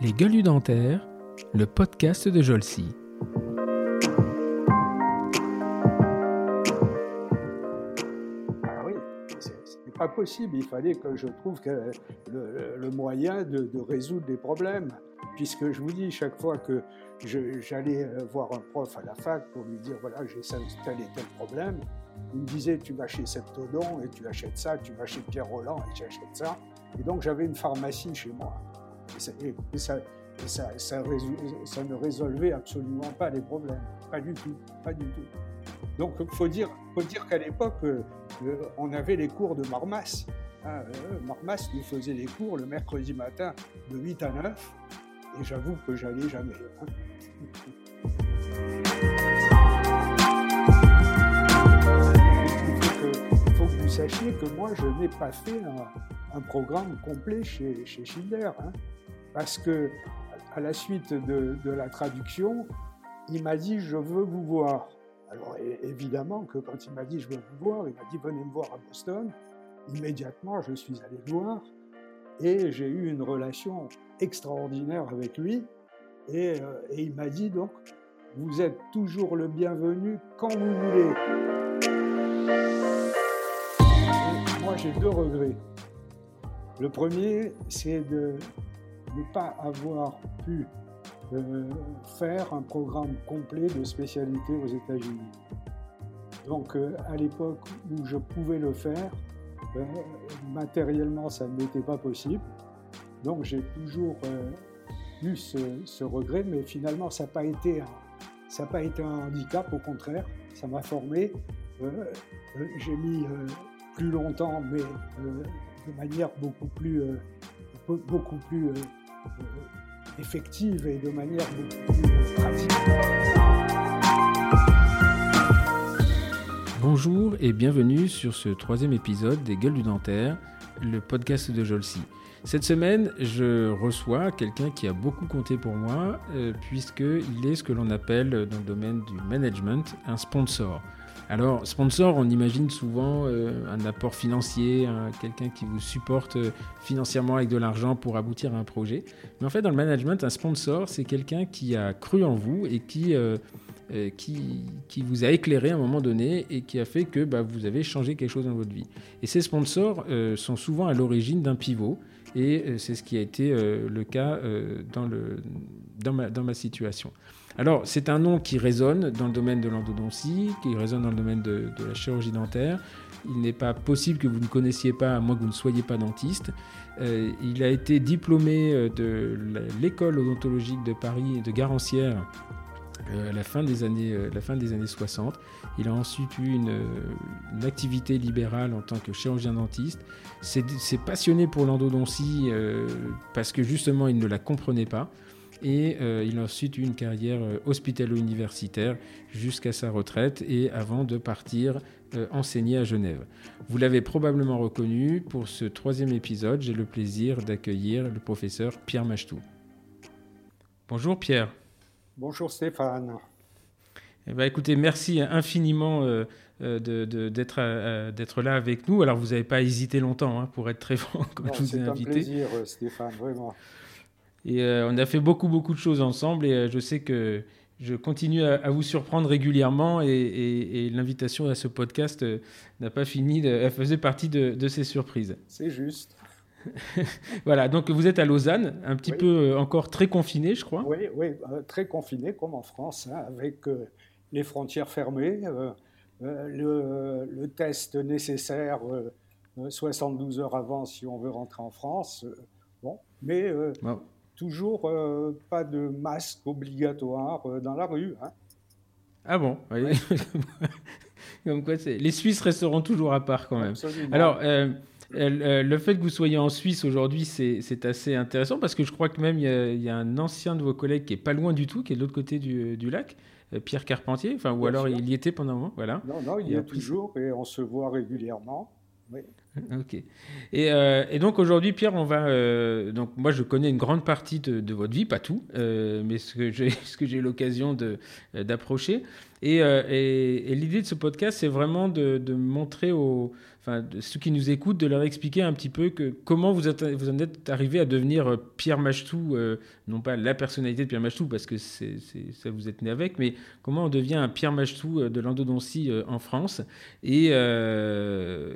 Les gueules dentaires, le podcast de Jolcy. Ah pas possible. Il fallait que je trouve le, moyen de, résoudre des problèmes. Puisque je vous dis, chaque fois que j'allais voir un prof à la fac pour lui dire voilà, j'ai tel et tel problème, il me disait tu vas chez Septodon et tu achètes ça, tu vas chez Pierre Roland et tu achètes ça. Et donc j'avais une pharmacie chez moi. Et ça, ça, ne résolvait absolument pas les problèmes. Pas du tout. Pas du tout. Donc il faut dire, faut dire qu'à l'époque, euh, on avait les cours de Marmas. Hein, euh, Marmas nous faisait les cours le mercredi matin de 8 à 9. Et j'avoue que j'allais jamais. Hein. vous sachiez que moi, je n'ai pas fait un, programme complet chez, chez Schindler. Hein parce que à la suite de, la traduction, il m'a dit je veux vous voir. Alors évidemment que quand il m'a dit je veux vous voir, il m'a dit venez me voir à Boston. Immédiatement, je suis allé le voir et j'ai eu une relation extraordinaire avec lui. Et, euh, et il m'a dit donc vous êtes toujours le bienvenu quand vous voulez. J'ai deux regrets. Le premier, c'est de ne pas avoir pu euh, faire un programme complet de spécialité aux États-Unis. Donc euh, à l'époque où je pouvais le faire, euh, matériellement ça n'était pas possible. Donc j'ai toujours eu ce, regret, mais finalement ça n'a pas, été un, pas été un handicap, au contraire, ça m'a formé. j'ai mis plus longtemps, mais de manière beaucoup plus, beaucoup plus effective et de manière beaucoup plus pratique. Bonjour et bienvenue sur ce troisième épisode des Gueules du Dentaire, le podcast de Jolcy. Cette semaine, je reçois quelqu'un qui a beaucoup compté pour moi, euh, puisqu'il est ce que l'on appelle dans le domaine du management un sponsor. Alors, sponsor, on imagine souvent euh, un apport financier, quelqu'un qui vous supporte euh, financièrement avec de l'argent pour aboutir à un projet. Mais en fait, dans le management, un sponsor, c'est quelqu'un qui a cru en vous et qui, euh, qui, qui, vous a éclairé à un moment donné et qui a fait que bah, vous avez changé quelque chose dans votre vie. Et ces sponsors sont souvent à l'origine d'un pivot. Et c'est ce qui a été le cas dans, le, dans, ma, dans ma situation. Alors, c'est un nom qui résonne dans le domaine de l'endodontie, qui résonne dans le domaine de, la chirurgie dentaire. Il n'est pas possible que vous ne connaissiez pas, à moins que vous ne soyez pas dentiste. Euh, il a été diplômé euh, de l'école odontologique de Paris de Garancière euh, à la fin, des années, la fin des années 60. Il a ensuite eu une, activité libérale en tant que chirurgien dentiste. C'est passionné pour l'endodontie parce que justement il ne la comprenait pas et euh, il a ensuite eu une carrière euh, hospitalo-universitaire jusqu'à sa retraite et avant de partir euh, enseigner à Genève. Vous l'avez probablement reconnu, pour ce troisième épisode, j'ai le plaisir d'accueillir le professeur Pierre Machtou. Bonjour Pierre. Bonjour Stéphane. Eh ben, écoutez, merci infiniment d'être là avec nous. Alors, vous n'avez pas hésité longtemps, hein, pour être très franc, comme je vous ai invité. C'est un plaisir, Stéphane, vraiment. Et euh, on a fait beaucoup, beaucoup de choses ensemble et euh, je sais que je continue à, vous surprendre régulièrement et, l'invitation à ce podcast euh, n'a pas fini, elle faisait partie de, ces surprises. C'est juste. voilà, donc vous êtes à Lausanne, un petit peu encore très confiné, je crois. Oui, oui très confiné, comme en France, hein, avec les frontières fermées, le, test nécessaire 72 heures avant si on veut rentrer en France. bon, mais toujours euh, pas de masque obligatoire euh, dans la rue. Hein. Ah bon Comme quoi, les Suisses resteront toujours à part quand même. Alors, euh, le fait que vous soyez en Suisse aujourd'hui, c'est assez intéressant parce que je crois que même il y, a, un ancien de vos collègues qui est pas loin du tout, qui est de l'autre côté du, lac, Pierre Carpentier, enfin, ou alors il y était pendant un moment. Voilà. Non, non, il y a toujours et on se voit régulièrement. Oui. ok. Et, euh, et donc aujourd'hui, Pierre, on va. Euh, donc moi, je connais une grande partie de, votre vie, pas tout, euh, mais ce que j'ai, ce l'occasion d'approcher. Et, et, et l'idée de ce podcast, c'est vraiment de, de montrer aux enfin, ceux qui nous écoutent, de leur expliquer un petit peu comment vous, êtes, en êtes arrivé à devenir euh, Pierre Machetou, euh, non pas la personnalité de Pierre Machetou, parce que ça vous êtes né avec, mais comment on devient un Pierre Machetou euh, de l'endodontie en France. Et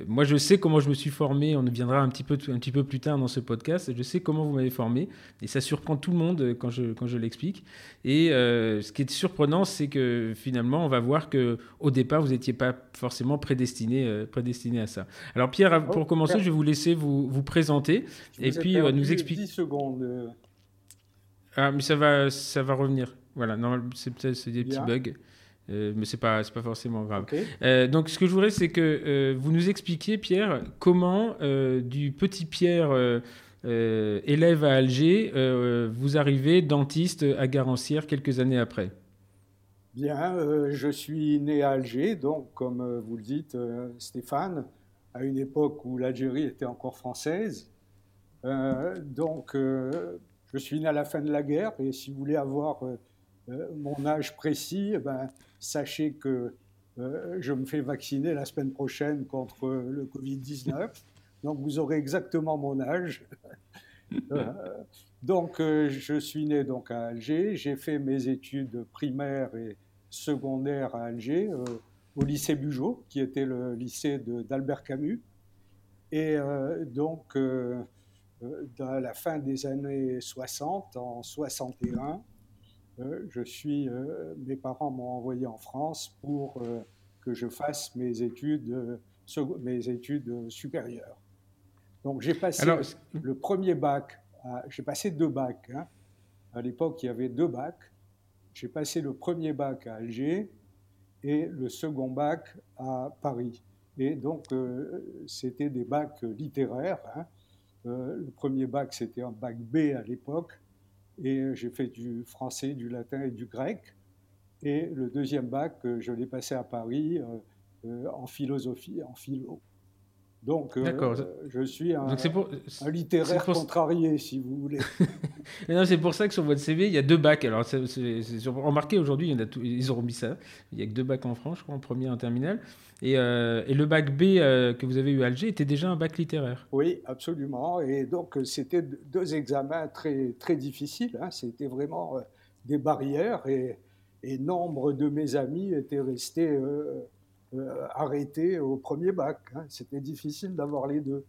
moi, je sais comment je me suis formé, on y viendra un petit, peu, un petit peu plus tard dans ce podcast, je sais comment vous m'avez formé, et ça surprend tout le monde quand je, quand je l'explique. Et ce qui est surprenant, c'est que finalement, on va voir que au départ, vous n'étiez pas forcément prédestiné, prédestiné à ça. Alors Pierre, pour oh, commencer, je vais vous laisser vous, vous présenter et puis euh, nous expliquer. 10 secondes. Euh. Ah, mais ça va, ça va revenir. Voilà, c'est peut-être des petits bugs. Euh, mais c'est pas pas forcément grave. donc ce que je voudrais c'est que vous nous expliquiez Pierre comment du petit Pierre élève à Alger vous arrivez dentiste à Garancière quelques années après. Bien, je suis né à Alger, donc comme vous le dites Stéphane, à une époque où l'Algérie était encore française. Euh, donc, euh, je suis né à la fin de la guerre, et si vous voulez avoir euh, mon âge précis, eh ben, sachez que je me fais vacciner la semaine prochaine contre le Covid-19. Donc, vous aurez exactement mon âge. donc, je suis né donc à Alger. J'ai fait mes études primaires et secondaires à Alger au lycée Bugeaud, qui était le lycée d'Albert Camus. Et euh, donc, euh, euh, dans la fin des années 60, en 61, je suis, mes parents m'ont envoyé en France pour que je fasse mes études, mes études supérieures. Donc j'ai passé le premier bac, j'ai passé deux bacs. Hein. À l'époque, il y avait deux bacs. J'ai passé le premier bac à Alger et le second bac à Paris. Et donc, euh, c'était des bacs littéraires. Hein. Euh, le premier bac, c'était un bac B à l'époque. Et j'ai fait du français, du latin et du grec. Et le deuxième bac, euh, je l'ai passé à Paris en philosophie, en philo. Donc, euh, je suis un, un littéraire contrarié, si vous voulez. c'est pour ça que sur votre CV, il y a deux bacs. Alors, c'est remarqué aujourd'hui, ils ont remis ça. Il n'y a que deux bacs en France, je crois, en première et en terminale. Et, euh, et le bac B euh, que vous avez eu à Alger était déjà un bac littéraire. Oui, absolument. Et donc, c'était deux examens très, très difficiles. Hein. C'était vraiment des barrières. Et, et, nombre de mes amis étaient restés arrêté au premier bac. Hein. C'était difficile d'avoir les deux.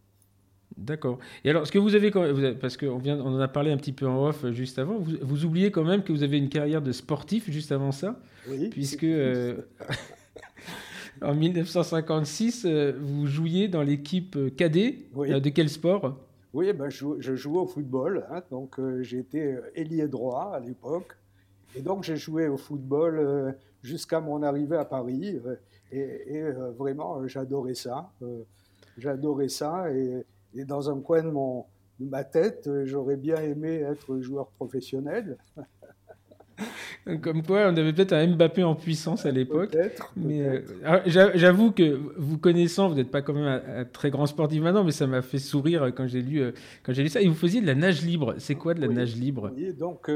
D'accord. Et alors, ce que vous avez, parce qu'on vient, on en a parlé un petit peu en off euh, juste avant, vous, oubliez quand même que vous avez une carrière de sportif juste avant ça, oui, puisque euh, en 1956, vous jouiez dans l'équipe cadet de quel sport? Oui, ben, je, jouais au football, hein. donc j'étais ailier droit à l'époque, et donc j'ai joué au football jusqu'à mon arrivée à Paris. Et, euh, vraiment, euh, j'adorais ça. Euh, j'adorais ça. Et, dans un coin de, mon, de ma tête, j'aurais bien aimé être joueur professionnel. Comme quoi, on avait peut-être un Mbappé en puissance à l'époque. Mais ah, j'avoue que vous connaissant, vous n'êtes pas quand même un, très grand sportif maintenant, mais ça m'a fait sourire quand j'ai lu, quand j'ai lu ça. Et vous faisiez de la nage libre. C'est quoi de la nage libre? Oui, donc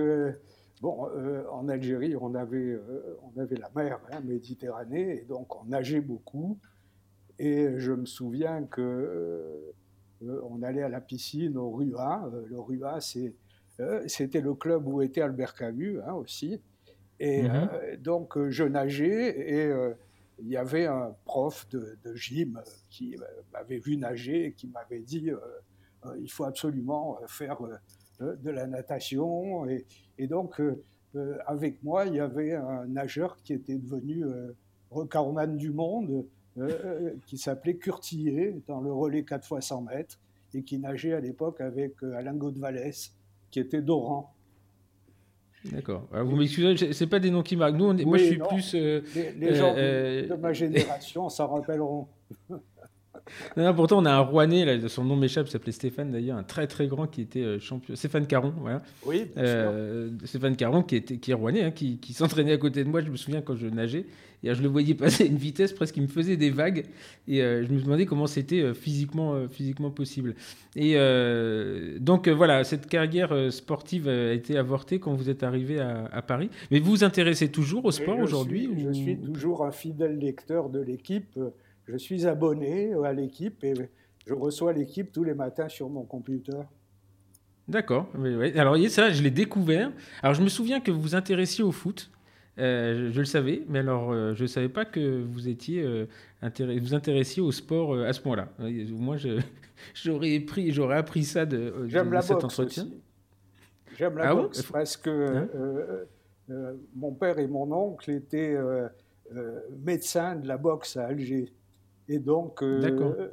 Bon, euh, en Algérie, on avait, euh, on avait la mer, hein, Méditerranée, et donc on nageait beaucoup. Et je me souviens que euh, on allait à la piscine au Rua. le Rua, c'était le club où était Albert Camus hein, aussi. Et mhm. donc je nageais et il y avait un prof de, de gym qui m'avait vu nager et qui m'avait dit il faut absolument faire de la natation. Et, et donc, euh, euh, avec moi, il y avait un nageur qui était devenu euh, recordman du monde, qui s'appelait Curtier, dans le relais 4 x 100 mètres, et qui nageait à l'époque avec Alain Gaudvalès, qui était d'Oran. D'accord. Vous m'excusez, c'est pas des noms qui marquent. Nous, moi, je suis plus. les, gens de ma génération s'en rappelleront. Non, pourtant, on a un Rouennais, là, son nom m'échappe, s'appelait Stéphane d'ailleurs, un très très grand qui était euh, champion. Stéphane Caron, voilà. Oui, bien euh, Stéphane Caron qui, était, qui est Rouennais, hein, qui, qui s'entraînait à côté de moi, je me souviens quand je nageais. Et je le voyais passer à une vitesse presque, il me faisait des vagues. Et euh, je me demandais comment c'était physiquement, physiquement possible. Et donc voilà, cette carrière sportive a été avortée quand vous êtes arrivé à, à Paris. Mais vous vous intéressez toujours au sport aujourd'hui Je suis toujours un fidèle lecteur de l'équipe. Je suis abonné à l'équipe et je reçois l'équipe tous les matins sur mon computer. D'accord. Alors, ça, je l'ai découvert. Alors, je me souviens que vous vous intéressiez au foot. Euh, je, le savais, mais alors euh, je ne savais pas que vous étiez euh, vous intéressiez au sport à ce point-là. Moi, j'aurais pris, j'aurais appris ça de, de cet entretien. J'aime la ah boxe parce que hein? mon père et mon oncle étaient médecins de la boxe à Alger. Et donc, euh,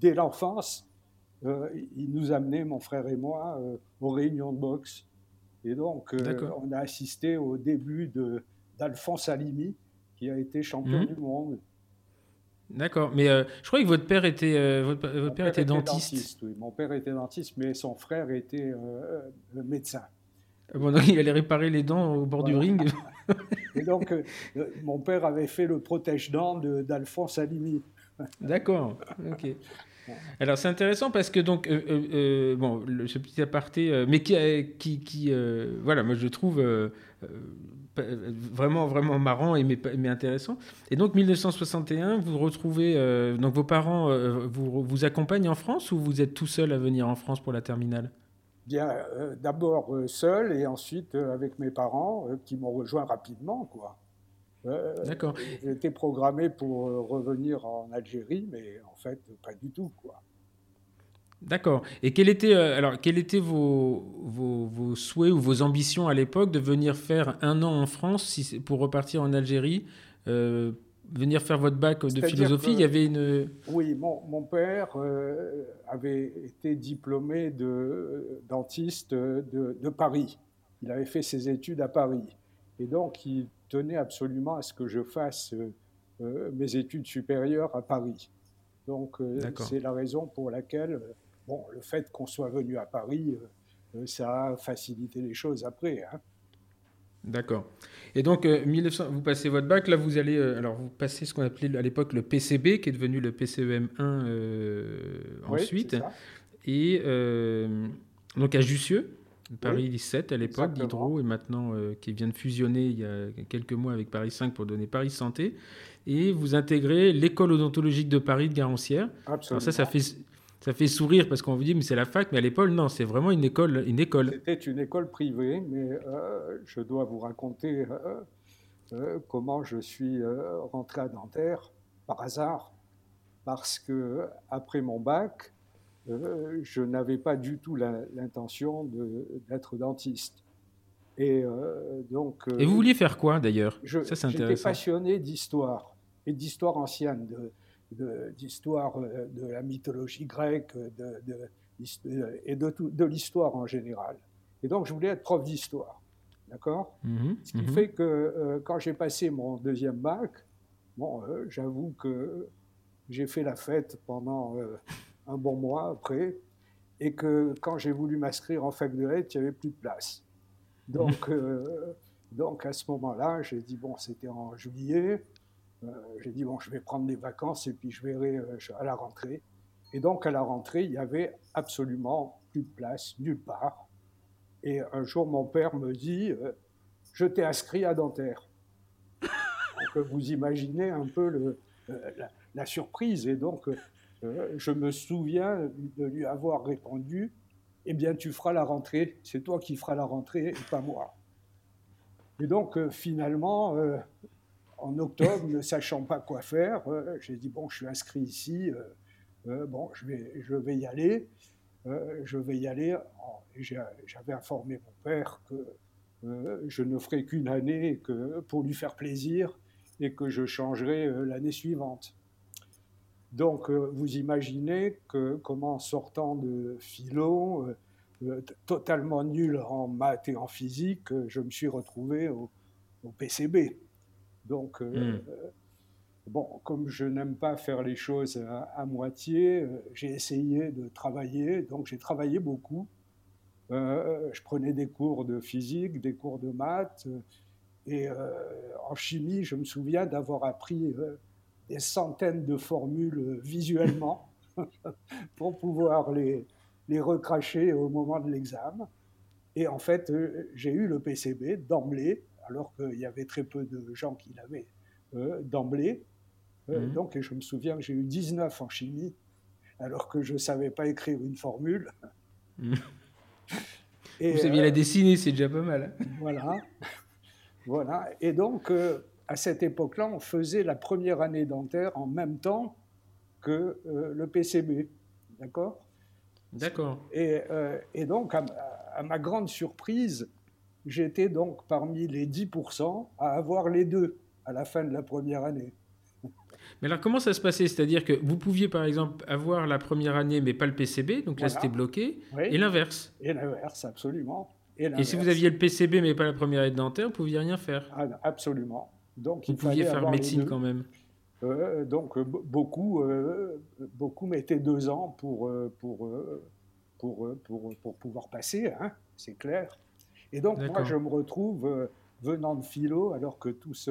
dès l'enfance, euh, il nous amenait, mon frère et moi, euh, aux réunions de boxe. Et donc, on a assisté au début d'Alphonse Alimi, qui a été champion mhm. du monde. D'accord, mais je crois que votre père était, votre, père, était, dentiste. oui. Mon père était dentiste, mais son frère était médecin. Ah bon, donc il allait réparer les dents au bord du ring. Et donc, mon père avait fait le protège-dents d'Alphonse Alimi. D'accord. Ok. Alors c'est intéressant parce que donc euh, euh, euh, bon ce petit aparté mais qui qui, qui voilà moi je trouve vraiment vraiment marrant et mais, intéressant et donc 1961 vous retrouvez donc vos parents vous vous accompagnent en France ou vous êtes tout seul à venir en France pour la terminale? Bien d'abord seul et ensuite avec mes parents qui m'ont rejoint rapidement quoi. D'accord. J'étais programmé pour euh, revenir en Algérie, mais en fait, pas du tout, quoi. D'accord. Et quels étaient, euh, alors, quels étaient vos, vos, souhaits ou vos ambitions à l'époque de venir faire un an en France si, pour repartir en Algérie euh, Venir faire votre bac de philosophie, il y avait une... Oui, mon, mon père avait été diplômé de dentiste de, de Paris. Il avait fait ses études à Paris. Et donc, il tenait absolument à ce que je fasse euh, euh, mes études supérieures à Paris. Donc euh, c'est la raison pour laquelle, bon, le fait qu'on soit venu à Paris, ça a facilité les choses après. Hein. D'accord. Et donc, 1900, vous passez votre bac, là vous allez, alors vous passez ce qu'on appelait à l'époque le PCB, qui est devenu le PCEM1 ensuite, et donc à Jussieu. Paris 17 à l'époque, d'Hydro, et maintenant euh, qui vient de fusionner il y a quelques mois avec Paris 5 pour donner Paris Santé. Et vous intégrez l'école odontologique de Paris de Garancière. Absolument. ça, ça fait, ça fait sourire parce qu'on vous dit, mais c'est la fac, mais à l'époque, non, c'est vraiment une école. Une école. C'était une école privée, mais euh, je dois vous raconter euh, comment je suis rentré à Nanterre par hasard. Parce que après mon bac, euh, je n'avais pas du tout l'intention d'être dentiste. Et euh, donc. et vous vouliez faire quoi d'ailleurs? Ça, c'est J'étais passionné d'histoire et d'histoire ancienne, d'histoire de, euh, de, la mythologie grecque de, et de, de l'histoire en général. Et donc, je voulais être prof d'histoire. D'accord? Mmh Ce qui mmh fait que quand j'ai passé mon deuxième bac, bon, j'avoue que j'ai fait la fête pendant un bon mois après, et que quand j'ai voulu m'inscrire en fac de lettres, il n'y avait plus de place. Donc, euh, donc à ce moment-là, j'ai dit, bon, c'était en juillet, euh, j'ai dit, bon, je vais prendre des vacances et puis je verrai euh, à la rentrée. Et donc, à la rentrée, il n'y avait absolument plus de place, nulle part. Et un jour, mon père me dit, je t'ai inscrit à Dentaire. Donc, vous imaginez un peu le, la, la, surprise. Et donc, je me souviens de lui avoir répondu Eh bien, tu feras la rentrée, c'est toi qui feras la rentrée et pas moi. Et donc, euh, finalement, euh, en octobre, ne sachant pas quoi faire, j'ai dit Bon, je suis inscrit ici, bon, je vais, je vais y aller. je vais y aller. J'avais informé mon père que je ne ferai qu'une année que pour lui faire plaisir et que je changerai l'année suivante. Donc, euh, vous imaginez que, comment sortant de philo, euh, euh, totalement nul en maths et en physique, je me suis retrouvé au, PCB. Donc, hmm. bon, comme je n'aime pas faire les choses à, moitié, j'ai essayé de travailler, donc j'ai travaillé beaucoup. je prenais des cours de physique, des cours de maths, et en chimie, je me souviens d'avoir appris des centaines de formules visuellement pour pouvoir les, les recracher au moment de l'examen. Et en fait, euh, j'ai eu le PCB d'emblée, alors qu'il y avait très peu de gens qui l'avaient euh, d'emblée. Euh, mhm. Donc, je me souviens que j'ai eu 19 en chimie, alors que je ne savais pas écrire une formule. Mhm. Et, Vous saviez la dessiner, c'est déjà pas mal. voilà. voilà. Et donc, à cette époque-là, on faisait la première année dentaire en même temps que le PCB. D'accord? D'accord. Et, et, donc, à, à ma grande surprise, j'étais donc parmi les 10% à avoir les deux à la fin de la première année. Mais alors comment ça se passait? C'est-à-dire que vous pouviez par exemple avoir la première année mais pas le PCB, donc là c'était bloqué, et l'inverse Et l'inverse, absolument. Et, si vous aviez le PCB mais pas la première année dentaire, vous pouviez rien faire ah, Absolument. Donc, vous pouviez faire médecine quand même euh, donc beaucoup, euh, beaucoup mettaient deux ans pour, euh, pour, pour, pour, pour pouvoir passer, hein, c'est clair. Et donc, moi, je me retrouve euh, venant de philo, alors que tous,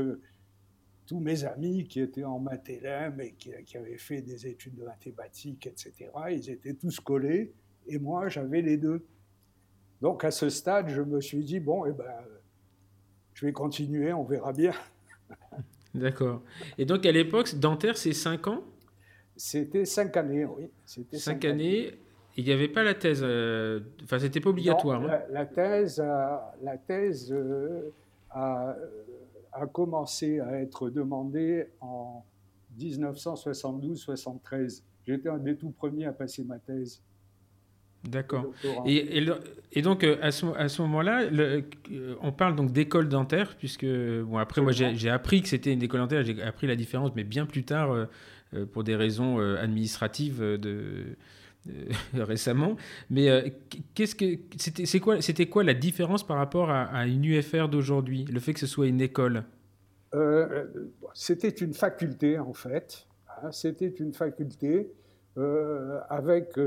tous mes amis qui étaient en maths et qui, qui, avaient fait des études de mathématiques, etc., ils étaient tous collés, et moi, j'avais les deux. Donc, à ce stade, je me suis dit, bon, eh ben, je vais continuer, on verra bien. D'accord. Et donc, à l'époque, dentaire, c'est 5 ans? C'était 5 années, oui. 5 années. Il n'y avait pas la thèse, euh, enfin c'était pas obligatoire. Hein. la, thèse, la thèse euh, a, commencé à être demandée en 1972-73. J'étais un des tout premiers à passer ma thèse. D'accord. Et, et, donc euh, à ce, à ce moment-là, on parle donc d'école dentaire, puisque bon après moi j'ai appris que c'était une école dentaire, j'ai appris la différence, mais bien plus tard pour des raisons administratives de euh, récemment. Mais euh, qu'est-ce que c'était quoi c'était quoi la différence par rapport à, une UFR d'aujourd'hui, le fait que ce soit une école? Euh, C'était une faculté en fait. Hein, c'était une faculté avec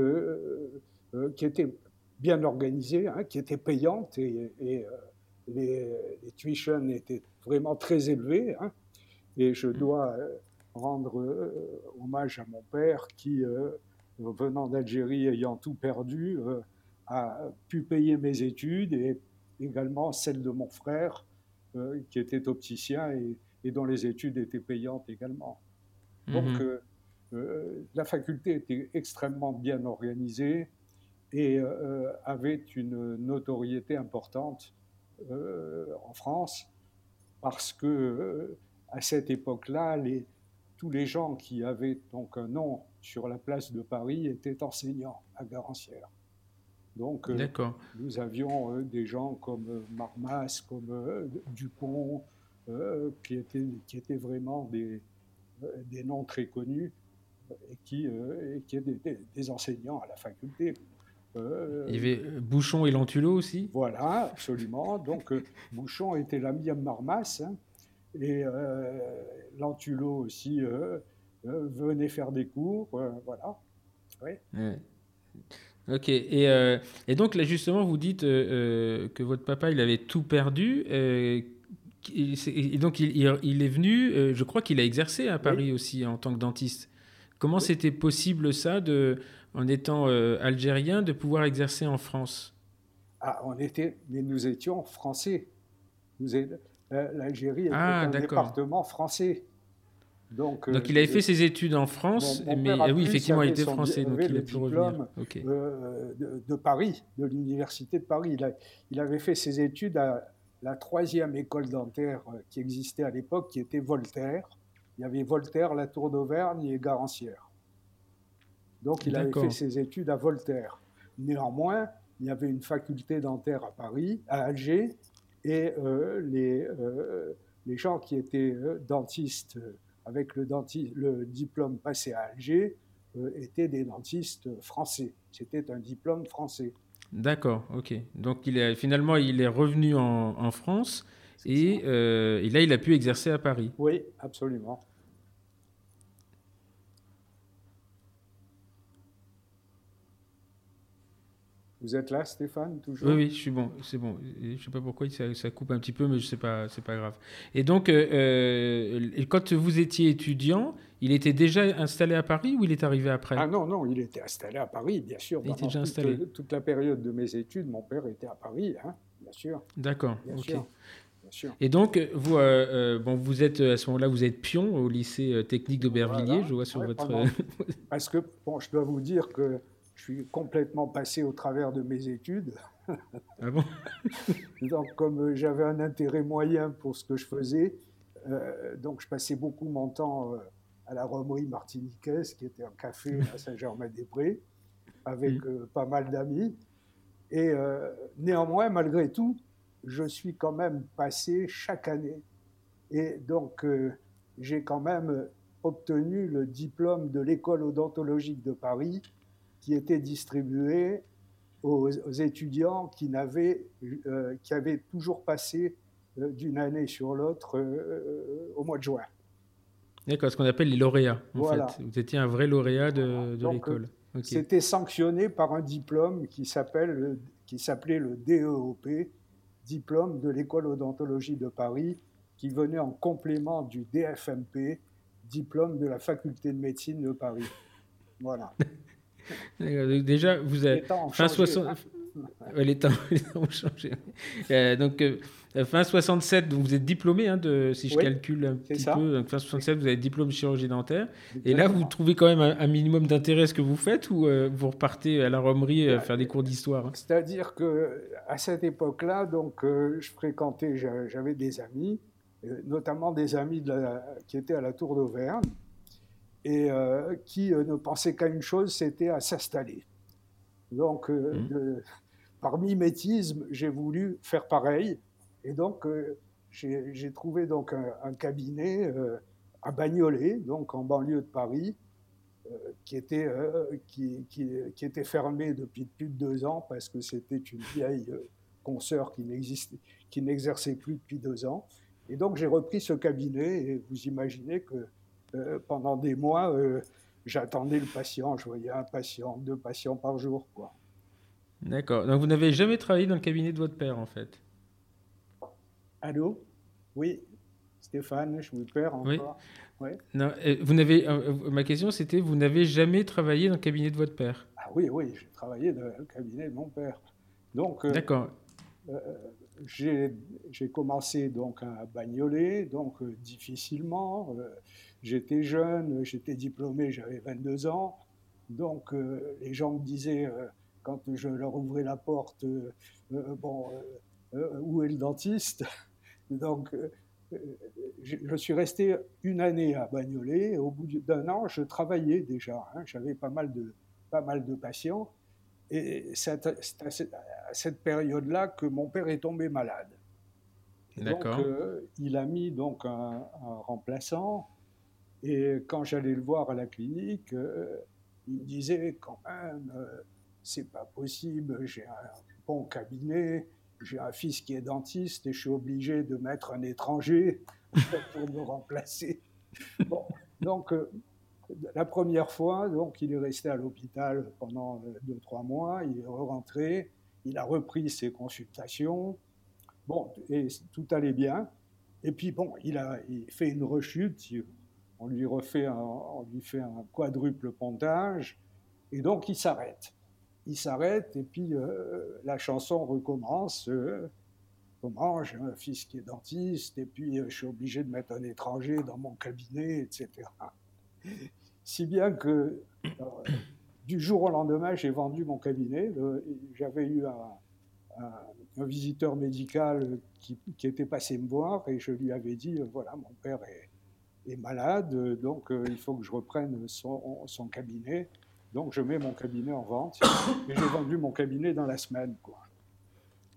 qui était bien organisée, hein, qui était payante et, les, les, tuitions étaient vraiment très élevées. Hein. et je mmh. dois rendre hommage à mon père qui venant d'Algérie, ayant tout perdu, euh, a pu payer mes études et également celles de mon frère, euh, qui était opticien et, dont les études étaient payantes également. Donc, mhm. euh, la faculté était extrêmement bien organisée et avait une notoriété importante en France parce que à cette époque-là, les, tous les gens qui avaient donc un nom sur la place de Paris étaient enseignants à Garancière. Donc, euh, nous avions euh, des gens comme euh, Marmas, comme Dupont, qui, étaient, qui étaient vraiment des, des noms très connus et qui, qui étaient des, enseignants à la faculté. Il y avait Bouchon et Lantulot aussi Voilà, absolument. Donc, Bouchon était l'ami de Marmas. Hein, et Lantulot aussi euh, venez faire des cours, euh, voilà. Ok, et, euh, et, donc là justement vous dites que votre papa il avait tout perdu, et, donc il, il, est venu, je crois qu'il a exercé à Paris aussi en tant que dentiste. Comment c'était possible ça, de, en étant algérien, de pouvoir exercer en France ah, on était, mais nous étions français. L'Algérie était ah, un département français. Donc, donc, il avait fait ses études en France, mais ah oui, effectivement, il était français, donc il a pu revenir. Euh, de, Paris, de l'université de Paris. Il, avait fait ses études à la troisième école dentaire euh, qui existait à l'époque, qui était Voltaire. Il y avait Voltaire, la Tour d'Auvergne et Garancière. Donc il avait fait ses études à Voltaire. Néanmoins, il y avait une faculté dentaire à Paris, à Alger, et euh, les, les gens qui étaient dentistes avec le, le diplôme passé à Alger, euh, étaient des dentistes français. C'était un diplôme français. D'accord, ok. Donc il est, finalement, il est revenu en, France et, euh, et, là, il a pu exercer à Paris. Oui, absolument. Vous êtes là, Stéphane, toujours? Oui, oui, je suis bon. C'est bon. Je ne sais pas pourquoi ça, coupe un petit peu, mais je sais pas, grave. Et donc, euh, euh, quand vous étiez étudiant, il était déjà installé à Paris ou il est arrivé après? Ah non, non, il était installé à Paris, bien sûr. Il était déjà installé. Toute la période de mes études, mon père était à Paris, hein, bien sûr. D'accord. Ok. Et donc, vous, euh, bon, vous êtes à ce moment-là, vous êtes pion au lycée technique d'Aubervilliers, je vois sur votre. Parce que, bon, je dois vous dire que je suis complètement passé au travers de mes études. Ah bon? Donc, comme euh, j'avais un intérêt moyen pour ce que je faisais, euh, donc je passais beaucoup mon temps euh, à la Romerie Martiniquaise, qui était un café à Saint-Germain-des-Prés, avec pas mal d'amis. Et néanmoins, malgré tout, je suis quand même passé chaque année. Et donc, j'ai quand même obtenu le diplôme de l'école odontologique de Paris qui était distribué aux, étudiants qui, n'avaient, euh, qui avaient toujours passé euh, d'une année sur l'autre euh, au mois de juin. D'accord, ce qu'on appelle les lauréats. En fait. Vous étiez un vrai lauréat de, de l'école. C'était sanctionné par un diplôme qui, s'appelle, qui s'appelait le DEOP, diplôme de l'école odontologie de Paris, qui venait en complément du DFMP, diplôme de la faculté de médecine de Paris. Voilà. Déjà, vous avez fin 60. Hein. les, temps, ont changé. Euh, donc, euh, fin 67, donc vous êtes diplômé, hein, de, si je calcule un petit peu. Donc, fin 67, vous avez diplôme de chirurgie dentaire. Et là, vous trouvez quand même un, minimum d'intérêt à ce que vous faites ou euh, vous repartez à la romerie faire des cours d'histoire hein? C'est-à-dire que à cette époque-là, donc, je fréquentais, j'avais des amis, notamment des amis de qui étaient à la Tour d'Auvergne et euh, qui euh, ne pensait qu'à une chose, c'était à s'installer. Donc, euh, mmh. par mimétisme, j'ai voulu faire pareil, et donc j'ai trouvé donc un, cabinet à Bagnolet, donc en banlieue de Paris, qui, était, qui, qui, qui, était fermé depuis plus de deux ans parce que c'était une vieille consoeur qui n'exerçait plus depuis deux ans. Et donc j'ai repris ce cabinet et vous imaginez que euh, pendant des mois, euh, j'attendais le patient. Je voyais un patient, deux patients par jour. Quoi. D'accord. Donc vous n'avez jamais travaillé dans le cabinet de votre père, en fait? Allô? Oui, Stéphane, je vous perds encore. Oui. Non, euh, vous n'avez, ma question, c'était vous n'avez jamais travaillé dans le cabinet de votre père? Ah oui, oui, j'ai travaillé dans le cabinet de mon père. Donc, D'accord. j'ai commencé donc à bagnoler, donc difficilement. J'étais jeune, j'étais diplômé, j'avais 22 ans. Donc euh, les gens me disaient, euh, quand je leur ouvrais la porte, euh, bon, où est le dentiste? Donc je, suis resté une année à Bagnolet. Au bout d'un an, je travaillais déjà. Hein. J'avais pas mal de, pas mal de patients. Et c'est à cette période-là que mon père est tombé malade. Donc, il a mis donc un, un remplaçant et quand j'allais le voir à la clinique, euh, il me disait quand même, euh, c'est pas possible, j'ai un bon cabinet, j'ai un fils qui est dentiste et je suis obligé de mettre un étranger pour me remplacer. Bon, donc, euh, la première fois, donc, il est resté à l'hôpital pendant deux, trois mois, il est rentré, il a repris ses consultations. Bon, et tout allait bien. Et puis, bon, il a fait une rechute on lui refait un, on lui fait un quadruple pontage, et donc il s'arrête. Il s'arrête, et puis euh, la chanson recommence. Euh, comment j'ai un fils qui est dentiste, et puis euh, je suis obligé de mettre un étranger dans mon cabinet, etc. Si bien que du jour au lendemain, j'ai vendu mon cabinet. J'avais eu un, visiteur médical qui, qui, était passé me voir et je lui avais dit voilà, mon père est, est malade, donc euh, il faut que je reprenne son, son, cabinet. Donc je mets mon cabinet en vente et j'ai vendu mon cabinet dans la semaine. Quoi.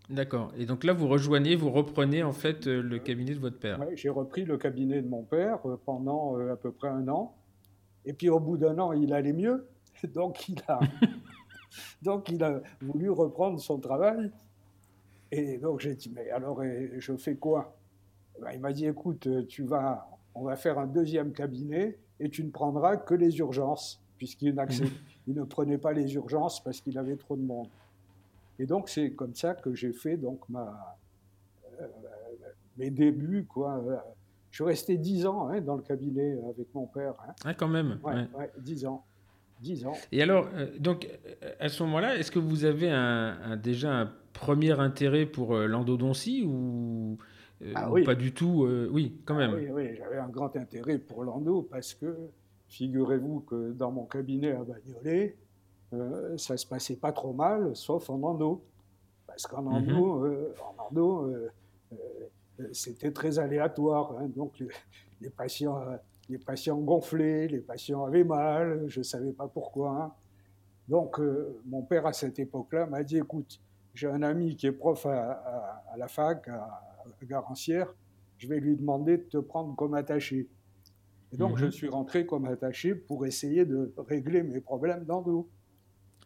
D'accord. Et donc là, vous rejoignez, vous reprenez en fait euh, le cabinet de votre père. Oui, j'ai repris le cabinet de mon père euh, pendant à peu près un an. Et puis au bout d'un an, il allait mieux. Donc il a, donc il a voulu reprendre son travail. Et donc j'ai dit, mais alors je fais quoi? Ben, Il m'a dit, écoute, tu vas on va faire un deuxième cabinet et tu ne prendras que les urgences, puisqu'il ne prenait pas les urgences parce qu'il avait trop de monde. Et donc, c'est comme ça que j'ai fait donc, ma, euh, mes débuts. Quoi. Je suis resté dix ans hein, dans le cabinet avec mon père. Hein. Ah, quand même Ouais, ans. 10 ans. Et alors, euh, donc, à ce moment-là, est-ce que vous avez un, déjà un premier intérêt pour euh, l'endodontie ou, ah ou pas du tout Oui, quand même. Ah oui, oui j'avais un grand intérêt pour l'endo parce que, figurez-vous que dans mon cabinet à Bagnolet, euh, ça se passait pas trop mal, sauf en endo. Parce qu'en euh, en endo euh, c'était très aléatoire. Hein. donc les, patients, les patients gonflaient, les patients avaient mal, je ne savais pas pourquoi. Hein. Donc mon père à cette époque-là m'a dit, écoute, j'ai un ami qui est prof à, la fac, à, Garancière, je vais lui demander de te prendre comme attaché. Et donc, je mhm. suis rentré comme attaché pour essayer de régler mes problèmes d'endo.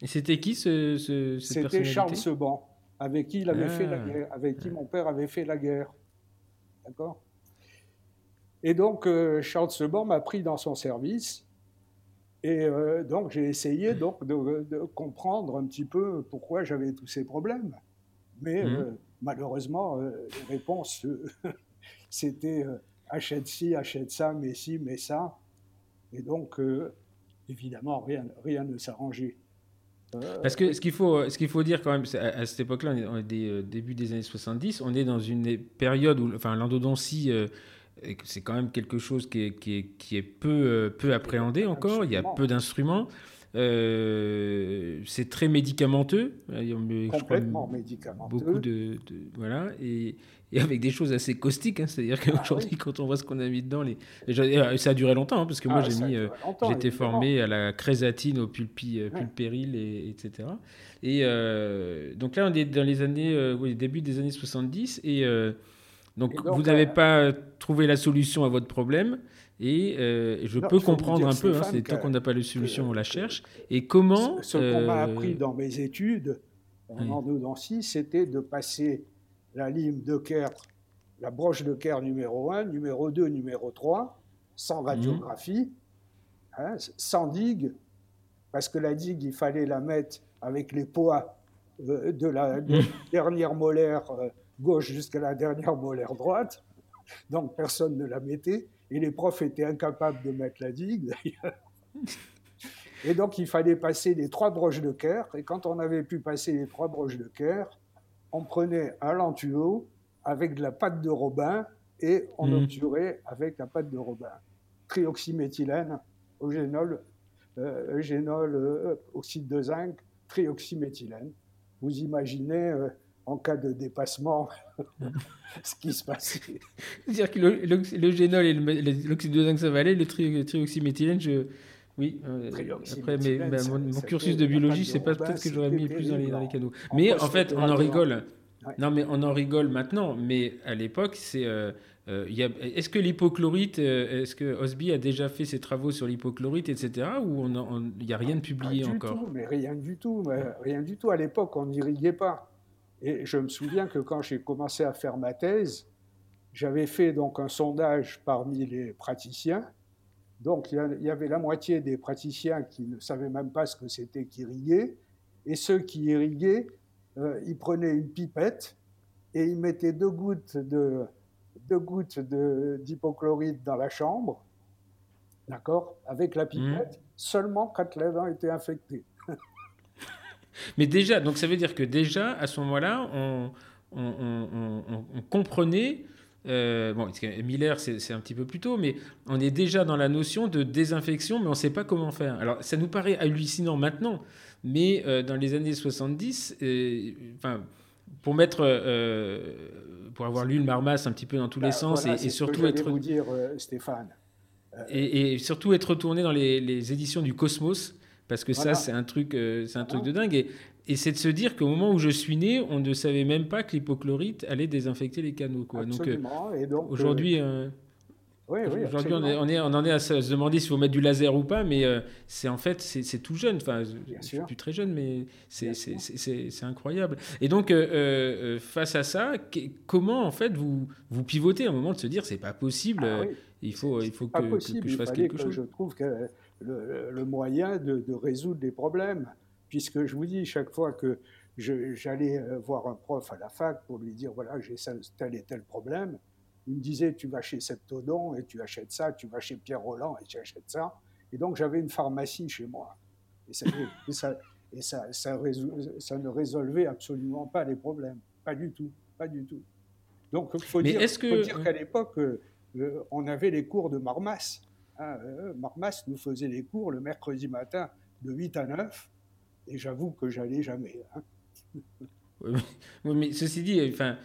Et c'était qui ce, ce C'était Charles Seban, avec qui il avait fait la ah. guerre, avec qui mon père avait fait la guerre. D'accord? Et donc euh, Charles Seban m'a pris dans son service. Et euh, donc j'ai essayé donc de, comprendre un petit peu pourquoi j'avais tous ces problèmes. Mais mmh. euh, malheureusement, les réponses, c'était achète ci, achète ça, mais ci, mais ça. Et donc, évidemment, rien, rien ne s'arrangeait. Parce que ce qu'il faut, ce qu'il faut dire quand même, à, cette époque-là, on est des, euh, début des années 70, on est dans une période où enfin, l'endodontie, euh, c'est quand même quelque chose qui est, qui est, qui est peu, euh, peu appréhendé encore, il y a peu d'instruments. C'est très médicamenteux. Complètement médicamenteux. Beaucoup de, de, voilà et, et avec des choses assez caustiques. Hein. C'est-à-dire ah qu'aujourd'hui, quand on voit ce qu'on a mis dedans, les... Euh, ça a duré longtemps, hein, parce que moi, ah, j'ai mis, euh, j'étais formé à la crésatine, au pulpi, euh, pulpéril, et, etc. Et donc là, on est dans les années, oui, début des années 70, et donc, vous n'avez pas trouvé la solution à votre problème. Et je peux comprendre un peu, hein, c'est tant qu'on n'a pas la solution, on la cherche. Et comment Ce, qu'on m'a appris dans mes études en endodontie, c'était de passer la lime de Kerr, la broche de Kerr numéro 1, numéro 2, numéro 3, sans mhm. radiographie, hein, sans digue, parce que la digue, il fallait la mettre avec les poids euh, de la dernière molaire euh, gauche jusqu'à la dernière molaire droite. Donc personne ne la mettait. Et les profs étaient incapables de mettre la digue, d'ailleurs. Et donc il fallait passer les trois broches de Kerr. Et quand on avait pu passer les trois broches de Kerr, on prenait un lentuo avec de la pâte de robin et on mmh. obturait avec la pâte de robin. Trioxyméthylène, eugénol, euh, eugénol euh, oxyde de zinc, trioxyméthylène. Vous imaginez, euh, en cas de dépassement, ce qui se passait. C'est-à-dire que l'eugénol et l'oxyde de zinc, ça va aller, le trioxyméthylène, je, oui, euh, après, mais, mon, cursus de biologie, c'est pas peut-être que j'aurais mis plus dans les, dans les canaux. Mais en fait, on en rigole. Non, mais on en rigole maintenant. Mais à l'époque, c'est. Euh, euh est-ce que l'hypochlorite, est-ce que Osby a déjà fait ses travaux sur l'hypochlorite, etc., ou il n'y a rien de publié encore? tout, Mais rien du tout, rien du tout. À l'époque, on n'irriguait pas. Et je me souviens que quand j'ai commencé à faire ma thèse, j'avais fait donc un sondage parmi les praticiens donc il y avait la moitié des praticiens qui ne savaient même pas ce que c'était qu'irriguer, et ceux qui irriguaient, euh, ils prenaient une pipette et ils mettaient deux gouttes de deux gouttes d'hypochlorite dans la chambre, d'accord, avec la pipette, mmh. seulement quand les dents étaient infectées. Mais déjà, donc ça veut dire que déjà à ce moment-là, on, on comprenait euh, bon, Miller, c'est un petit peu plus tôt, mais on est déjà dans la notion de désinfection, mais on ne sait pas comment faire. Alors, ça nous paraît hallucinant maintenant, mais euh, dans les années 70, euh, enfin, pour mettre, pour avoir lu le Marmas un petit peu dans tous les bah, sens et, surtout être, vous dire, Stéphane, et, surtout être retourné dans les, les éditions du Cosmos parce que ça, c'est un truc, c'est un truc de dingue. Et et c'est de se dire qu'au moment où je suis né, on ne savait même pas que l'hypochlorite allait désinfecter les canaux. Quoi. Donc, euh, aujourd'hui, euh, aujourd'hui on, on, en est à se demander s'il faut mettre du laser ou pas, mais euh, c'est en fait, c'est tout jeune. Enfin, je suis plus très jeune, mais c'est incroyable. Et donc, face à ça, comment en fait vous, vous pivotez à un moment de se dire c'est pas possible, ah il faut, il faut que, que, je fasse quelque chose Je trouve que le, le moyen de, de résoudre les problèmes puisque je vous dis, chaque fois que j'allais voir un prof à la fac pour lui dire voilà, j'ai tel et tel problème. Il me disait tu vas chez Septodon et tu achètes ça, tu vas chez Pierre Roland et tu achètes ça. Et donc j'avais une pharmacie chez moi. Et ça, et ça, ça, ça, ne résolvait absolument pas les problèmes. Pas du tout. Pas du tout. Donc il faut, dire, dire qu'à l'époque, euh, on avait les cours de Marmas. Hein, euh, Marmas nous faisait les cours le mercredi matin de 8 à 9. Et j'avoue que j'allais jamais. Hein. oui, mais, ceci dit, enfin,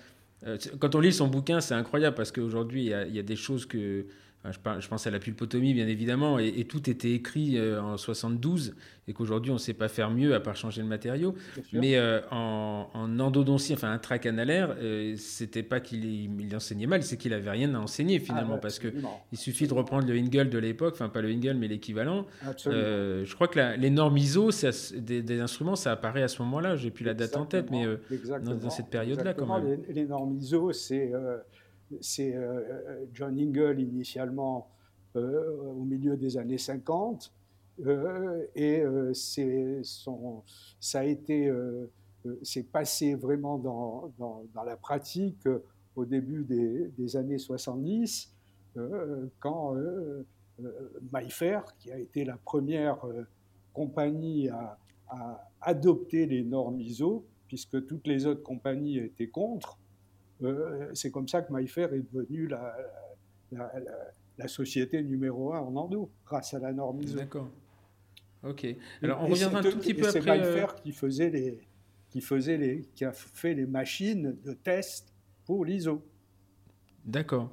euh, quand on lit son bouquin, c'est incroyable parce qu'aujourd'hui, il y, a des choses que je, pense à la pulpotomie, bien évidemment, et, tout était écrit euh, en 72, et qu'aujourd'hui, on ne sait pas faire mieux à part changer le matériau. Mais euh, en, endodontie, enfin intracanalaire, euh, c'était pas qu'il enseignait mal, c'est qu'il avait rien à enseigner finalement, ah parce qu'il suffit de reprendre le Ingel de l'époque, enfin pas le Ingel, mais l'équivalent. je crois que les normes ISO des, instruments, ça apparaît à ce moment-là. J'ai plus la date en tête, mais dans, cette période-là, quand même. Les, les normes ISO, c'est c'est euh, euh, John Ingle initialement euh, au milieu des années 50. et son, ça a été, c'est passé vraiment dans, dans, la pratique au début des, des années 70, quand MyFair, qui a été la première compagnie à, adopter les normes ISO, puisque toutes les autres compagnies étaient contre, euh, c'est comme ça que MyFair est devenue la, la, société numéro un en endo, grâce à la norme ISO. D'accord. Ok. Alors, on reviendra un tout petit peu après. C'est MyFair euh, qui, faisait les, qui, faisait les, qui a fait les machines de test pour l'ISO. D'accord.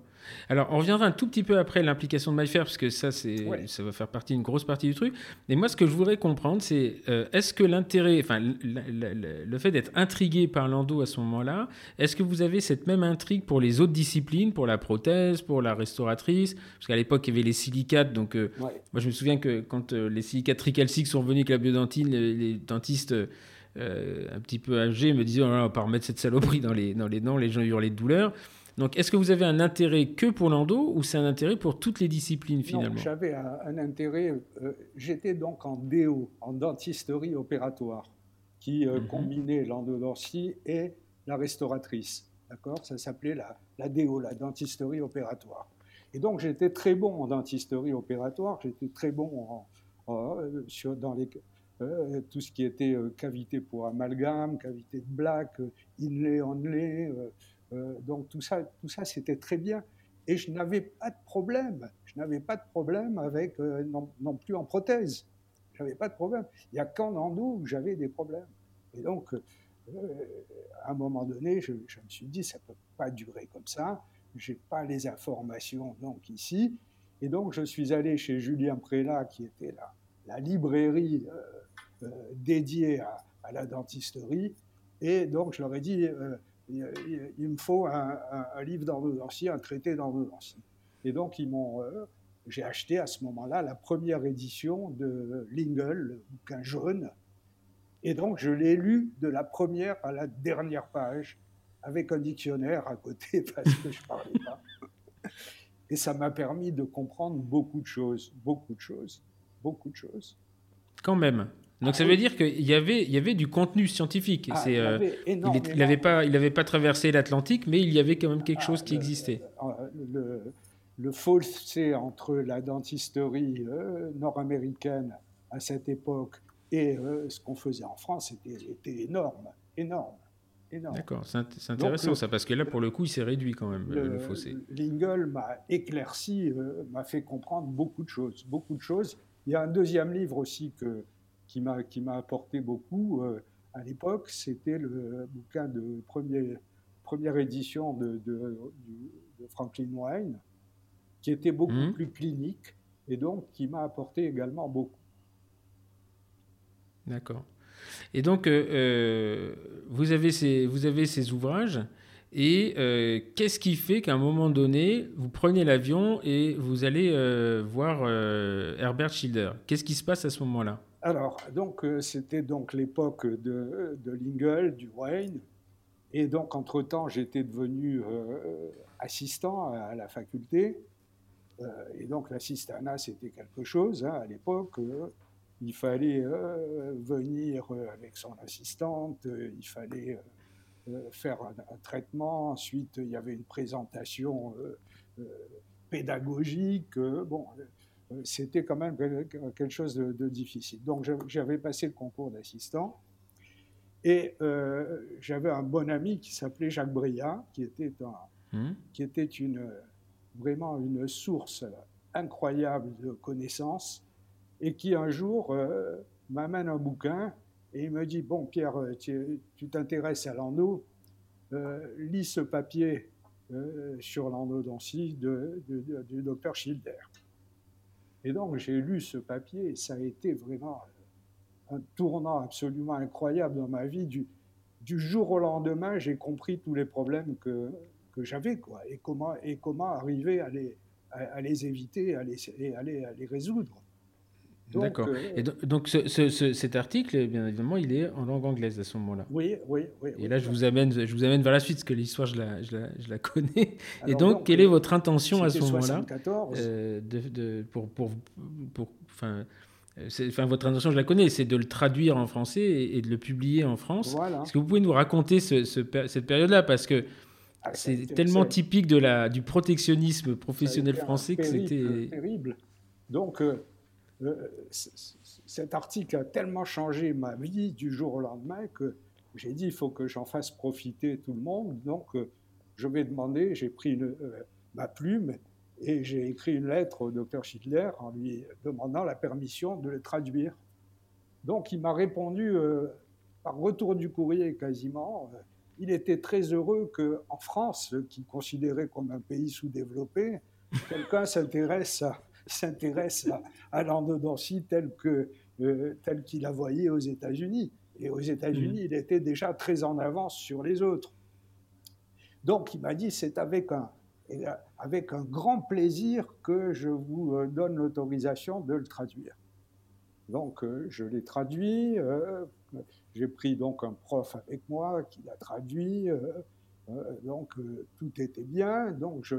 Alors, on reviendra un tout petit peu après l'implication de MyFair, parce que ça, c'est, ça va faire partie, une grosse partie du truc. Mais moi, ce que je voudrais comprendre, c'est euh, est-ce que l'intérêt, enfin, le, fait d'être intrigué par l'endo à ce moment-là, est-ce que vous avez cette même intrigue pour les autres disciplines, pour la prothèse, pour la restauratrice? Parce qu'à l'époque, il y avait les silicates. Donc, euh, moi, je me souviens que quand euh, les silicates tricalciques sont venus avec la biodontine, les, dentistes. un petit peu âgés me disaient oh, on va pas remettre cette saloperie dans les, dans les dents, les gens hurlaient de douleur. Donc, est-ce que vous avez un intérêt que pour l'endo ou c'est un intérêt pour toutes les disciplines finalement J'avais un, intérêt. Euh, j'étais donc en DO, en dentisterie opératoire, qui euh, mhm. combinait l'endodontie et la restauratrice. D'accord? Ça s'appelait la, la DO, la dentisterie opératoire. Et donc, j'étais très bon en dentisterie opératoire. J'étais très bon en, euh, sur, dans les, tout ce qui était cavité pour amalgame, cavité de black, inlay, onlay. Euh, donc tout ça, tout ça c'était très bien. Et je n'avais pas de problème. Je n'avais pas de problème avec, euh, non, plus en prothèse. Je n'avais pas de problème. Il n'y a qu'en endo où j'avais des problèmes. Et donc, euh, à un moment donné, je, me suis dit, ça ne peut pas durer comme ça. Je n'ai pas les informations donc ici. Et donc, je suis allé chez Julien Prélat, qui était la, la librairie dédiée à, à, la dentisterie. Et donc, je leur ai dit, il, me faut un, livre d'endodontie, un traité d'endodontie. Et donc, euh, j'ai acheté à ce moment-là la première édition de Lingle, le bouquin jaune. Et donc, je l'ai lu de la première à la dernière page, avec un dictionnaire à côté, parce que je ne parlais pas. Et ça m'a permis de comprendre beaucoup de choses, beaucoup de choses, beaucoup de choses. Quand même. Donc ah ça veut dire qu'il y avait, il y avait du contenu scientifique. Ah, euh, il n'avait pas, il pas traversé l'Atlantique, mais il y avait quand même quelque ah, chose qui existait. Le, le, fossé entre la dentisterie euh, nord-américaine à cette époque et euh, ce qu'on faisait en France était, énorme, énorme. D'accord, c'est intéressant ça, parce que là, pour le coup, il s'est réduit quand même, le, fossé. Lingle m'a éclairci, m'a fait comprendre beaucoup de choses, beaucoup de choses. Il y a un deuxième livre aussi que, qui m'a qui m'a apporté beaucoup euh, à l'époque, c'était le bouquin de premier, première édition de, de, Franklin Wine, qui était beaucoup mmh. plus clinique et donc qui m'a apporté également beaucoup. D'accord. Et donc, euh, euh, vous, avez ces, vous avez ces ouvrages, et qu'est-ce qui fait qu'à un moment donné, vous prenez l'avion et vous allez voir Herbert Schilder Qu'est-ce qui se passe à ce moment-là? Alors, donc, euh, c'était donc l'époque de, de Lingle, du Wayne. Et donc, entre-temps, j'étais devenu euh, assistant à, la faculté. Euh, et donc, l'assistanat, c'était quelque chose hein, à l'époque. il fallait venir avec son assistante, il fallait faire un, traitement. Ensuite, il y avait une présentation pédagogique. bon, c'était quand même quelque chose de, difficile. Donc, j'avais passé le concours d'assistant. Et j'avais un bon ami qui s'appelait Jacques Briat, qui était, un, mmh. qui était une, vraiment une source incroyable de connaissances et qui un jour euh, m'amène un bouquin et il me dit Bon, Pierre, euh, tu t'intéresses à l'endo, euh, lis ce papier sur l'endodontie de, du docteur Schilder. Et donc j'ai lu ce papier ça a été vraiment un tournant absolument incroyable dans ma vie. Du, jour au lendemain, j'ai compris tous les problèmes que, que j'avais quoi, et, comment, et comment arriver à les, éviter et à les résoudre. D'accord. Euh, et donc, ce, cet article, bien évidemment, il est en langue anglaise à ce moment-là. Oui, oui, oui. Et là, je vous amène, je vous amène vers la suite, parce que l'histoire, je la, je, la, je la, connais. et donc, quelle est votre intention à ce moment-là euh, de, de, pour, pour, pour, enfin, Enfin, votre intention, je la connais, c'est de le traduire en français et, de le publier en France. Voilà. Est-ce que vous pouvez nous raconter ce, cette période-là? Parce que ah, c'est tellement typique de la, du protectionnisme professionnel français que c'était. terrible. Donc, euh, euh, cet article a tellement changé ma vie du jour au lendemain que j'ai dit il faut que j'en fasse profiter tout le monde. Donc, euh, je vais demander, j'ai pris ma plume et j'ai écrit une lettre au docteur Schindler en lui demandant la permission de le traduire. Donc, il m'a répondu par retour du courrier quasiment il était très heureux qu'en France, qui considérait comme un pays sous-développé, quelqu'un s'intéresse à, s'intéresse à, l'endodontie telle que euh, telle qu'il la voyait aux États-Unis. Et aux États-Unis, mmh. il était déjà très en avance sur les autres. Donc, il m'a dit, c'est avec un, avec un grand plaisir que je vous euh, donne l'autorisation de le traduire. Donc, euh, je l'ai traduit. J'ai pris donc un prof avec moi qui l'a traduit. Euh, euh, donc euh, tout était bien. Donc je,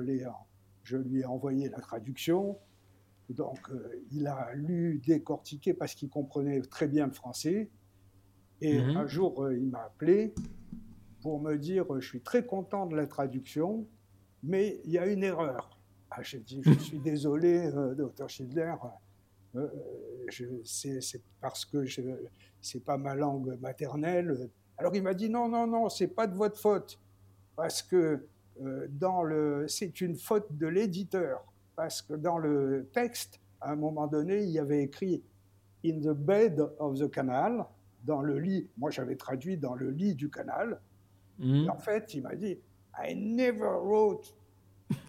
je lui ai envoyé la traduction. Donc il a lu, décortiqué parce qu'il comprenait très bien le français. Et mhm. un jour, il m'a appelé pour me dire Je suis très content de la traduction, mais il y a une erreur. Ah, J'ai dit Je suis désolé, docteur Schindler, c'est parce que je c'est pas ma langue maternelle. Alors il m'a dit non, non, non, c'est pas de votre faute, parce que euh, dans le, c'est une faute de l'éditeur, parce que dans le texte, à un moment donné, il y avait écrit in the bed of the canal, dans le lit. Moi, j'avais traduit dans le lit du canal. Mmh. en fait, il m'a dit I never wrote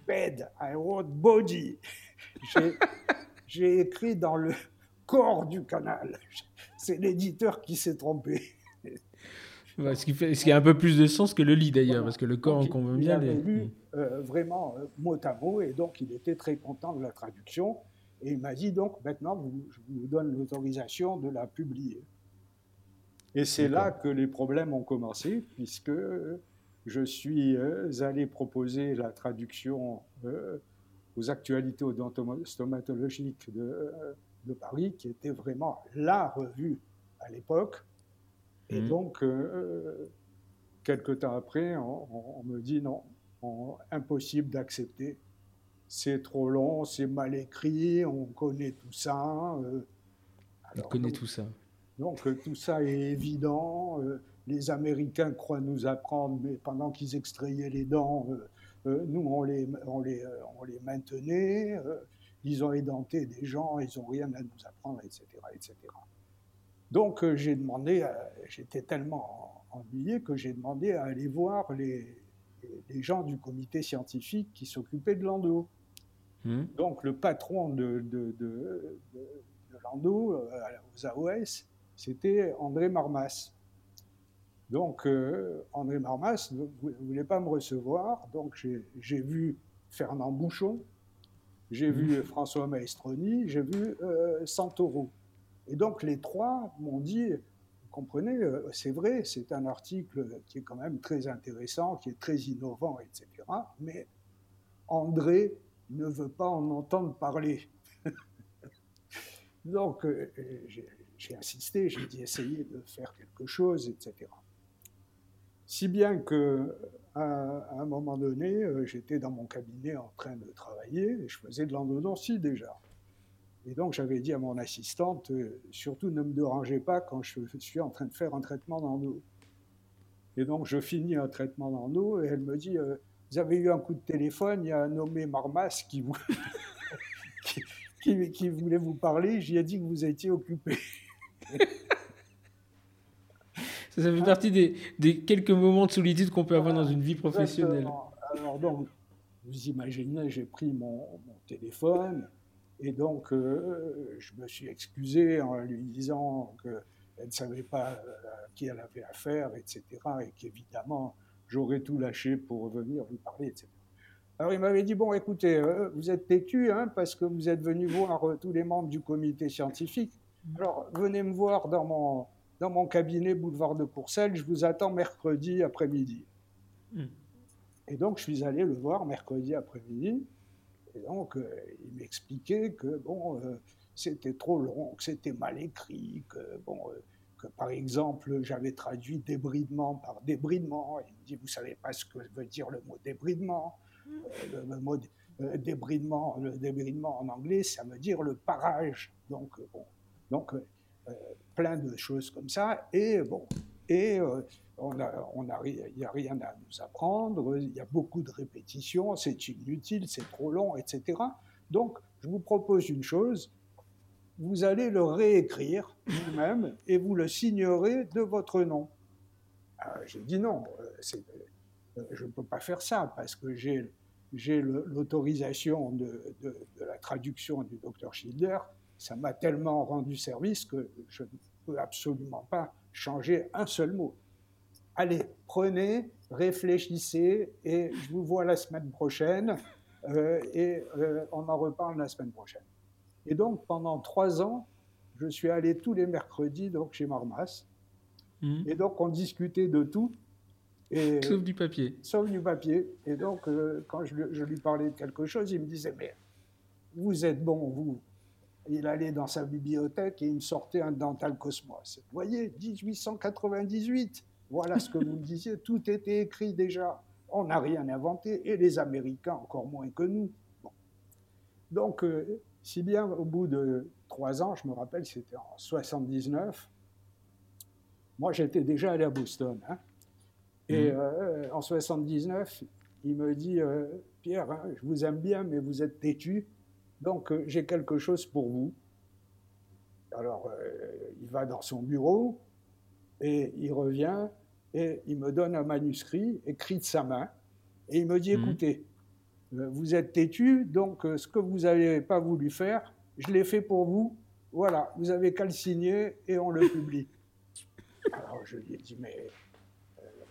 bed, I wrote body. J'ai écrit dans le corps du canal. C'est l'éditeur qui s'est trompé. Ce, qui fait, ce qui a un peu plus de sens que le lit d'ailleurs, parce que le corps, on convient bien. Il avait lu euh, vraiment euh, mot à mot, et donc il était très content de la traduction. Et il m'a dit donc maintenant, vous, je vous donne l'autorisation de la publier. Et c'est là que les problèmes ont commencé, puisque je suis euh, allé proposer la traduction aux actualités stomatologiques de de Paris, qui était vraiment la revue à l'époque. Et mmh. donc, euh, euh, quelques temps après, on, me dit non, impossible d'accepter. C'est trop long, c'est mal écrit, on connaît tout ça. Euh, on connaît tout ça. Donc tout ça est évident. les Américains croient nous apprendre, mais pendant qu'ils extrayaient les dents, nous, on les, on les, on les maintenait ils ont édenté des gens, ils n'ont rien à nous apprendre, etc. etc. Donc euh, j'ai demandé, j'étais tellement ennuyé que j'ai demandé à aller voir les, les, gens du comité scientifique qui s'occupaient de l'endo. Hmm. Donc le patron de, de, de, de l'endo euh, aux AOS, c'était André Marmas. Donc euh, André Marmas ne voulait pas me recevoir, donc j'ai vu Fernand Bouchon, j'ai vu François Maestroni, j'ai vu euh, Santoro. Et donc les trois m'ont dit, vous comprenez, euh, c'est vrai, c'est un article qui est quand même très intéressant, qui est très innovant, etc. Mais André ne veut pas en entendre parler. donc euh, j'ai insisté, j'ai dit essayez de faire quelque chose, etc. Si bien que à, un moment donné, euh, j'étais dans mon cabinet en train de travailler et je faisais de l'endodontie déjà. Et donc j'avais dit à mon assistante, euh, surtout ne me dérangez pas quand je suis en train de faire un traitement d'endo. Et donc je finis un traitement d'endo et elle me dit, euh, vous avez eu un coup de téléphone, il y a un nommé Marmas qui, vous qui, qui, voulait vous parler, j'y ai dit que vous étiez occupé. Ça, fait partie des, quelques moments de solitude qu'on peut avoir dans une vie professionnelle. Alors donc, vous imaginez, j'ai pris mon, téléphone et donc euh, je me suis excusé en lui disant qu'elle ne savait pas euh, à qui elle avait affaire, etc. Et qu'évidemment, j'aurais tout lâché pour venir lui parler, etc. Alors il m'avait dit, bon écoutez, euh, vous êtes têtu hein, parce que vous êtes venu voir tous les membres du comité scientifique. Alors venez me voir dans mon, dans mon cabinet boulevard de Courcelles, je vous attends mercredi après-midi. Hmm. Et donc je suis allé le voir mercredi après-midi. Et donc euh, il m'expliquait que bon, euh, c'était trop long, que c'était mal écrit, que bon que par exemple, j'avais traduit débridement par débridement. Il me dit, vous savez pas ce que veut dire le mot débridement? Euh, le, mot euh, débridement, le débridement en anglais, ça veut dire le parage. Donc, euh, bon, donc plein de choses comme ça. Et bon, et on on a, il n'y a rien à nous apprendre, il y a beaucoup de répétitions, c'est inutile, c'est trop long, etc. Donc, je vous propose une chose, vous allez le réécrire vous-même et vous le signerez de votre nom. J'ai dit non, je ne peux pas faire ça parce que j'ai l'autorisation de, la traduction du docteur Schilder, ça m'a tellement rendu service que je ne peux absolument pas changer un seul mot. Allez, prenez, réfléchissez et je vous vois la semaine prochaine euh, et euh, on en reparle la semaine prochaine. Et donc pendant trois ans, je suis allé tous les mercredis donc chez Marmas. Mmh. Et donc on discutait de tout sauf du papier. Sauf du papier. Et donc, euh, quand je, lui parlais de quelque chose, il me disait, mais vous êtes bon, vous. Il allait dans sa bibliothèque et il me sortait un Dental Cosmos. Vous voyez, 1898, voilà ce que vous me disiez, tout était écrit déjà. On n'a rien inventé, et les Américains encore moins que nous. Donc, euh, si bien au bout de trois ans, je me rappelle, c'était en 79, moi j'étais déjà allé à Boston. Hein, et mhm. euh, en 79, il me dit euh, Pierre, hein, je vous aime bien, mais vous êtes têtu, donc j'ai quelque chose pour vous. Alors, il va dans son bureau et il revient et il me donne un manuscrit écrit de sa main et il me dit mhm. écoutez, vous êtes têtu, donc ce que vous n'avez pas voulu faire, je l'ai fait pour vous. Voilà, vous avez qu'à le signer et on le publie. Alors je lui ai dit mais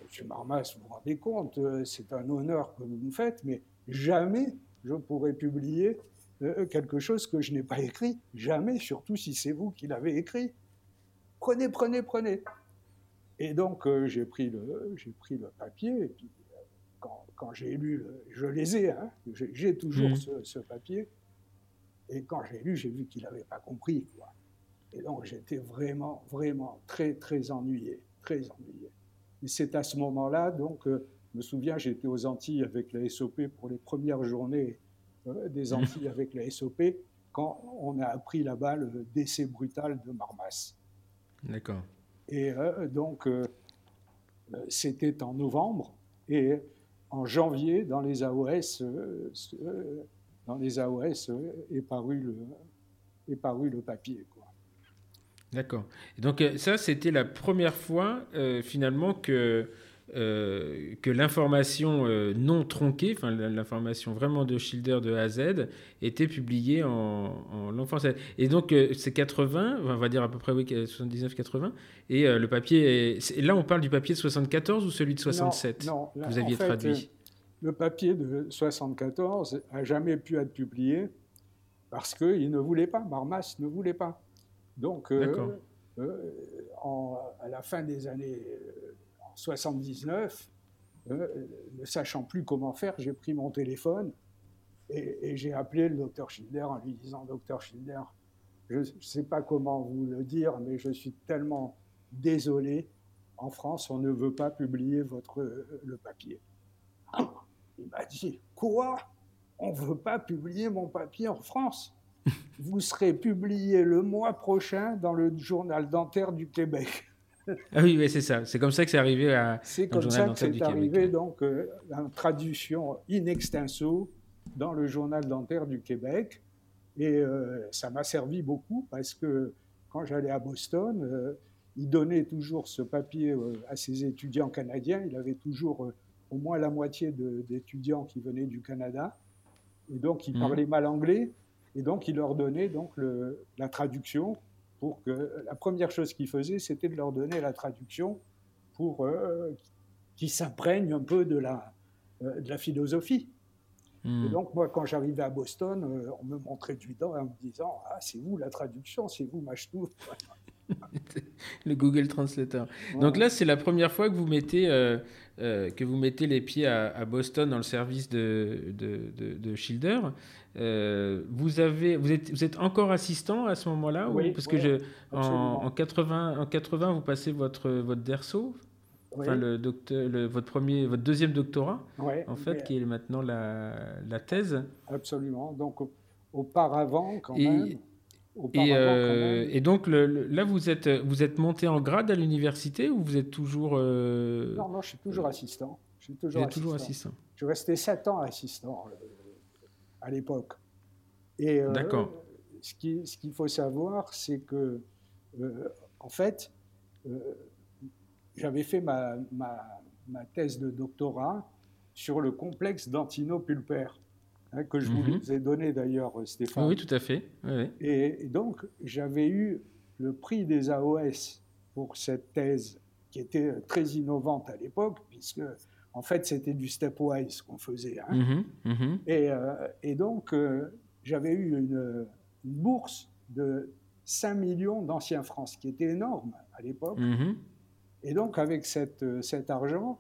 Monsieur Marmas, vous vous rendez compte, euh, c'est un honneur que vous me faites, mais jamais je pourrais publier euh, quelque chose que je n'ai pas écrit. Jamais, surtout si c'est vous qui l'avez écrit. Prenez, prenez, prenez. Et donc, euh, j'ai pris, le, pris le papier, et puis quand, j'ai lu, je les ai, hein, j'ai, toujours mmh. ce, ce, papier, et quand j'ai lu, j'ai vu qu'il n'avait pas compris. Quoi. Et donc, j'étais vraiment, vraiment très, très ennuyé, très ennuyé. Et c'est à ce moment-là, donc, euh, je me souviens, j'étais aux Antilles avec la SOP pour les premières journées euh, des Antilles avec la SOP, quand on a appris là-bas le décès brutal de Marmas. D'accord. Et euh, donc, c'était en novembre, et en janvier, dans les AOS, dans les AOS est paru le, est paru le papier. D'accord. Donc euh, ça, c'était la première fois euh, finalement que, euh, que l'information non tronquée, enfin l'information vraiment de Schilder de A à Z, était publiée en, en langue française. Et donc c'est 80, on va dire à peu près oui, 79-80, et le papier, est, là on parle du papier de 74 ou celui de 67 Non, non vous aviez traduit? Le papier de 74 a jamais pu être publié parce qu'il ne voulait pas, Marmas ne voulait pas. Donc, euh, euh, à la fin des années 79, euh, ne sachant plus comment faire, j'ai pris mon téléphone et, j'ai appelé le docteur Schilder en lui disant Docteur Schilder, je ne sais pas comment vous le dire, mais je suis tellement désolé. En France, on ne veut pas publier votre, le papier. Il m'a dit, quoi? On ne veut pas publier mon papier en France? Vous serez publié le mois prochain dans le journal dentaire du Québec. Ah oui, c'est ça. C'est comme ça que c'est arrivé à. C'est comme ça que c'est arrivé, donc, euh, en traduction in extenso dans le journal dentaire du Québec. Et euh, ça m'a servi beaucoup parce que quand j'allais à Boston, euh, il donnait toujours ce papier à ses étudiants canadiens. Il avait toujours au moins la moitié d'étudiants qui venaient du Canada. Et donc, il mmh. parlait mal anglais. Et donc, il leur donnait donc le, la traduction pour que la première chose qu'il faisait, c'était de leur donner la traduction pour euh, qu'ils s'imprègnent un peu de la, euh, de la philosophie. Hmm. Et donc, moi, quand j'arrivais à Boston, euh, on me montrait du doigt en me disant Ah, c'est vous la traduction, c'est vous, Machtou. le Google Translator. Donc là, c'est la première fois que vous mettez, que vous mettez les pieds à, Boston dans le service de, de, de, de Schilder. Euh, vous, avez, vous, êtes, vous êtes encore assistant à ce moment-là Oui. Parce que je, en, 80, en 80, vous passez votre, votre DERSO, enfin le docteur, le, votre, premier, votre deuxième doctorat, en fait, qui est maintenant la, la, thèse. Absolument. Donc, auparavant, quand et, même. Et, euh, et, donc là, vous êtes, vous êtes monté en grade à l'université ou vous êtes toujours... Euh, non, non, je suis toujours assistant. Je suis toujours, assistant. toujours assistant. Je suis resté sept ans assistant à l'époque. Et euh, ce qu'il ce qu'il faut savoir, c'est que, euh, en fait, euh, j'avais fait ma, ma, ma, thèse de doctorat sur le complexe d'antinopulpaire, hein, que je vous mhm. ai donné d'ailleurs, Stéphane. Oui, tout à fait. Et, donc, j'avais eu le prix des AOS pour cette thèse, qui était très innovante à l'époque, puisque en fait, c'était du stepwise qu'on faisait. Hein. Mhm, mhm. Et, euh, et, donc, euh, j'avais eu une, bourse de 5 millions d'anciens francs, ce qui était énorme à l'époque. Et donc, avec cette, euh, cet argent,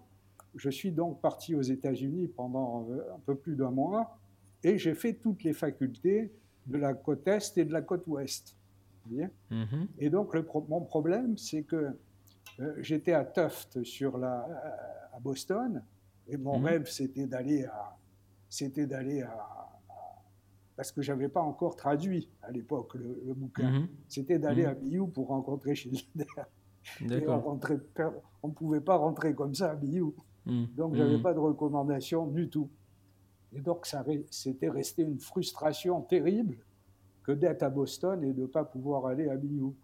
je suis donc parti aux États-Unis pendant un peu plus d'un mois et j'ai fait toutes les facultés de la côte Est et de la côte Ouest. Et donc, le mon problème, c'est que j'étais à Tufts sur la, à Boston. Et mon mhm. rêve, c'était d'aller à, c'était d'aller à, parce que j'avais pas encore traduit à l'époque le, bouquin. Mhm. C'était d'aller mhm. à Biou pour rencontrer Schilder. on ne pouvait pas rentrer comme ça à Biou. Donc, j'avais pas de recommandation du tout. Et donc, c'était resté une frustration terrible que d'être à Boston et de ne pas pouvoir aller à Biou.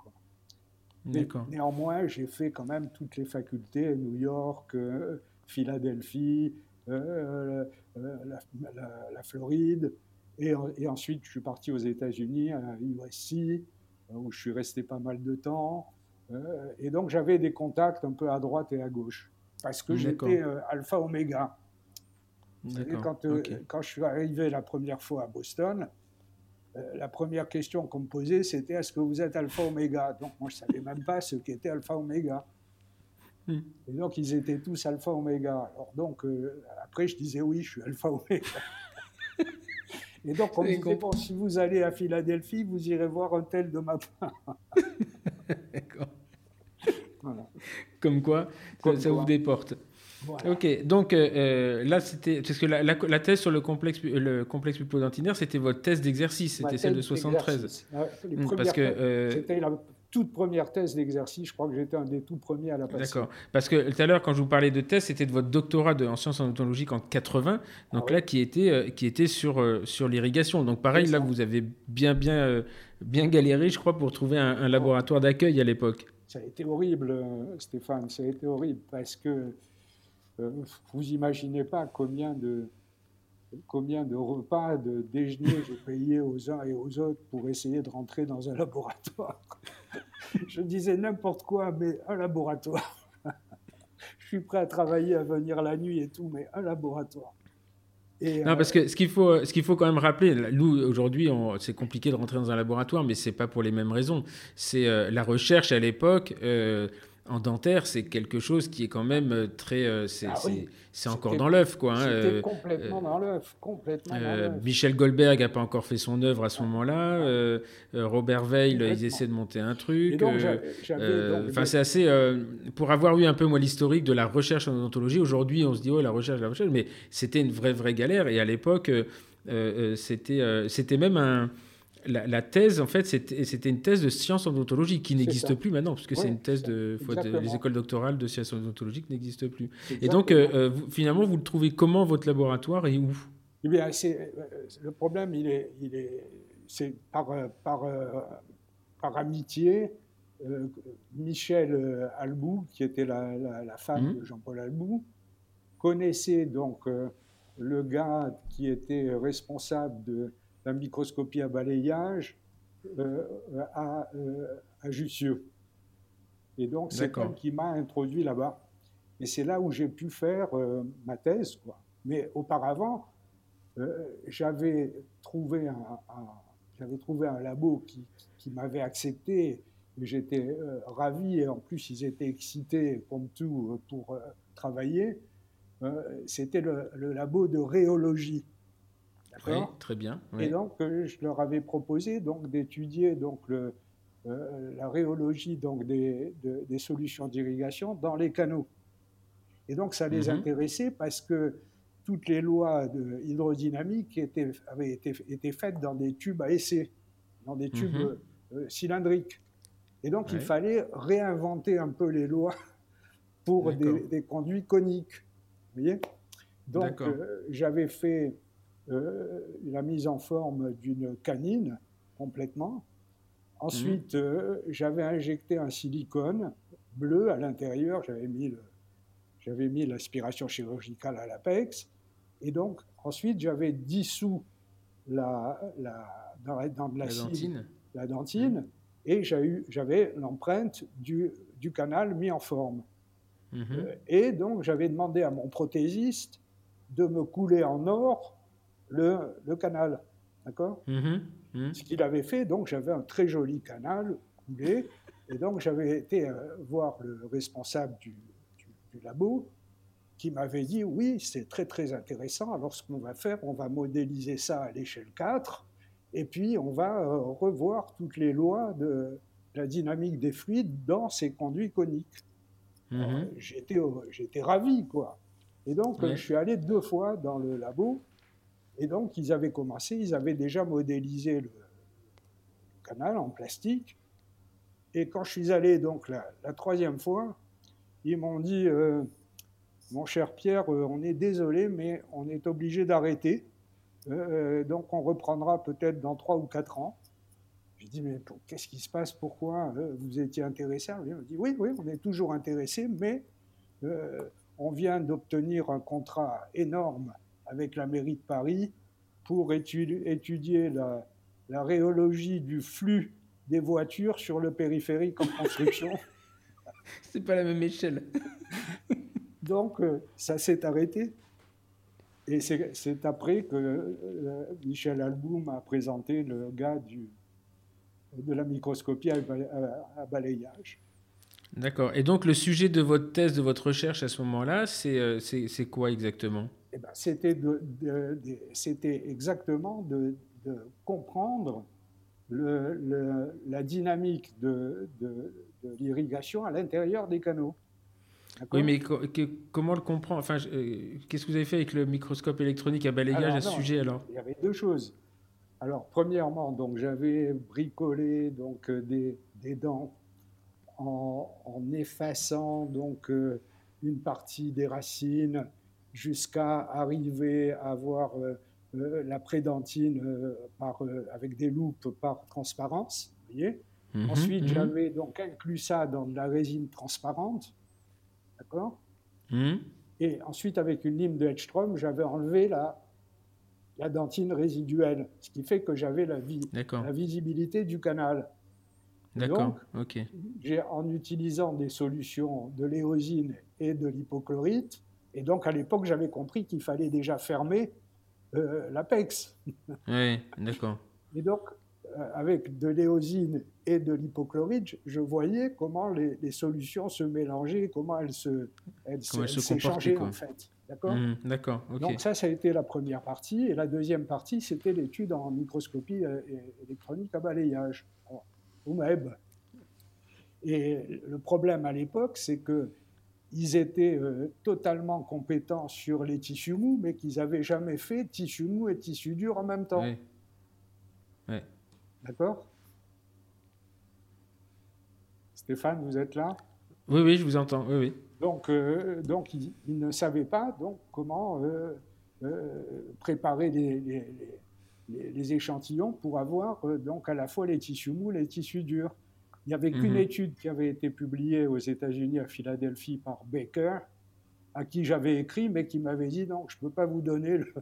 Néanmoins, j'ai fait quand même toutes les facultés, New York, euh, Philadelphie, euh, euh, la, Floride. Et, ensuite, je suis parti aux États-Unis, à USC, où je suis resté pas mal de temps. et donc, j'avais des contacts un peu à droite et à gauche, parce que j'étais alpha-oméga. Quand, quand je suis arrivé la première fois à Boston, euh, la première question qu'on me posait, c'était est-ce que vous êtes alpha-oméga Donc moi, je ne savais même pas ce qu'était alpha-oméga. Hmm. Et donc, ils étaient tous alpha-oméga. Alors donc, euh, après, je disais oui, je suis alpha-oméga. Et donc, on me disait, bon, si vous allez à Philadelphie, vous irez voir un tel de ma part. D'accord. Comme quoi, ça, vous déporte. Ok, donc euh, euh, là, c'était. Parce que la, thèse sur le complexe, le complexe pulpodentinaire, c'était votre thèse d'exercice, c'était celle de 73. Hmm, parce que. Euh, c'était la toute première thèse d'exercice, je crois que j'étais un des tout premiers à la passer. D'accord. Parce que tout à l'heure, quand je vous parlais de thèse, c'était de votre doctorat de, en sciences odontologiques en 80, donc ah là, qui était, qui était sur, sur l'irrigation. Donc pareil, là, vous avez bien, bien, bien galéré, je crois, pour trouver un, un laboratoire d'accueil à l'époque. Ça a été horrible, Stéphane, ça a été horrible parce que vous imaginez pas combien de, combien de repas, de déjeuners j'ai payé aux uns et aux autres pour essayer de rentrer dans un laboratoire. Je disais n'importe quoi, mais un laboratoire. Je suis prêt à travailler, à venir la nuit et tout, mais un laboratoire. non, parce que ce qu'il faut, ce qu'il faut quand même rappeler, nous aujourd'hui, c'est compliqué de rentrer dans un laboratoire, mais c'est pas pour les mêmes raisons. C'est euh, la recherche à l'époque. Euh, en dentaire, c'est quelque chose qui est quand même euh, très. Euh, c'est ah encore dans l'œuf, quoi. Hein, euh, complètement dans l'œuf, complètement Michel Goldberg n'a pas encore fait son œuvre à ce moment-là. Robert Veil, ils essaient de monter un truc. Enfin, c'est assez. pour avoir eu un peu, moi, l'historique de la recherche en odontologie, aujourd'hui, on se dit, oh, la recherche, la recherche, mais c'était une vraie, vraie galère. Et à l'époque, c'était c'était même un la, thèse, en fait, c'était une thèse de sciences odontologiques qui n'existe plus maintenant, parce que c'est une thèse de, les écoles doctorales de sciences odontologiques n'existent plus. Et donc, euh, euh, finalement, vous le trouvez comment votre laboratoire et où? Eh bien, euh, le problème, il est, il est, c'est par, par, par amitié. Michel Albou, qui était la, la, femme mmh. de Jean-Paul Albou, connaissait donc le gars qui était responsable de la microscopie à balayage euh, à, euh, à, Jussieu. Et donc, c'est elle qui m'a introduit là-bas. Et c'est là où j'ai pu faire euh, ma thèse. Quoi. Mais auparavant, j'avais trouvé un, j'avais trouvé un labo qui, qui m'avait accepté. J'étais ravi et en plus, ils étaient excités, comme tout, pour travailler. C'était le, le, labo de rhéologie. Oui, très bien. Et donc, euh, je leur avais proposé donc d'étudier donc le, euh, la rhéologie donc des, des solutions d'irrigation dans les canaux. Et donc, ça les mhm. intéressait parce que toutes les lois de hydrodynamique étaient, avaient été, faites dans des tubes à essai, dans des tubes mhm. euh, cylindriques. Et donc, il fallait réinventer un peu les lois pour des, conduits coniques. Vous voyez? Donc, j'avais fait la mise en forme d'une canine complètement. Ensuite, euh, j'avais injecté un silicone bleu à l'intérieur. J'avais mis j'avais mis l'aspiration chirurgicale à l'apex. Et donc, ensuite, j'avais dissous la, la, dans, la, de la, dentine, la dentine et j'avais l'empreinte du, du, canal mis en forme. Mhm. Euh, et donc, j'avais demandé à mon prothésiste de me couler en or le, canal. D'accord mhm, mhm. Ce qu'il avait fait, donc j'avais un très joli canal coulé, et donc j'avais été euh, voir le responsable du, labo qui m'avait dit oui, c'est très très intéressant. Alors ce qu'on va faire, on va modéliser ça à l'échelle 4, et puis on va euh, revoir toutes les lois de la dynamique des fluides dans ces conduits coniques. Mhm. J'étais ravi, quoi. Et donc, je suis allé deux fois dans le labo et donc, ils avaient commencé, ils avaient déjà modélisé le canal en plastique. Et quand je suis allé donc la, troisième fois, ils m'ont dit euh, Mon cher Pierre, euh, on est désolé, mais on est obligé d'arrêter. Euh, donc, on reprendra peut-être dans trois ou quatre ans. J'ai dit Mais qu'est-ce qui se passe? Pourquoi vous étiez intéressé Ils m'ont dit Oui, oui, on est toujours intéressé, mais on vient d'obtenir un contrat énorme avec la mairie de Paris pour étudier, la, la, rhéologie du flux des voitures sur le périphérique en construction. C'est pas la même échelle. Donc, euh, ça s'est arrêté. Et c'est après que euh, Michel Alboum a présenté le gars du, de la microscopie à, balayage. D'accord. Et donc, le sujet de votre thèse, de votre recherche à ce moment-là, c'est euh, quoi exactement? Eh ben, c'était, c'était exactement de, comprendre le, la dynamique de, l'irrigation à l'intérieur des canaux. Oui, mais comment le comprendre? Enfin, euh, qu'est-ce que vous avez fait avec le microscope électronique à balayage à ce sujet alors? Il y avait deux choses. Alors, premièrement, donc j'avais bricolé donc euh, des, des dents en, en, effaçant donc euh, une partie des racines jusqu'à arriver à avoir euh, euh, la prédentine par, avec des loupes par transparence. Vous voyez mhm, Ensuite, mhm. j'avais donc inclus ça dans de la résine transparente. D'accord mhm. Et ensuite, avec une lime de Hedstrom, j'avais enlevé la, la dentine résiduelle, ce qui fait que j'avais la, vie, la visibilité du canal. D'accord, ok. En utilisant des solutions de l'éosine et de l'hypochlorite, et donc, à l'époque, j'avais compris qu'il fallait déjà fermer euh, l'APEX. Oui, d'accord. Et donc, avec de l'éosine et de l'hypochlorite, je voyais comment les, solutions se mélangeaient, comment elles se, elles s'échangeaient en fait. D'accord mmh, D'accord. Donc ça, ça a été la première partie. Et la deuxième partie, c'était l'étude en microscopie euh, électronique à balayage, Et le problème à l'époque, c'est que ils étaient euh, totalement compétents sur les tissus mous, mais qu'ils n'avaient jamais fait tissu mou et tissu dur en même temps. Oui. D'accord? Stéphane, vous êtes là? Oui, oui, je vous entends. Oui, oui. Donc, euh, donc ils, ne savaient pas donc, comment euh, préparer les, les, échantillons pour avoir donc à la fois les tissus mous et les tissus durs. Il n'y avait qu'une mhm. étude qui avait été publiée aux États-Unis à Philadelphie par Baker, à qui j'avais écrit, mais qui m'avait dit non, je ne peux pas vous donner le,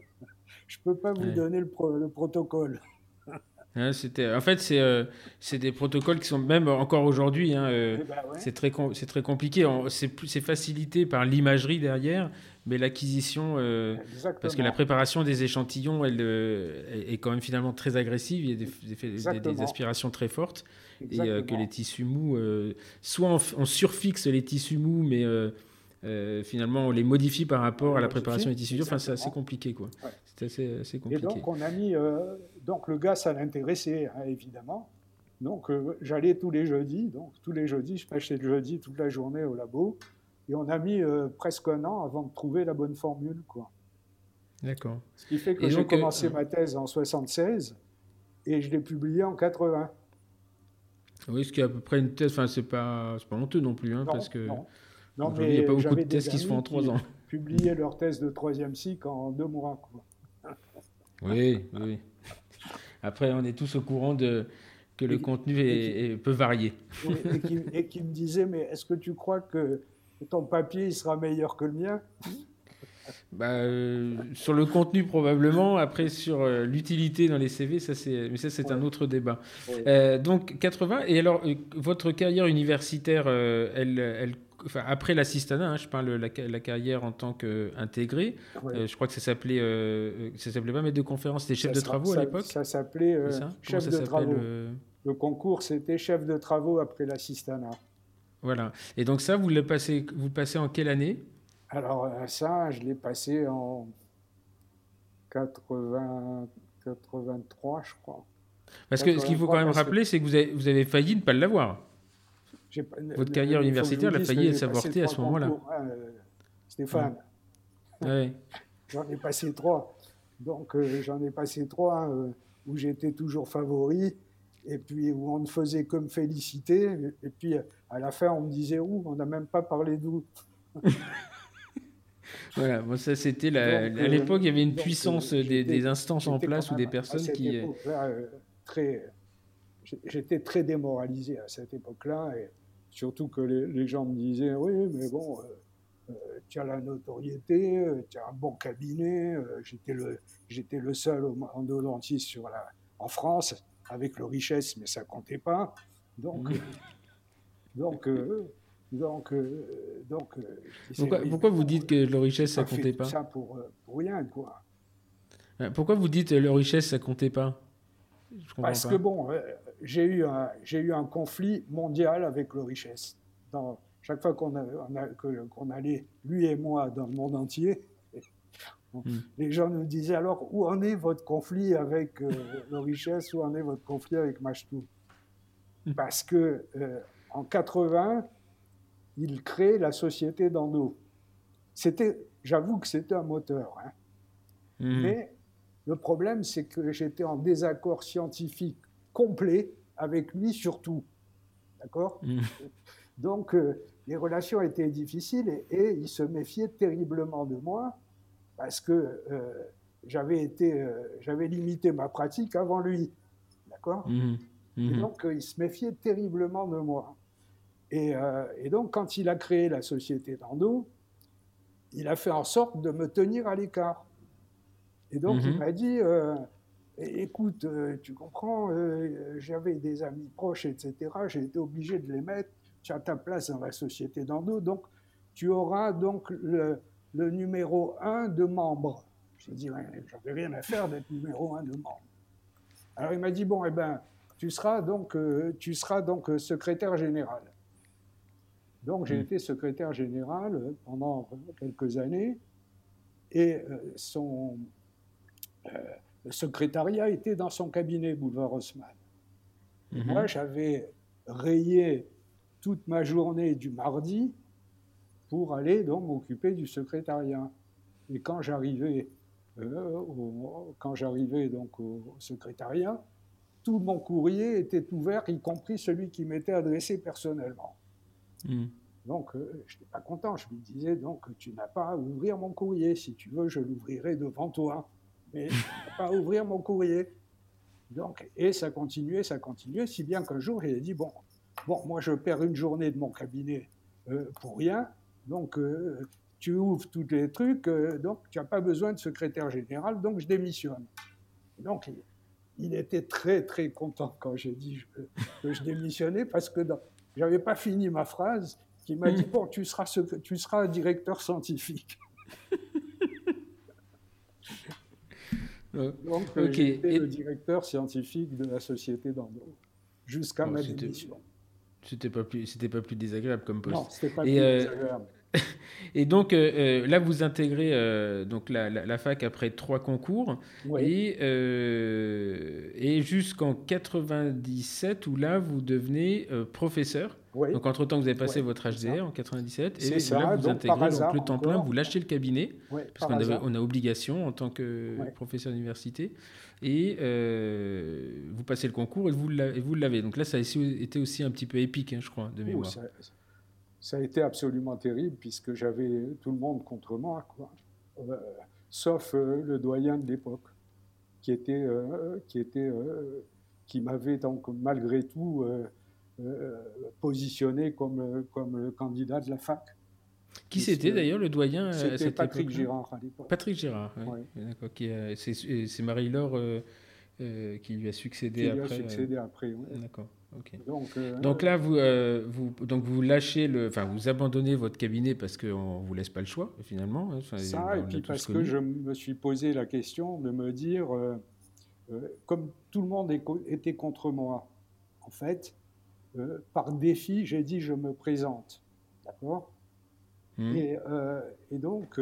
je peux pas vous donner le, protocole. c'était, en fait, c'est, euh, c'est des protocoles qui sont même encore aujourd'hui. Hein, euh, eh ben c'est très, c'est très compliqué. C'est, c'est facilité par l'imagerie derrière, mais l'acquisition, euh, parce que la préparation des échantillons, elle, est quand même finalement très agressive. Il y a des, des aspirations très fortes et euh, que les tissus mous, euh, soit on, surfixe les tissus mous, mais euh, finalement on les modifie par rapport à la préparation des tissus durs. Enfin, c'est assez compliqué, quoi. C'est assez, compliqué. Et donc on a mis, donc le gars, ça l'intéressait hein, évidemment. Donc j'allais tous les jeudis, donc tous les jeudis, je passais le jeudi toute la journée au labo, et on a mis presque un an avant de trouver la bonne formule, quoi. D'accord. Ce qui fait que j'ai commencé ma thèse en 76 et je l'ai publiée en 80. Oui, ce qui est à peu près une thèse, enfin, c'est pas, pas honteux non plus, hein, parce que. Non. mais il n'y a pas beaucoup de thèses qui se font en trois ans. Publier leur thèse de troisième cycle en deux mois. Oui, oui. Après, on est tous au courant de, que le contenu est, peut varier. et, qui, me disait, mais est-ce que tu crois que ton papier il sera meilleur que le mien bah, euh, sur le contenu probablement, après sur euh, l'utilité dans les CV, ça c'est, mais ça c'est un autre débat. Euh, donc 80 et alors votre carrière universitaire, elle, elle enfin, après l'assistanat, hein, je parle la, la carrière en tant qu'intégré, je crois que ça s'appelait, ça s'appelait pas maître de conférence, c'était chef de travaux à l'époque. Ça s'appelait chef de travaux. Le... concours c'était chef de travaux après l'assistanat. Voilà. Et donc ça, vous le passez, vous passez en quelle année? Alors euh, ça, je l'ai passé en 80, 83, je crois. Parce que ce qu'il faut quand même rappeler, c'est que vous avez, vous avez, failli ne pas l'avoir. Votre carrière universitaire, elle a failli s'avorter à ce moment-là. Hein, euh, Stéphane. j'en ai passé trois. Donc euh, j'en ai passé trois où j'étais toujours favori et puis où on ne faisait que me féliciter. Et puis à la fin, on me disait où On n'a même pas parlé d'où. Voilà, ça c'était à euh, l'époque il y avait une puissance euh, des, instances en place ou des personnes qui. Euh, très, j'étais très démoralisé à cette époque-là et surtout que les, gens me disaient oui mais bon tu as la notoriété, tu as un bon cabinet, j'étais le j'étais le seul sur la en France avec le richesse mais ça comptait pas donc mmh. donc donc, euh, donc euh, pourquoi, vous dites que leur richesse, ça comptait pas Ça pour, euh, pour, rien, quoi. Pourquoi vous dites que leur richesse, ça comptait pas? Parce que bon, j'ai eu, un, eu un conflit mondial avec le richesse. Dans, chaque fois qu'on qu'on allait, lui et moi, dans le monde entier, hmm. les gens nous disaient alors où en est votre conflit avec le richesse, où en est votre conflit avec Machtou? Hmm. Parce que en 80, il crée la société d'Ando. C'était, j'avoue que c'était un moteur. Hein. Mhm. Mais le problème, c'est que j'étais en désaccord scientifique complet avec lui surtout. D'accord? Donc, euh, les relations étaient difficiles et, il se méfiait terriblement de moi parce que euh, j'avais été, euh, j'avais limité ma pratique avant lui. D'accord? Mhm. Et donc, il se méfiait terriblement de moi. Euh, et, donc, quand il a créé la société d'Ando, il a fait en sorte de me tenir à l'écart. Et donc, il mhm. m'a dit euh, écoute, euh, tu comprends, j'avais des amis proches, etc. J'ai été obligé de les mettre. Tu as ta place dans la société d'Ando, donc tu auras donc le, numéro 1 de membre. J'ai dit j'avais rien à faire d'être numéro 1 de membre. Alors, il m'a dit bon, eh ben, tu seras donc, tu seras donc secrétaire général. Donc j'ai hmm. été secrétaire général pendant quelques années et son secrétariat était dans son cabinet, boulevard Haussmann. Mhm. Moi, j'avais rayé toute ma journée du mardi pour aller donc m'occuper du secrétariat. Et quand j'arrivais, euh, au, quand j'arrivais donc au secrétariat, tout mon courrier était ouvert, y compris celui qui m'était adressé personnellement. Mhm. Donc, euh, je n'étais pas content. Je lui disais, donc, tu n'as pas à ouvrir mon courrier. Si tu veux, je l'ouvrirai devant toi. Mais tu n'as pas à ouvrir mon courrier. Donc, et ça continuait, ça continuait, si bien qu'un jour, il a dit, bon, bon, moi je perds une journée de mon cabinet euh, pour rien, donc euh, tu ouvres tous les trucs, euh, donc tu n'as pas besoin de secrétaire général, donc je démissionne. Donc il, était très très content quand j'ai dit que je démissionnais, parce que je n'avais pas fini ma phrase, qui m'a dit, bon, tu seras, tu seras directeur scientifique. Donc, j'étais le directeur scientifique de la société d'Ando jusqu'à ma démission. C'était pas plus, c'était pas plus désagréable comme poste. Non, c'était pas plus euh, désagréable. Et donc euh, euh, là, vous intégrez donc la, fac après trois concours. Et, et jusqu'en 97 où là vous devenez professeur. Donc entre temps vous avez passé votre HDR en 97 et là vous intégrez donc, le temps plein, vous lâchez le cabinet. Parce qu'on on a obligation en tant que professeur d'université. Et vous passez le concours et vous l'avez. Donc là ça a été aussi un petit peu épique, hein, je crois, de mémoire. ça a été absolument terrible puisque j'avais tout le monde contre moi, quoi. Euh, sauf euh, le doyen de l'époque, qui était, euh, qui était, qui m'avait donc malgré tout positionné comme comme le candidat de la fac. Qui c'était d'ailleurs le doyen C'était Patrick Girard à l'époque. Patrick Girard, oui. C'est Marie-Laure qui lui a succédé qui après. Lui a succédé après, D'accord. Euh, donc, là, vous, euh, vous, donc vous lâchez le, enfin vous abandonnez votre cabinet parce qu'on vous laisse pas le choix finalement. Hein, ça et puis parce que je me suis posé la question de me dire, euh, comme tout le monde était contre moi, en fait, par défi, j'ai dit je me présente, d'accord? Mmh. Et, donc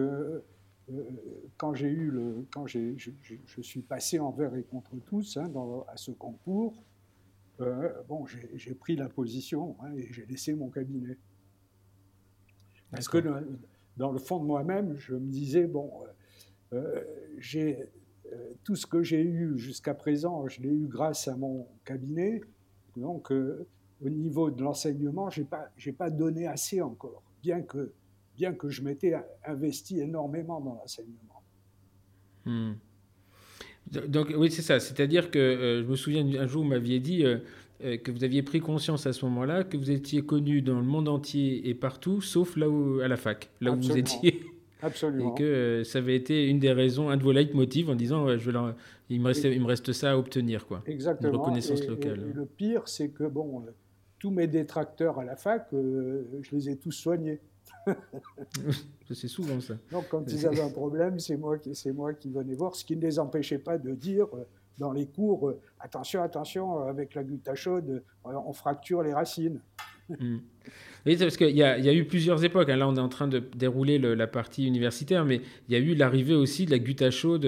quand j'ai eu le, quand j'ai, je, suis passé envers et contre tous hein, dans, à ce concours. Euh, bon, j'ai pris la position hein, et j'ai laissé mon cabinet. Parce que dans le fond de moi-même, je me disais, bon, euh, euh, tout ce que j'ai eu jusqu'à présent, je l'ai eu grâce à mon cabinet. Donc, au niveau de l'enseignement, je n'ai pas, pas donné assez encore, bien que, bien que je m'étais investi énormément dans l'enseignement. Hmm. Donc oui, c'est ça. C'est-à-dire que euh, je me souviens un jour, vous m'aviez dit euh, euh, que vous aviez pris conscience à ce moment-là que vous étiez connu dans le monde entier et partout, sauf là où, à la fac, là où vous étiez. Absolument. Et que ça avait été une des raisons, un de vos leitmotivs en disant je il, me reste, il me reste ça à obtenir. Quoi. Exactement. Une reconnaissance locale. Et, le pire, c'est que bon, tous mes détracteurs à la fac, je les ai tous soignés. c'est souvent ça. Donc, quand ils avaient un problème, c'est moi, qui, moi qui venais voir, ce qui ne les empêchait pas de dire euh, dans les cours euh, attention, attention, avec la gutta chaude, euh, on fracture les racines. Hmm. Oui, parce qu'il y, a eu plusieurs époques. Hein. Là, on est en train de dérouler la partie universitaire, mais il y a eu l'arrivée aussi de la gutta chaude.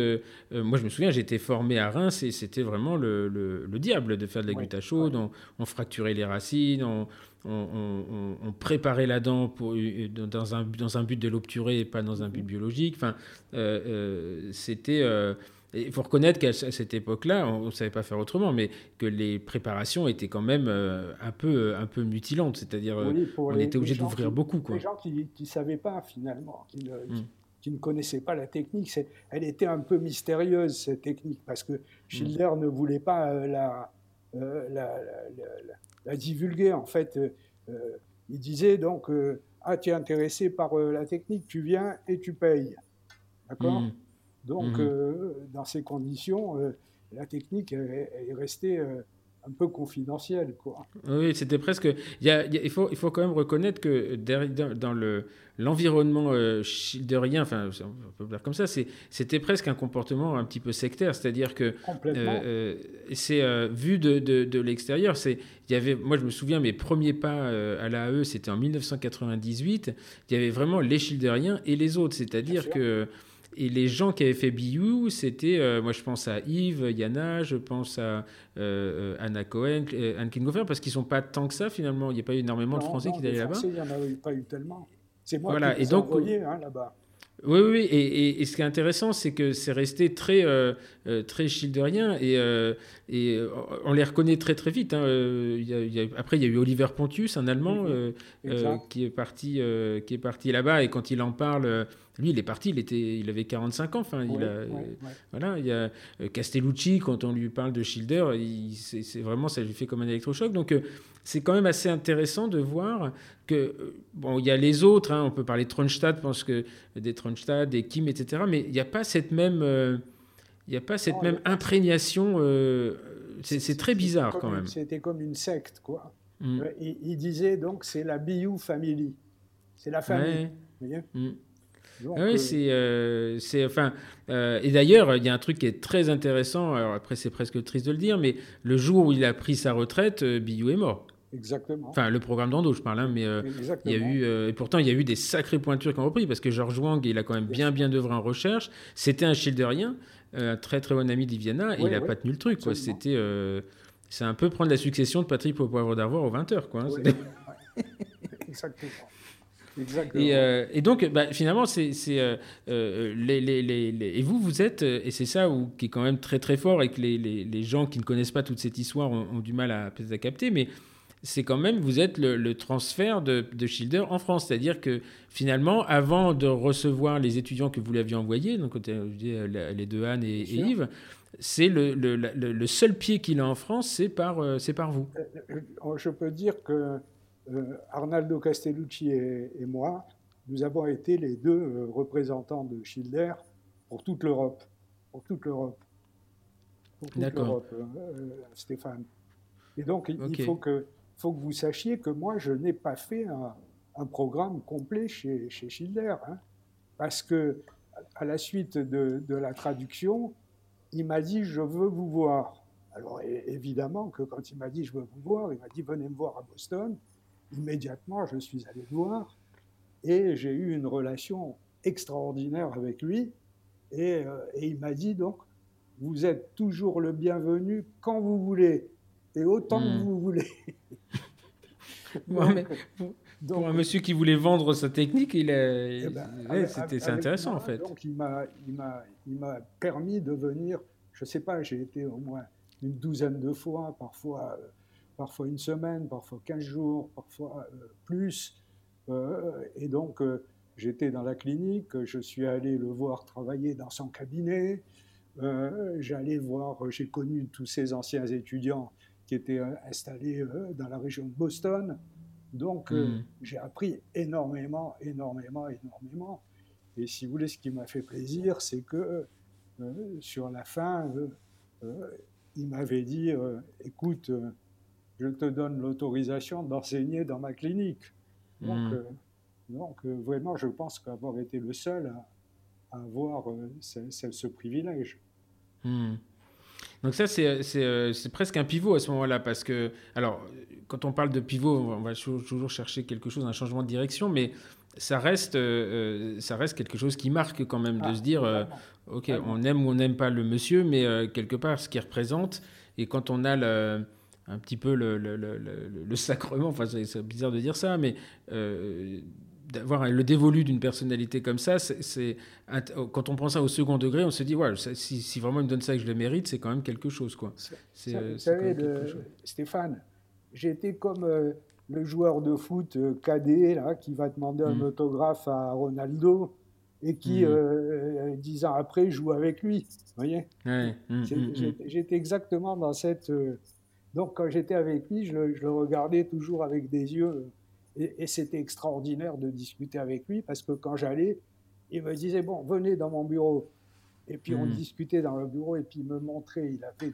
moi, je me souviens, j'étais formé à Reims et c'était vraiment le, diable de faire de la gutta chaude. On, fracturait les racines, on, on, préparait la dent pour, euh, dans, un, dans un but de l'obturer et pas dans un but biologique. Enfin, euh, euh, c'était. il faut reconnaître qu'à cette époque-là, on ne savait pas faire autrement, mais que les préparations étaient quand même un, peu, un peu mutilantes. C'est-à-dire, on était obligé d'ouvrir beaucoup. Quoi. Les gens qui ne savaient pas, finalement, hmm. qui ne, connaissaient pas la technique, elle était un peu mystérieuse, cette technique, parce que Schiller ne voulait pas la, la, la divulguer. En fait, euh, euh, il disait donc euh, Ah, tu es intéressé par la technique, tu viens et tu payes. D'accord mmh. Donc, mmh. dans ces conditions, la technique est, restée un peu confidentiel. Quoi. Oui, c'était presque. Il, y a, il, faut, il faut quand même reconnaître que dans le, l'environnement euh, schilderien, enfin, on peut dire comme ça, c'était presque un comportement un petit peu sectaire. C'est-à-dire que euh, euh, c'est vu de, de, de l'extérieur. Il y avait, moi, je me souviens, mes premiers pas à l'AE, c'était en 1998. Il y avait vraiment les schilderiens et les autres. C'est-à-dire que et les gens qui avaient fait Biou, c'était, euh, moi je pense à Yves, Yana, je pense à euh, Anna Cohen, Anne Kinghofer, parce qu'ils ne sont pas tant que ça finalement. Il n'y a pas eu énormément de Français qui étaient là-bas. Il n'y en a pas eu tellement. C'est moi voilà. qui les ai envoyés hein, là-bas. Oui, oui, Et, et, ce qui est intéressant, c'est que c'est resté très, euh, euh très schilderien et, euh, et euh, on les reconnaît très très vite. Hein. Il y a, après, il y a eu Oliver Pontius, un Allemand, mhm. qui est parti, qui est parti là-bas et quand il en parle, lui, il est parti, il était, il avait 45 ans. Enfin, il a, voilà. Il y a Castellucci, quand on lui parle de Schilder, c'est vraiment ça lui fait comme un électrochoc. Donc c'est quand même assez intéressant de voir que, euh, bon, il y a les autres, hein, on peut parler de Tronstadt, pense que des Tronstadt, des Kim, etc., mais il n'y a pas cette même, euh, il y a pas cette même imprégnation, euh, c'est très bizarre quand même. C'était comme une secte, quoi. Mm. Il, disait donc c'est la Biou Family, c'est la famille. Vous ah oui, c'est, enfin, et d'ailleurs, il y a un truc qui est très intéressant. Alors après, c'est presque triste de le dire, mais le jour où il a pris sa retraite, Biou est mort. Exactement. Enfin, le programme d'Ando, je parle, hein, mais euh, il y a eu, euh, et pourtant, il y a eu des sacrés pointures qui ont repris, parce que Georges Wang, il a quand même bien, bien d'œuvre en recherche. C'était un schilderien, euh, un très, très bon ami d'Iviana, et il n'a pas tenu le truc. Quoi. C'était, c'est un peu prendre la succession de Patrick au poivre d'Arvoir aux 20h. Quoi, hein, Exactement. Et, et, donc, bah, finalement, c'est les, les, les, et vous, vous êtes, et c'est ça où, qui est quand même très très fort, et que les, gens qui ne connaissent pas toute cette histoire ont, ont du mal à, à capter, mais c'est quand même, vous êtes le, transfert de, de, Schilder en France. C'est-à-dire que finalement, avant de recevoir les étudiants que vous l'aviez envoyés, donc euh, les deux Anne et, Yves, c'est le, le, seul pied qu'il a en France, c'est par, euh, par vous. Euh, je peux dire que Arnaldo Castellucci et, moi, nous avons été les deux représentants de Schilder pour toute l'Europe. Pour toute l'Europe. Pour toute l'Europe, Stéphane. Et donc, il faut que faut que vous sachiez que moi, je n'ai pas fait un, programme complet chez, chez Schiller, hein, parce que à la suite de, la traduction, il m'a dit je veux vous voir. Alors évidemment que quand il m'a dit je veux vous voir, il m'a dit venez me voir à Boston. Immédiatement, je suis allé le voir et j'ai eu une relation extraordinaire avec lui. Et, euh, et il m'a dit donc vous êtes toujours le bienvenu quand vous voulez et autant que hmm. vous voulez. pour un monsieur qui voulait vendre sa technique, il eh ben, c'était c'est intéressant en fait. Donc il m'a permis de venir. Je sais pas, j'ai été au moins une douzaine de fois, parfois euh, parfois une semaine, parfois 15 jours, parfois euh, plus. Euh, et donc j'étais dans la clinique, je suis allé le voir travailler dans son cabinet. J'allais voir, j'ai connu tous ces anciens étudiants qui était euh, installé euh, dans la région de Boston. Donc, euh, hmm. j'ai appris énormément, énormément, énormément. Et si vous voulez, ce qui m'a fait plaisir, c'est que sur la fin, il m'avait dit écoute, je te donne l'autorisation d'enseigner dans ma clinique. Donc, hmm. donc vraiment, je pense qu'avoir été le seul à, avoir ce, privilège. Hmm. Donc ça, euh, c'est presque un pivot à ce moment-là, parce que, alors, quand on parle de pivot, on va toujours chercher quelque chose, un changement de direction, mais ça reste, euh, euh, ça reste quelque chose qui marque quand même, de ah, se dire, ok, on aime ou on n'aime pas le monsieur, mais quelque part, ce qu'il représente, et quand on a le, un petit peu le, le, le, le sacrement, enfin c'est bizarre de dire ça, mais d'avoir le dévolu d'une personnalité comme ça, c'est quand on prend ça au second degré, on se dit ouais, si, vraiment il me donne ça et que je le mérite, c'est quand même quelque chose quoi. C'est, vous savez, Stéphane, j'étais comme euh, le joueur de foot euh, cadet là qui va demander un mm. autographe à Ronaldo et qui mm. euh, dix ans après joue avec lui. Vous voyez mm, J'étais exactement dans cette. Donc quand j'étais avec lui, je le regardais toujours avec des yeux et, c'était extraordinaire de discuter avec lui parce que quand j'allais, il me disait Bon, venez dans mon bureau. Et puis on hmm. discutait dans le bureau et puis il me montrait, il avait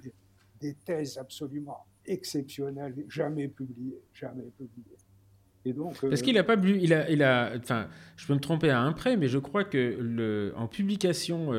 des, thèses absolument exceptionnel, jamais publié, jamais publié. Et donc, Parce qu'il n'a pas bu, il a, il a, enfin, je peux me tromper à un près, mais je crois que le, en publication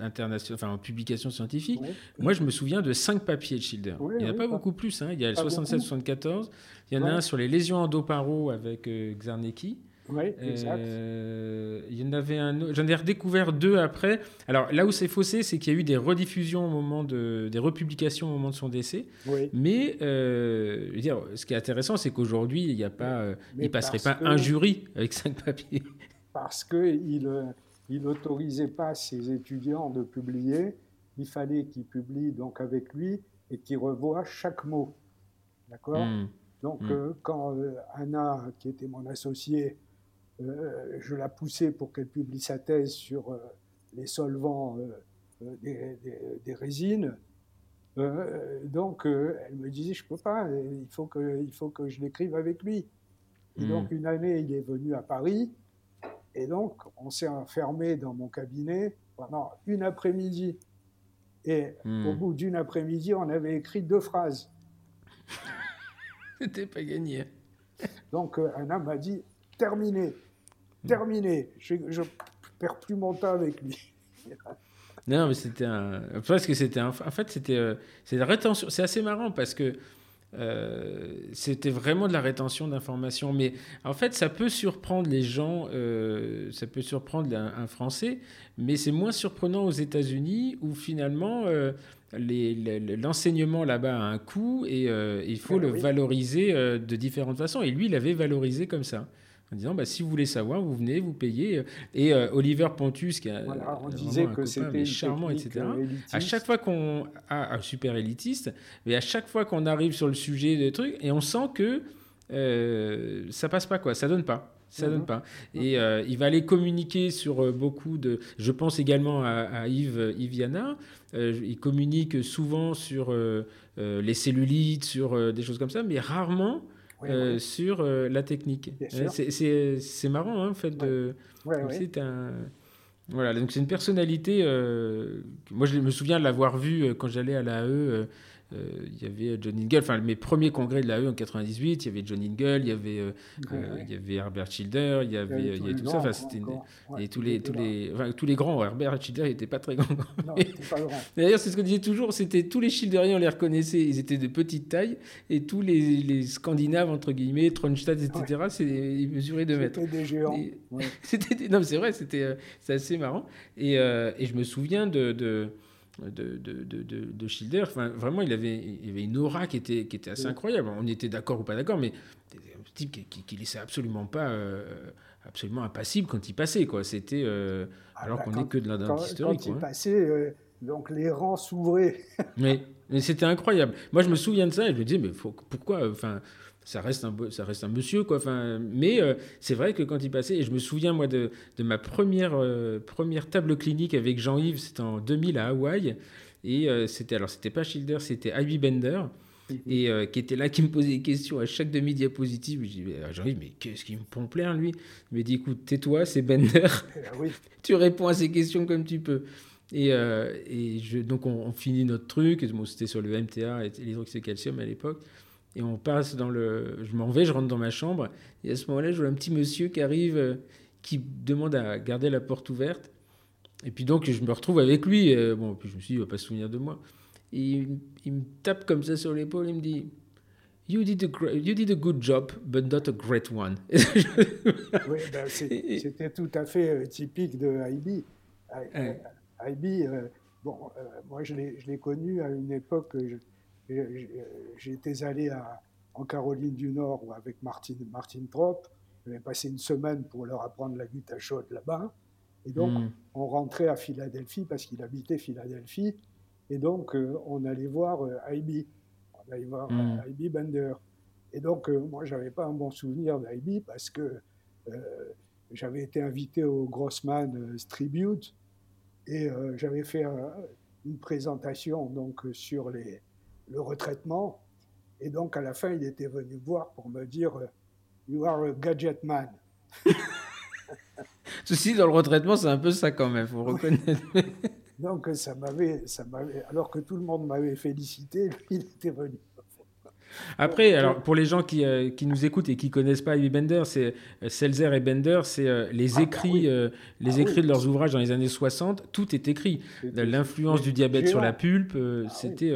international, enfin en publication scientifique. Moi, je me souviens de cinq papiers de Schilder. il n'y en a pas, beaucoup plus. Hein. Il y a le 67-74. Il y en a un sur les lésions endoparo avec euh, Czarnecki. Oui, exact. Euh, il y en avait un J'en ai redécouvert deux après. Alors là où c'est faussé, c'est qu'il y a eu des rediffusions au moment de. des republications au moment de son décès. Mais euh, dire, ce qui est intéressant, c'est qu'aujourd'hui, il n'y a pas. Euh, il passerait pas un jury avec cinq papiers. Parce qu'il il n'autorisait pas ses étudiants de publier. Il fallait qu'ils publient donc avec lui et qu'ils revoient chaque mot. D'accord? Hmm. Donc, hmm. Euh, quand euh, Anna, qui était mon associée, euh, je la poussais pour qu'elle publie sa thèse sur les solvants des, des, résines, donc elle me disait Je ne peux pas, il faut que, il faut que je l'écrive avec lui. Et hmm. donc, une année, il est venu à Paris. Et donc, on s'est enfermé dans mon cabinet pendant une après-midi. Et hmm. au bout d'une après-midi, on avait écrit deux phrases. C'était pas gagné. Donc, euh, un homme m'a dit terminé, terminé. Je, je perds plus mon temps avec lui. non, mais c'était un. Parce que c'était En fait, c'était. Euh, c'est rétention. C'est assez marrant parce que euh, c'était vraiment de la rétention d'informations. Mais en fait, ça peut surprendre les gens, euh, ça peut surprendre un, Français, mais c'est moins surprenant aux États-Unis où finalement euh, l'enseignement là-bas a un coût et il faut le valoriser de différentes façons. Et lui, il avait valorisé comme ça en disant bah, si vous voulez savoir, vous venez, vous payez. Et euh, Oliver Pontus, qui a on disait que c'était charmant, etc. Euh, à chaque fois qu'on a un super élitiste, mais à chaque fois qu'on arrive sur le sujet des trucs, et on sent que euh, ça passe pas quoi, ça donne pas. Ça donne mhm. pas. Et euh, il va aller communiquer sur beaucoup de. Je pense également à, Yves, Yves il communique souvent sur les cellulites, sur des choses comme ça, mais rarement euh, sur euh, la technique. C'est marrant, hein, en fait. De... c'est un. Voilà, donc c'est une personnalité. Euh, moi, je me souviens de l'avoir vu quand j'allais à l'AE euh, il y avait John Ingle, enfin mes premiers congrès de l'AE en 98, il y avait John Ingle, il y avait, euh, euh, il y avait Herbert Schilder, il y avait, il y avait tout ça, enfin, c'était et tous les, tous les, enfin, tous les grands, Herbert Schilder n'était pas très grand. D'ailleurs, c'est ce qu'on disait toujours, c'était tous les Schilderiens, on les reconnaissait, ils étaient de petite taille, et tous les, les Scandinaves, entre guillemets, Tronstadt, etc., ils mesuraient 2 mètres. C'était des géants. c'était, non, c'est vrai, c'était assez marrant. Et, et, je me souviens de, de de, de, de, de Schilder. Enfin, vraiment, il avait, il avait une aura qui était, qui était assez incroyable. On était d'accord ou pas d'accord, mais un type qui, qui, laissait absolument pas, euh, absolument impassible quand il passait. Quoi. C'était, euh, ah, alors bah, qu'on n'est que de l'industrie historique. Quand il passait, euh, donc les rangs s'ouvraient. mais, mais c'était incroyable. Moi, je me souviens de ça et je me disais, mais faut, pourquoi enfin, ça reste un, ça reste un monsieur, quoi. Enfin, mais euh, c'est vrai que quand il passait, et je me souviens, moi, de, de ma première, euh, première table clinique avec Jean-Yves, c'était en 2000 à Hawaï. Et euh, c'était, alors, c'était pas Schilder, c'était Ivy Bender. Mhm. Et qui était là, qui me posait des questions à chaque demi-diapositive. Je dis, Jean-Yves, mais qu'est-ce qui me pompe l'air, lui? Il me dit, écoute, tais-toi, c'est Bender. oui. tu réponds à ces questions comme tu peux. Et, et je, donc, on, finit notre truc. Bon, c'était sur le MTA et l'hydroxycalcium à l'époque. Et on passe dans le. Je m'en vais, je rentre dans ma chambre. Et à ce moment-là, je vois un petit monsieur qui arrive, euh, qui demande à garder la porte ouverte. Et puis donc, je me retrouve avec lui. Euh, bon, puis je me suis dit, il va pas se souvenir de moi. Et il, me tape comme ça sur l'épaule. Il me dit. You did, a you did a good job, but not a great one. oui, ben c'était tout à fait euh, typique de IB. IB, bon, moi je l'ai connu à une époque. Je, J'étais allé à, en Caroline du Nord avec Martine, Martine Trop. J'avais passé une semaine pour leur apprendre la à chaude là-bas. Et donc, hmm. on rentrait à Philadelphie parce qu'il habitait Philadelphie. Et donc, euh, on allait voir euh, On allait voir mm. Bender. Et donc, euh, moi, je n'avais pas un bon souvenir d'Ibi parce que j'avais été invité au Grossman Tribute et j'avais fait une présentation donc, sur les, le retraitement. Et donc, à la fin, il était venu me voir pour me dire euh, You are a gadget man. Ceci, dans le retraitement, c'est un peu ça quand même, faut reconnaître. Donc ça m'avait, ça m'avait, alors que tout le monde m'avait félicité, lui, il était venu. Après, alors pour les gens qui, euh, qui, nous écoutent et qui connaissent pas Ivy Bender, c'est euh, Selzer et Bender, c'est euh, les ah, bah écrits, les ah écrits de leurs ouvrages dans les années 60. Tout est écrit. L'influence du diabète sur la pulpe, ah c'était,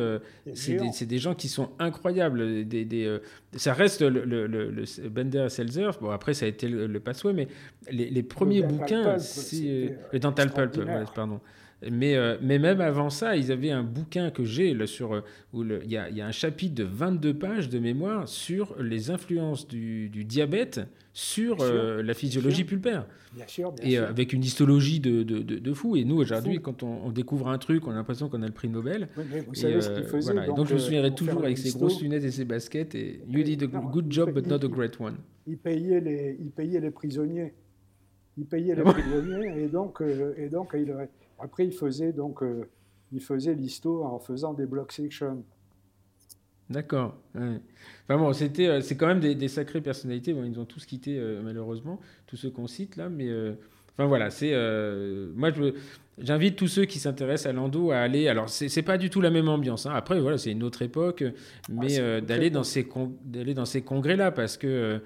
c'est des, gens qui sont incroyables. Des, des ça reste le, le, Bender et Selzer. Bon, après, ça a été le, Passway, mais les, les premiers bouquins, c'est le Dental Pulp, pardon. Mais, euh, mais même avant ça, ils avaient un bouquin que j'ai sur euh, où il y, y, a un chapitre de 22 pages de mémoire sur les influences du, du diabète sur euh, la physiologie pulpaire. Bien sûr, bien et avec une histologie de, de, de, fou. Et nous, aujourd'hui, quand on, découvre un truc, on a l'impression qu'on a le prix Nobel. mais vous savez ce qu'il faisait. Voilà. Donc, je me souviendrai toujours avec ses grosses lunettes et ses baskets. Et You did a good job, but not a great one. Il payait les, il payait les prisonniers. Il payait les prisonniers et donc, et donc il, après, il faisait donc euh, il faisait l'histo en faisant des block sections. D'accord. Enfin bon, c'était, euh, c'est quand même des, sacrées personnalités. Bon, ils ont tous quitté euh, malheureusement, tous ceux qu'on cite là, mais enfin voilà, c'est moi je J'invite tous ceux qui s'intéressent à l'endo à aller. Alors, c'est pas du tout la même ambiance. Hein. Après, voilà, c'est une autre époque, mais ah, d'aller dans ces d'aller dans ces congrès-là, parce que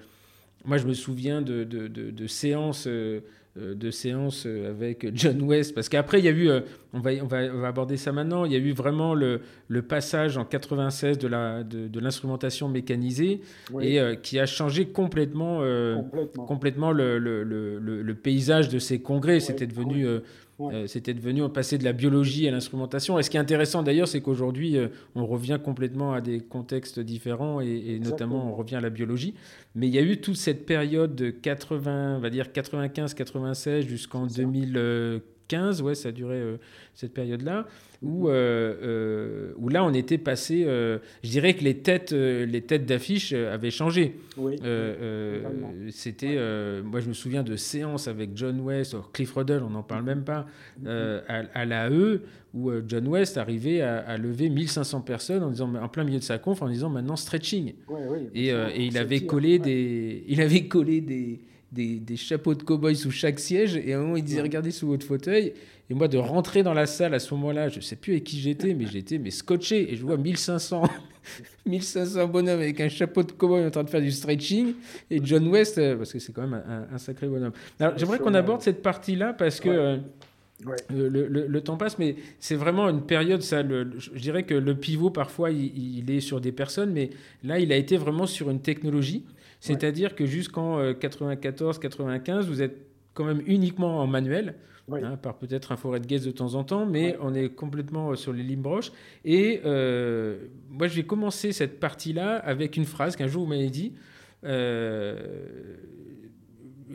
moi, je me souviens de, de, de séances euh, de séances euh, avec John West, parce qu'après, il y a eu, euh, on va, on, va, on va, aborder ça maintenant, il y a eu vraiment le, le passage en 96 de, la, de, l'instrumentation mécanisée, et qui a changé complètement, complètement. complètement, le, le, le, paysage de ces congrès. C'était devenu euh, c'était devenu passer de la biologie à l'instrumentation. Et ce qui est intéressant d'ailleurs, c'est qu'aujourd'hui, euh, on revient complètement à des contextes différents et, notamment on revient à la biologie. Mais il y a eu toute cette période de 80, on va dire 95-96 jusqu'en 2015, ouais, ça a duré euh, cette période-là, où, euh, euh, où là on était passé, je dirais que les têtes, les têtes d'affiche avaient changé. Oui, C'était, moi je me souviens de séances avec John West, Cliff Ruddle, on n'en parle même pas, à, à l'AE, où John West arrivait à, lever 1500 personnes en, disant, en plein milieu de sa conf en disant maintenant stretching. et, et, il avait collé des, il avait collé des des, des, chapeaux de cow-boy sous chaque siège. Et à un moment, il disait Regardez sous votre fauteuil. Et moi, de rentrer dans la salle à ce moment-là, je sais plus avec qui j'étais, mais j'étais mais scotché. Et je vois 1500, 1500 bonhommes avec un chapeau de cowboy en train de faire du stretching. Et John West, euh, parce que c'est quand même un, sacré bonhomme. Alors, j'aimerais qu'on aborde cette partie-là parce que. Euh, le, le, temps passe, mais c'est vraiment une période, ça, je dirais que le pivot, parfois, il, il, est sur des personnes, mais là, il a été vraiment sur une technologie. C'est-à-dire que jusqu'en 94-95, euh, vous êtes quand même uniquement en manuel. Hein, par peut-être un forêt de guest de temps en temps, mais on est complètement euh, sur les lignes broches. Et euh, moi, je vais commencer cette partie-là avec une phrase qu'un jour vous m'avez dit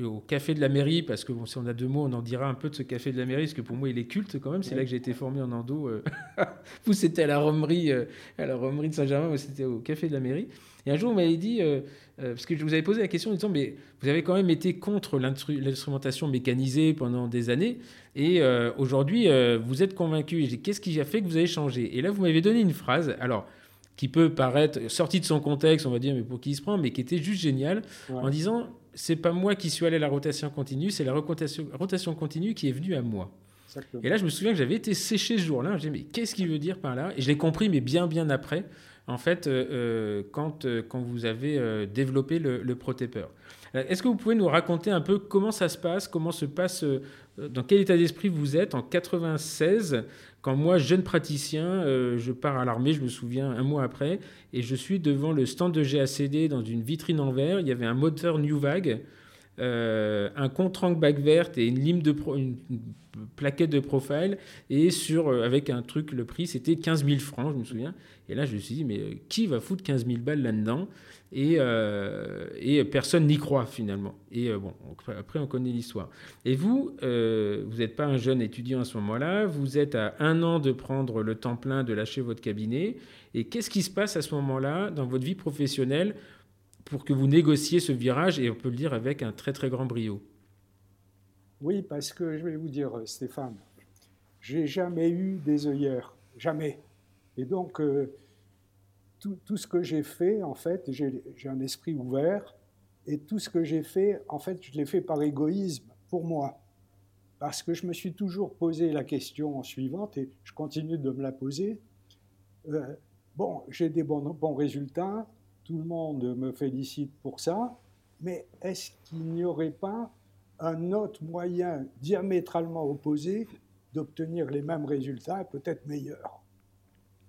au café de la mairie, parce que bon, si on a deux mots, on en dira un peu de ce café de la mairie, parce que pour moi, il est culte quand même. C'est là que j'ai été formé en endo. vous, c'était à la romerie, à la romerie de Saint-Germain, moi, c'était au café de la mairie. Et un jour, vous m'avez dit, euh, euh, parce que je vous avais posé la question en disant, mais vous avez quand même été contre l'instrumentation mécanisée pendant des années, et euh, aujourd'hui, vous êtes convaincu. Qu'est-ce qui a fait que vous avez changé? Et là, vous m'avez donné une phrase, alors, qui peut paraître sortie de son contexte, on va dire, mais pour qui il se prend, mais qui était juste géniale, en disant, c'est pas moi qui suis allé à la rotation continue, c'est la rotation, rotation continue qui est venue à moi. Et là, je me souviens que j'avais été séché ce jour-là. Je me mais qu'est-ce qu'il veut dire par là? Et je l'ai compris, mais bien, bien après en fait, euh, euh, quand, euh, quand vous avez développé le, le. Est-ce que vous pouvez nous raconter un peu comment ça se passe, comment se passe, dans quel état d'esprit vous êtes en 96, quand moi, jeune praticien, je pars à l'armée, je me souviens, un mois après, et je suis devant le stand de GACD dans une vitrine en verre, il y avait un moteur New Vague, un contre bac verte et une lime de plaquette de profile et sur avec un truc le prix c'était 15 000 francs je me souviens et là, je me suis dit, mais euh, qui va foutre 15 000 balles là-dedans? Et, euh, et, personne n'y croit finalement. Et euh, bon, après, on connaît l'histoire. Et vous, vous n'êtes pas un jeune étudiant à ce moment-là, vous êtes à un an de prendre le temps plein, de lâcher votre cabinet. Et qu'est-ce qui se passe à ce moment-là dans votre vie professionnelle? Pour que vous négociez ce virage, et on peut le dire avec un très très grand brio Oui, parce que je vais vous dire, Stéphane, j'ai jamais eu des œillères, jamais. Et donc, tout, ce que j'ai fait, en fait, j'ai un esprit ouvert, et tout ce que j'ai fait, en fait, je l'ai fait par égoïsme, pour moi. parce que je me suis toujours posé la question suivante et je continue de me la poser. Euh, bon, j'ai des bons, bons résultats, tout le monde me félicite pour ça, mais est-ce qu'il n'y aurait pas un autre moyen diamétralement opposé d'obtenir les mêmes résultats, peut-être meilleurs?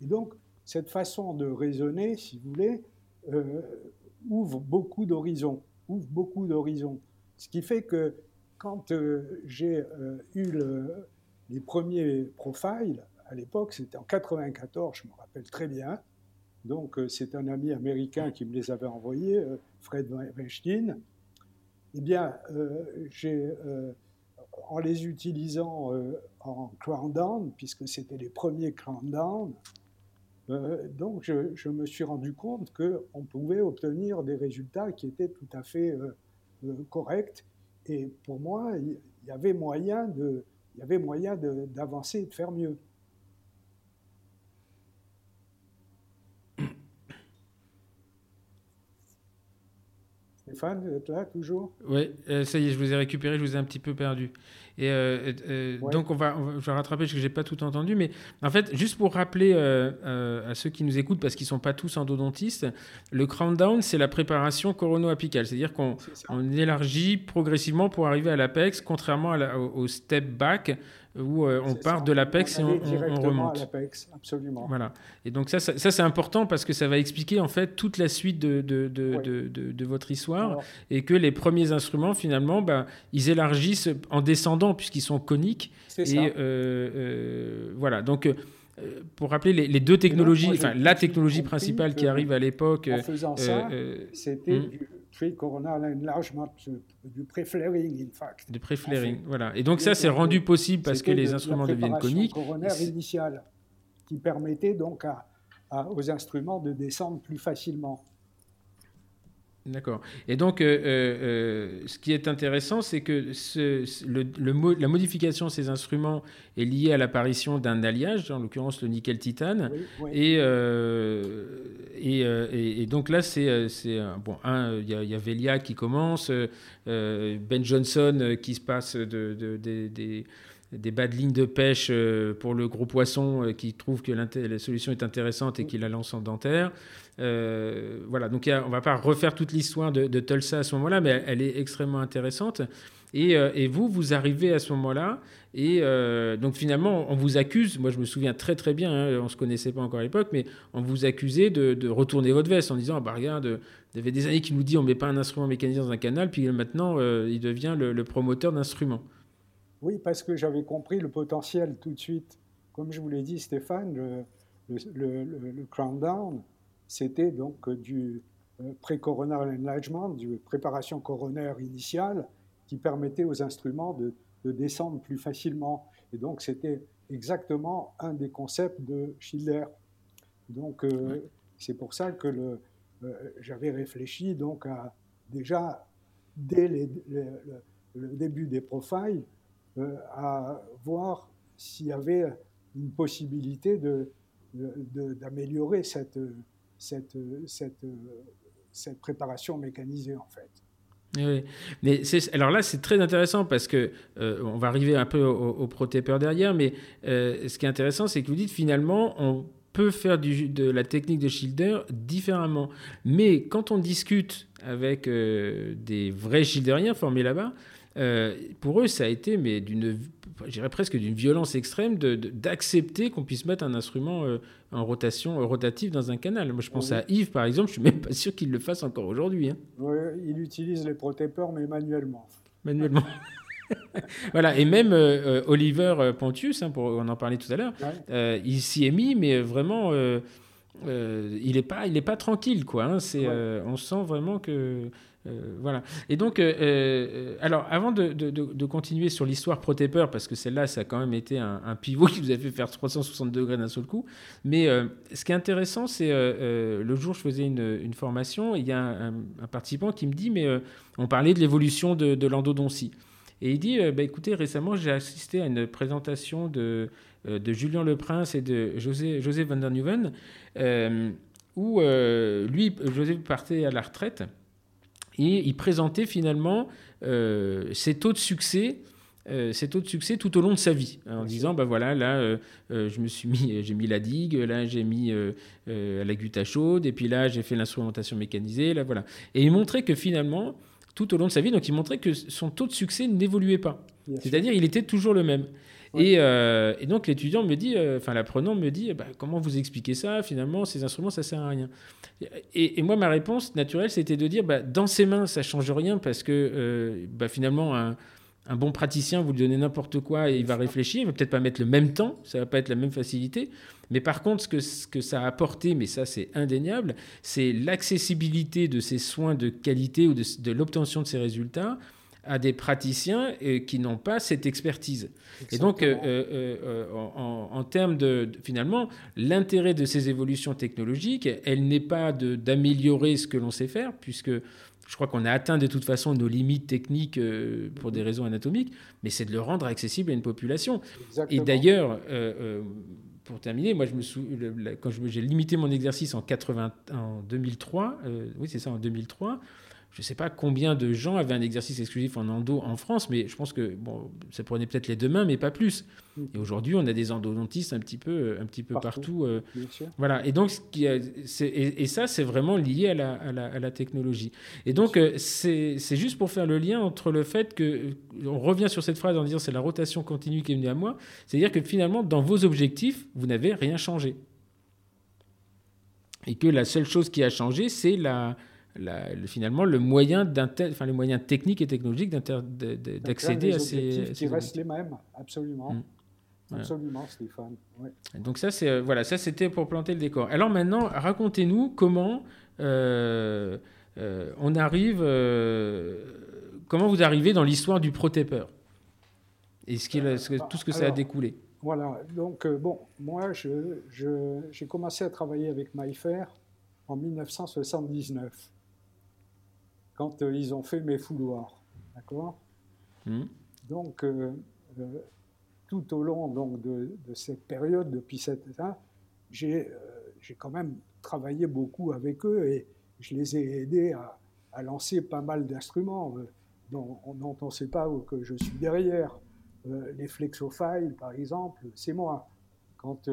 Et donc, cette façon de raisonner, si vous voulez, euh, ouvre beaucoup d'horizons, ouvre beaucoup d'horizons. Ce qui fait que quand euh, j'ai euh, eu les premiers profiles, à l'époque, c'était en 94, je me rappelle très bien. Donc, c'est un ami américain qui me les avait envoyés, Fred Weinstein. Eh bien, j'ai en les utilisant en countdown, puisque c'était les premiers countdown, euh, donc je, me suis rendu compte qu'on pouvait obtenir des résultats qui étaient tout à fait euh, euh, corrects. Et pour moi, il y avait moyen d'avancer et de faire mieux. Stéphane, vous êtes là toujours? Oui, ça y est, je vous ai récupéré, je vous ai un petit peu perdu. Et euh, euh, donc, on va, je vais rattraper parce que j'ai pas tout entendu. Mais en fait, juste pour rappeler euh, à ceux qui nous écoutent, parce qu'ils sont pas tous endodontistes, le crown down, c'est la préparation corono-apicale. C'est-à-dire qu'on élargit progressivement pour arriver à l'apex, contrairement au, step back où euh, on part de l'APEX et on, remonte. absolument. Voilà. Et donc ça, ça, c'est important parce que ça va expliquer en fait toute la suite de, de, de, de, votre histoire et que les premiers instruments finalement, bah, ils élargissent en descendant puisqu'ils sont coniques. Et ça. Euh, euh, voilà. Donc pour rappeler les, deux technologies, enfin la technologie principale qui arrive à l'époque. En faisant ça, c'était hmm. du coronal enlargement, du pré-flaring, in fact. Du pré-flaring, voilà. Et donc ça, c'est rendu possible parce que les instruments deviennent coniques. coronaire initiale, qui permettait donc aux instruments de descendre plus facilement. D'accord. Et donc, euh, euh, euh, ce qui est intéressant, c'est que ce, le, la modification de ces instruments est liée à l'apparition d'un alliage, en l'occurrence le nickel-titane. Et, et, donc là, c'est bon, un, il y, a Velia qui commence, Ben Johnson qui se passe de, des des bas de ligne de pêche pour le gros poisson qui trouve que la solution est intéressante et qui la lance en dentaire. Euh, voilà, donc on ne va pas refaire toute l'histoire de, Tulsa à ce moment-là, mais elle, est extrêmement intéressante. Et, euh, vous, vous arrivez à ce moment-là, et euh, donc finalement, on vous accuse, moi je me souviens très très bien, hein, on ne se connaissait pas encore à l'époque, mais on vous accusait de, de, retourner votre veste en disant, ah bah regarde, il y avait des années qui nous dit on ne met pas un instrument mécanisé dans un canal, puis maintenant il devient le, promoteur d'instruments. Oui, parce que j'avais compris le potentiel tout de suite. Comme je vous l'ai dit, Stéphane, le, le, le crown down, c'était donc du euh, pré-coronal enlargement, du préparation coronaire initiale, qui permettait aux instruments de, descendre plus facilement. Et donc, c'était exactement un des concepts de Schiller. Donc, euh, c'est pour ça que le, euh, j'avais réfléchi donc à déjà dès le, début des profiles à voir s'il y avait une possibilité de, d'améliorer cette, cette, cette, préparation mécanisée en fait. Oui, mais alors là c'est très intéressant parce que euh, on va arriver un peu au, au protépeur derrière, mais euh, ce qui est intéressant c'est que vous dites finalement on peut faire du, de la technique de Schilder différemment, mais quand on discute avec euh, des vrais Schilderiens formés là-bas, pour eux ça a été mais d'une je dirais presque d'une violence extrême d'accepter qu'on puisse mettre un instrument euh, en rotation euh, rotative dans un canal. Moi, je pense à Yves, par exemple, je suis même pas sûr qu'il le fasse encore aujourd'hui. Hein. Oui, il utilise les protépeurs, mais manuellement. Manuellement. voilà, et même euh, Oliver Pontius, hein, pour, on en parlait tout à l'heure, il s'y est mis, mais vraiment, il n'est pas, il est pas tranquille, quoi. Hein. c'est, on sent vraiment que euh, voilà. Et donc, euh, euh, alors, avant de, continuer sur l'histoire ProTaper, parce que celle-là, ça a quand même été un, pivot qui vous a fait faire 360 degrés d'un seul coup. Mais ce qui est intéressant, c'est le jour, je faisais une, formation, il y a un, participant qui me dit, mais on parlait de l'évolution de, l'endodontie. Et il dit, bah, écoutez, récemment, j'ai assisté à une présentation de, de Julien Leprince et de José, José van der Nieuwen, où lui, José partait à la retraite. Et il présentait finalement euh, ses taux de succès ces taux de succès tout au long de sa vie, en disant bah voilà là je me suis mis j'ai mis la digue, là j'ai mis la gutta chaude et puis là j'ai fait l'instrumentation mécanisée, là voilà. Et il montrait que finalement tout au long de sa vie, donc il montrait que son taux de succès n'évoluait pas. C'est-à-dire il était toujours le même. Euh, et, donc l'étudiant me dit, euh, enfin l'apprenant me dit, bah, comment vous expliquez ça Finalement, ces instruments, ça sert à rien. Et, moi, ma réponse naturelle, c'était de dire, bah, dans ses mains, ça change rien parce que euh, bah, finalement, un, bon praticien, vous lui donnez n'importe quoi et il va réfléchir, il va peut-être pas mettre le même temps, ça va pas être la même facilité. Mais par contre, ce que, ça a apporté, mais ça c'est indéniable, c'est l'accessibilité de ces soins de qualité ou de l'obtention de ces résultats à des praticiens euh, qui n'ont pas cette expertise. Et donc, euh, euh, en, termes de, finalement, l'intérêt de ces évolutions technologiques, elle n'est pas d'améliorer ce que l'on sait faire, puisque je crois qu'on a atteint de toute façon nos limites techniques pour des raisons anatomiques, mais c'est de le rendre accessible à une population. Et d'ailleurs, pour terminer, moi, je me quand j'ai limité mon exercice en, 80, en 2003, oui, c'est ça, en 2003, je ne sais pas combien de gens avaient un exercice exclusif en endo en France, mais je pense que bon, ça prenait peut-être les deux mains, mais pas plus. Et aujourd'hui, on a des endodontistes un petit peu, un petit peu partout. Euh, voilà. Et donc, ce qui et, ça, c'est vraiment lié à la, à la, technologie. Et donc, euh, c'est juste pour faire le lien entre le fait que on revient sur cette phrase en disant c'est la rotation continue qui est venue à moi, c'est-à-dire que finalement, dans vos objectifs, vous n'avez rien changé. Et que la seule chose qui a changé, c'est la finalement le moyen, enfin, les moyens techniques et technologiques d'accéder à ces, qui restent les mêmes, absolument. Mm. Absolument, Stéphane. Donc ça, c'est euh, voilà, ça c'était pour planter le décor. Alors maintenant, racontez-nous comment euh, euh, on arrive, comment vous arrivez dans l'histoire du protépeur et ce qui, tout ce que ça a découlé. Voilà. Donc bon, moi, j'ai je, commencé à travailler avec MyFair en 1979 quand euh, ils ont fait mes fouloirs. D'accord? Hmm. Donc, euh, euh, tout au long donc, de, cette période, depuis cette ans, j'ai quand même travaillé beaucoup avec eux et je les ai aidés à, lancer pas mal d'instruments dont, dont, on ne sait pas que je suis derrière. les flexophiles, par exemple, c'est moi. Quand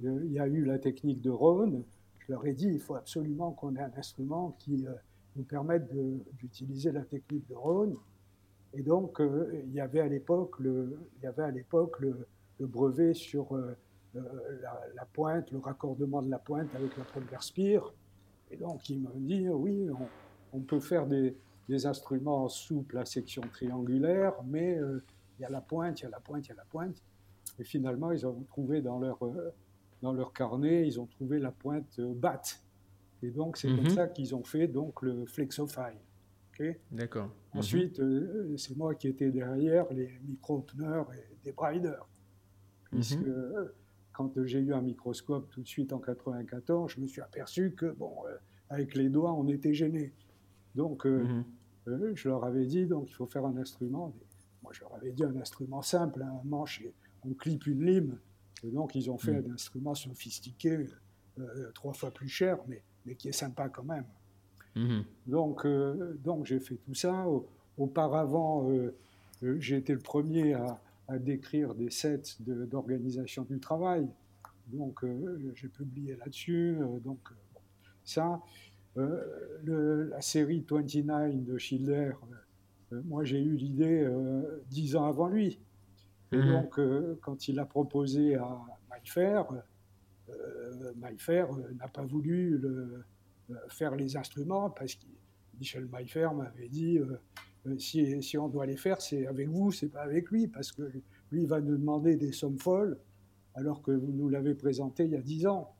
il y a eu la technique de Rhône, je leur ai dit il faut absolument qu'on ait un instrument qui nous permettent d'utiliser la technique de Rhône. Et donc, euh, il y avait à l'époque le, brevet sur euh, euh, la, pointe, le raccordement de la pointe avec la première spire. Et donc, il me dit, oui, on, peut faire des, des, instruments souples à section triangulaire, mais il y a la pointe, il y a la pointe, il y a la pointe. Et finalement, ils ont trouvé dans leur, dans leur carnet, ils ont trouvé la pointe batte. Et donc, c'est comme mhm. ça qu'ils ont fait donc, le Flexofy. D'accord. Mhm. Ensuite, euh, c'est moi qui étais derrière les micro-openers et des briders. Puisque mhm. euh, quand j'ai eu un microscope tout de suite en 94, je me suis aperçu que, bon, euh, avec les doigts, on était gêné. Donc, je leur avais dit, donc, il faut faire un instrument. Moi, je leur avais dit un instrument simple, un manche, on clip une lime. Et donc, ils ont fait un instrument sophistiqué, trois fois plus cher, mais mais qui est sympa quand même. Mhm. Donc, euh, donc j'ai fait tout ça. Auparavant, euh, euh, j'ai été le premier à, décrire des sets d'organisation du travail. Donc, j'ai publié là-dessus. donc, ça, la série 29 de Schiller, moi, j'ai eu l'idée dix ans avant lui. Et mhm. donc, quand il a proposé à Maillefer, euh, Maillefer euh, n'a pas voulu le, euh, faire les instruments parce que Michel Maillefer m'avait dit si, si, on doit les faire, c'est avec vous, c'est pas avec lui, parce que lui il va nous demander des sommes folles, alors que vous nous l'avez présenté il y a dix ans.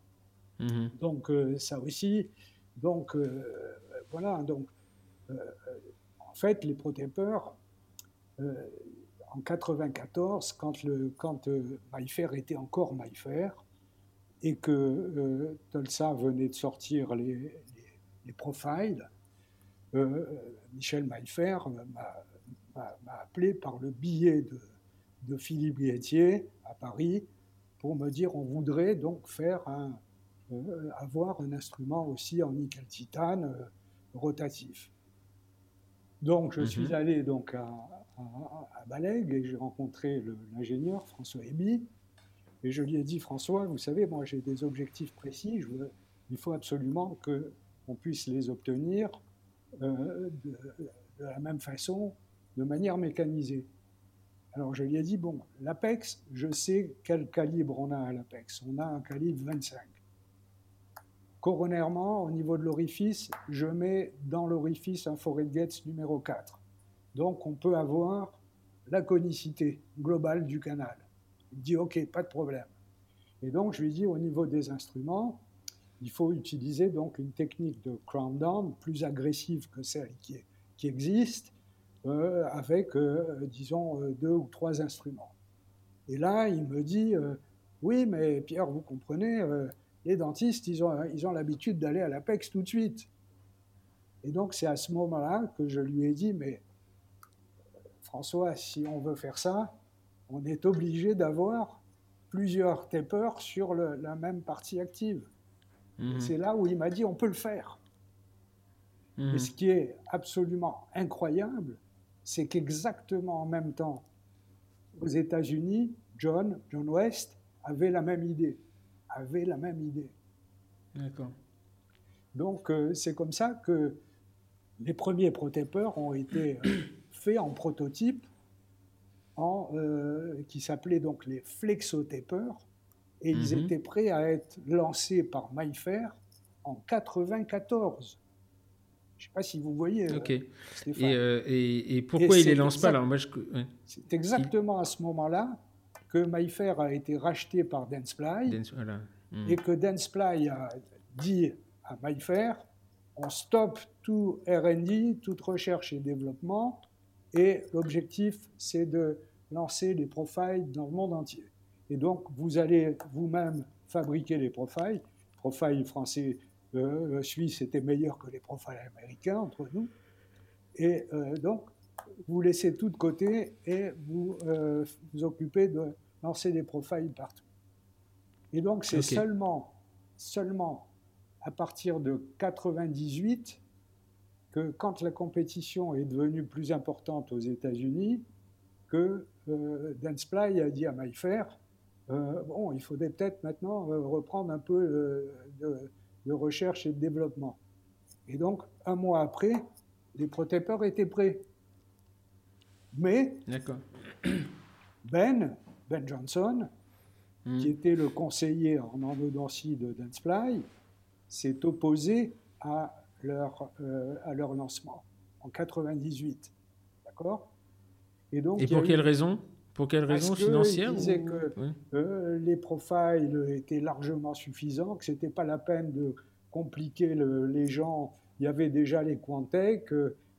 Mhm. Donc ça aussi. Donc voilà. Donc en fait, les protépeurs, en 94, quand, le, quand était encore Maillefer, et que euh, Tolsa venait de sortir les, les, profiles, euh, Michel Maillefer m'a appelé par le billet de, de Philippe Guettier à Paris pour me dire on voudrait donc faire un, euh, avoir un instrument aussi en nickel titane rotatif. Donc je suis mhm. allé donc à, à, à et j'ai rencontré l'ingénieur François Eby. Et je lui ai dit, François, vous savez, moi j'ai des objectifs précis, il faut absolument qu'on puisse les obtenir euh, de, la même façon, de manière mécanisée. Alors je lui ai dit, bon, l'Apex, je sais quel calibre on a à l'Apex. On a un calibre 25. Coronairement, au niveau de l'orifice, je mets dans l'orifice un forêt Gates numéro 4. Donc on peut avoir la conicité globale du canal. Il dit OK, pas de problème. Et donc je lui dis au niveau des instruments, il faut utiliser donc une technique de crown down plus agressive que celle qui, qui existe, euh, avec, euh, disons, euh, deux ou trois instruments. Et là, il me dit, oui, mais Pierre, vous comprenez, les dentistes, ils ont, ils ont l'habitude d'aller à l'APEX tout de suite. Et donc, c'est à ce moment-là que je lui ai dit, mais François, si on veut faire ça, on est obligé d'avoir plusieurs tapers sur la même partie active. Mhm. C'est là où il m'a dit, on peut le faire. Mhm. Et ce qui est absolument incroyable, c'est qu'exactement en même temps, aux États-Unis, John, John West, avait la même idée avait la même idée. D'accord. Donc euh, c'est comme ça que les premiers protépeurs ont été euh, faits en prototype, en, euh, qui s'appelaient donc les flexotapers, et ils mhm. étaient prêts à être lancés par MyFair en 94. Je ne sais pas si vous voyez. Ok. et, et, pourquoi ils ne les lancent pas alors C'est exactement à ce moment-là que MyFair a été racheté par Dentsply hmm. et que Dentsply a dit à MyFair on stoppe tout R&D, toute recherche et développement et l'objectif c'est de lancer les profiles dans le monde entier. Et donc vous allez vous-même fabriquer les profiles. Profiles français, euh, suisses étaient meilleurs que les profiles américains entre nous. Et euh, donc vous laissez tout de côté et vous euh, vous occupez de lancer des profiles partout. Et donc c'est seulement, seulement à partir de 98 que quand la compétition est devenue plus importante aux États-Unis, que euh, Dansply a dit à MyFair, euh, bon, il faudrait peut-être maintenant euh, reprendre un peu euh, de, de, recherche et de développement. Et donc, un mois après, les protépeurs étaient prêts. Mais Ben, Ben Johnson, hmm. qui était le conseiller en endodontie de Dansply, s'est opposé à leur, euh, à leur lancement en 98. D'accord? Et, donc, Et pour quelle raison? Pour quelle raison? Financière Il disait que euh, les profiles étaient largement suffisants, que ce n'était pas la peine de compliquer les gens. Il y avait déjà les Quantec,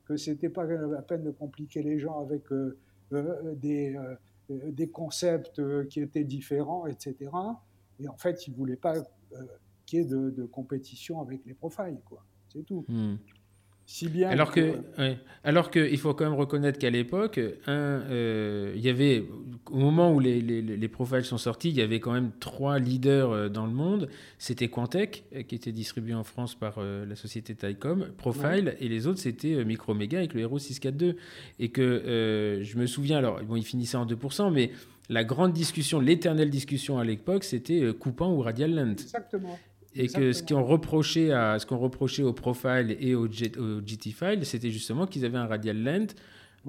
que ce n'était pas la peine de compliquer les gens avec euh, euh, des, euh, des, concepts qui étaient différents, etc. Et en fait, ils ne voulaient pas qu'il y ait de, compétition avec les profiles, quoi. C'est tout. Hmm. Si bien alors que, alors que, il faut quand même reconnaître qu'à l'époque, euh, il y avait au moment où les, les, les, profiles sont sortis, il y avait quand même trois leaders euh, dans le monde. C'était Quantec euh, qui était distribué en France par la société Tycom, Profile, et les autres c'était Micromega avec le Hero 642. Et que je me souviens, alors bon, ils finissaient en 2%, mais la grande discussion, l'éternelle discussion à l'époque, c'était coupant ou Radial Lent. Exactement. Et que ce qu'on reprochait, à, ce qu'on reprochait au Profile et au, GT File, c'était justement qu'ils avaient un radial lent.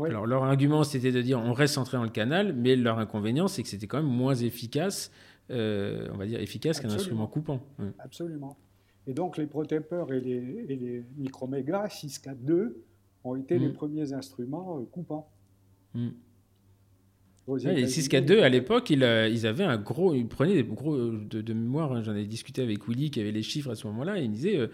Alors leur argument, c'était de dire on reste centré dans le canal, mais leur inconvénient, c'est que c'était quand même moins efficace, euh, on va dire efficace qu'un instrument coupant. Absolument. Et donc les protépeurs et les, et les Microméga 642 ont été les mm. premiers instruments euh, coupants. Mm. Ouais, les 6-4-2, à l'époque, ils, euh, ils, avaient un gros. Ils prenaient des gros. Euh, de, mémoire, hein, j'en ai discuté avec Willy qui avait les chiffres à ce moment-là, et il disait euh,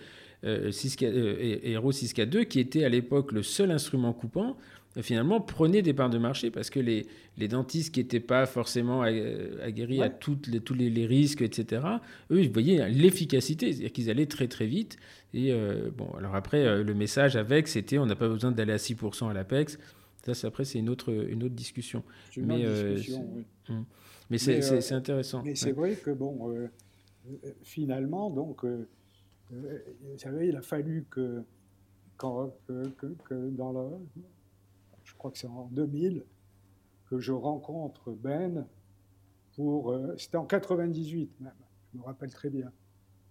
euh, 6, Hero 6-4-2, qui était à l'époque le seul instrument coupant, finalement prenait des parts de marché parce que les, les dentistes qui n'étaient pas forcément aguerris à toutes les, tous les, risques, etc., eux, ils voyaient l'efficacité, c'est-à-dire qu'ils allaient très très vite. Et bon, alors après, le message avec, c'était on n'a pas besoin d'aller à 6% à l'APEX. Ça, après, c'est une autre, une autre discussion. Une mais euh, discussion, oui. Mais c'est euh, intéressant. Mais c'est vrai que, bon, euh, finalement, donc, vous savez, il a fallu que, quand, que, que, dans le, je crois que c'est en 2000, que je rencontre Ben pour. Euh, c'était en 98 même, je me rappelle très bien.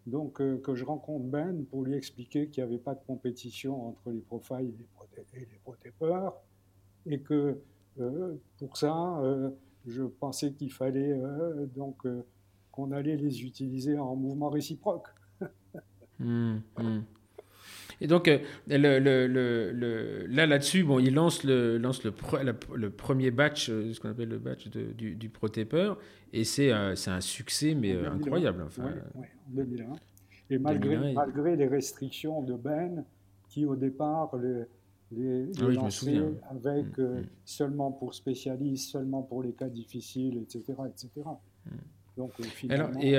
Donc, euh, que je rencontre Ben pour lui expliquer qu'il n'y avait pas de compétition entre les profiles et les, proté et les et que euh, pour ça, je pensais qu'il fallait donc qu'on allait les utiliser en mouvement réciproque. Mmh, mmh. Et donc, euh, le, le, le, là, là-dessus, bon, il lance le, lance le, le premier batch, euh, ce qu'on appelle le batch de, du, du Protépeur, et c'est c'est un succès, mais euh, incroyable. Enfin, en 2001. Et malgré, malgré les restrictions de Ben, qui au départ les, les, ah avec mmh, mmh. seulement pour spécialistes, seulement pour les cas difficiles, etc. etc. Donc, alors, et,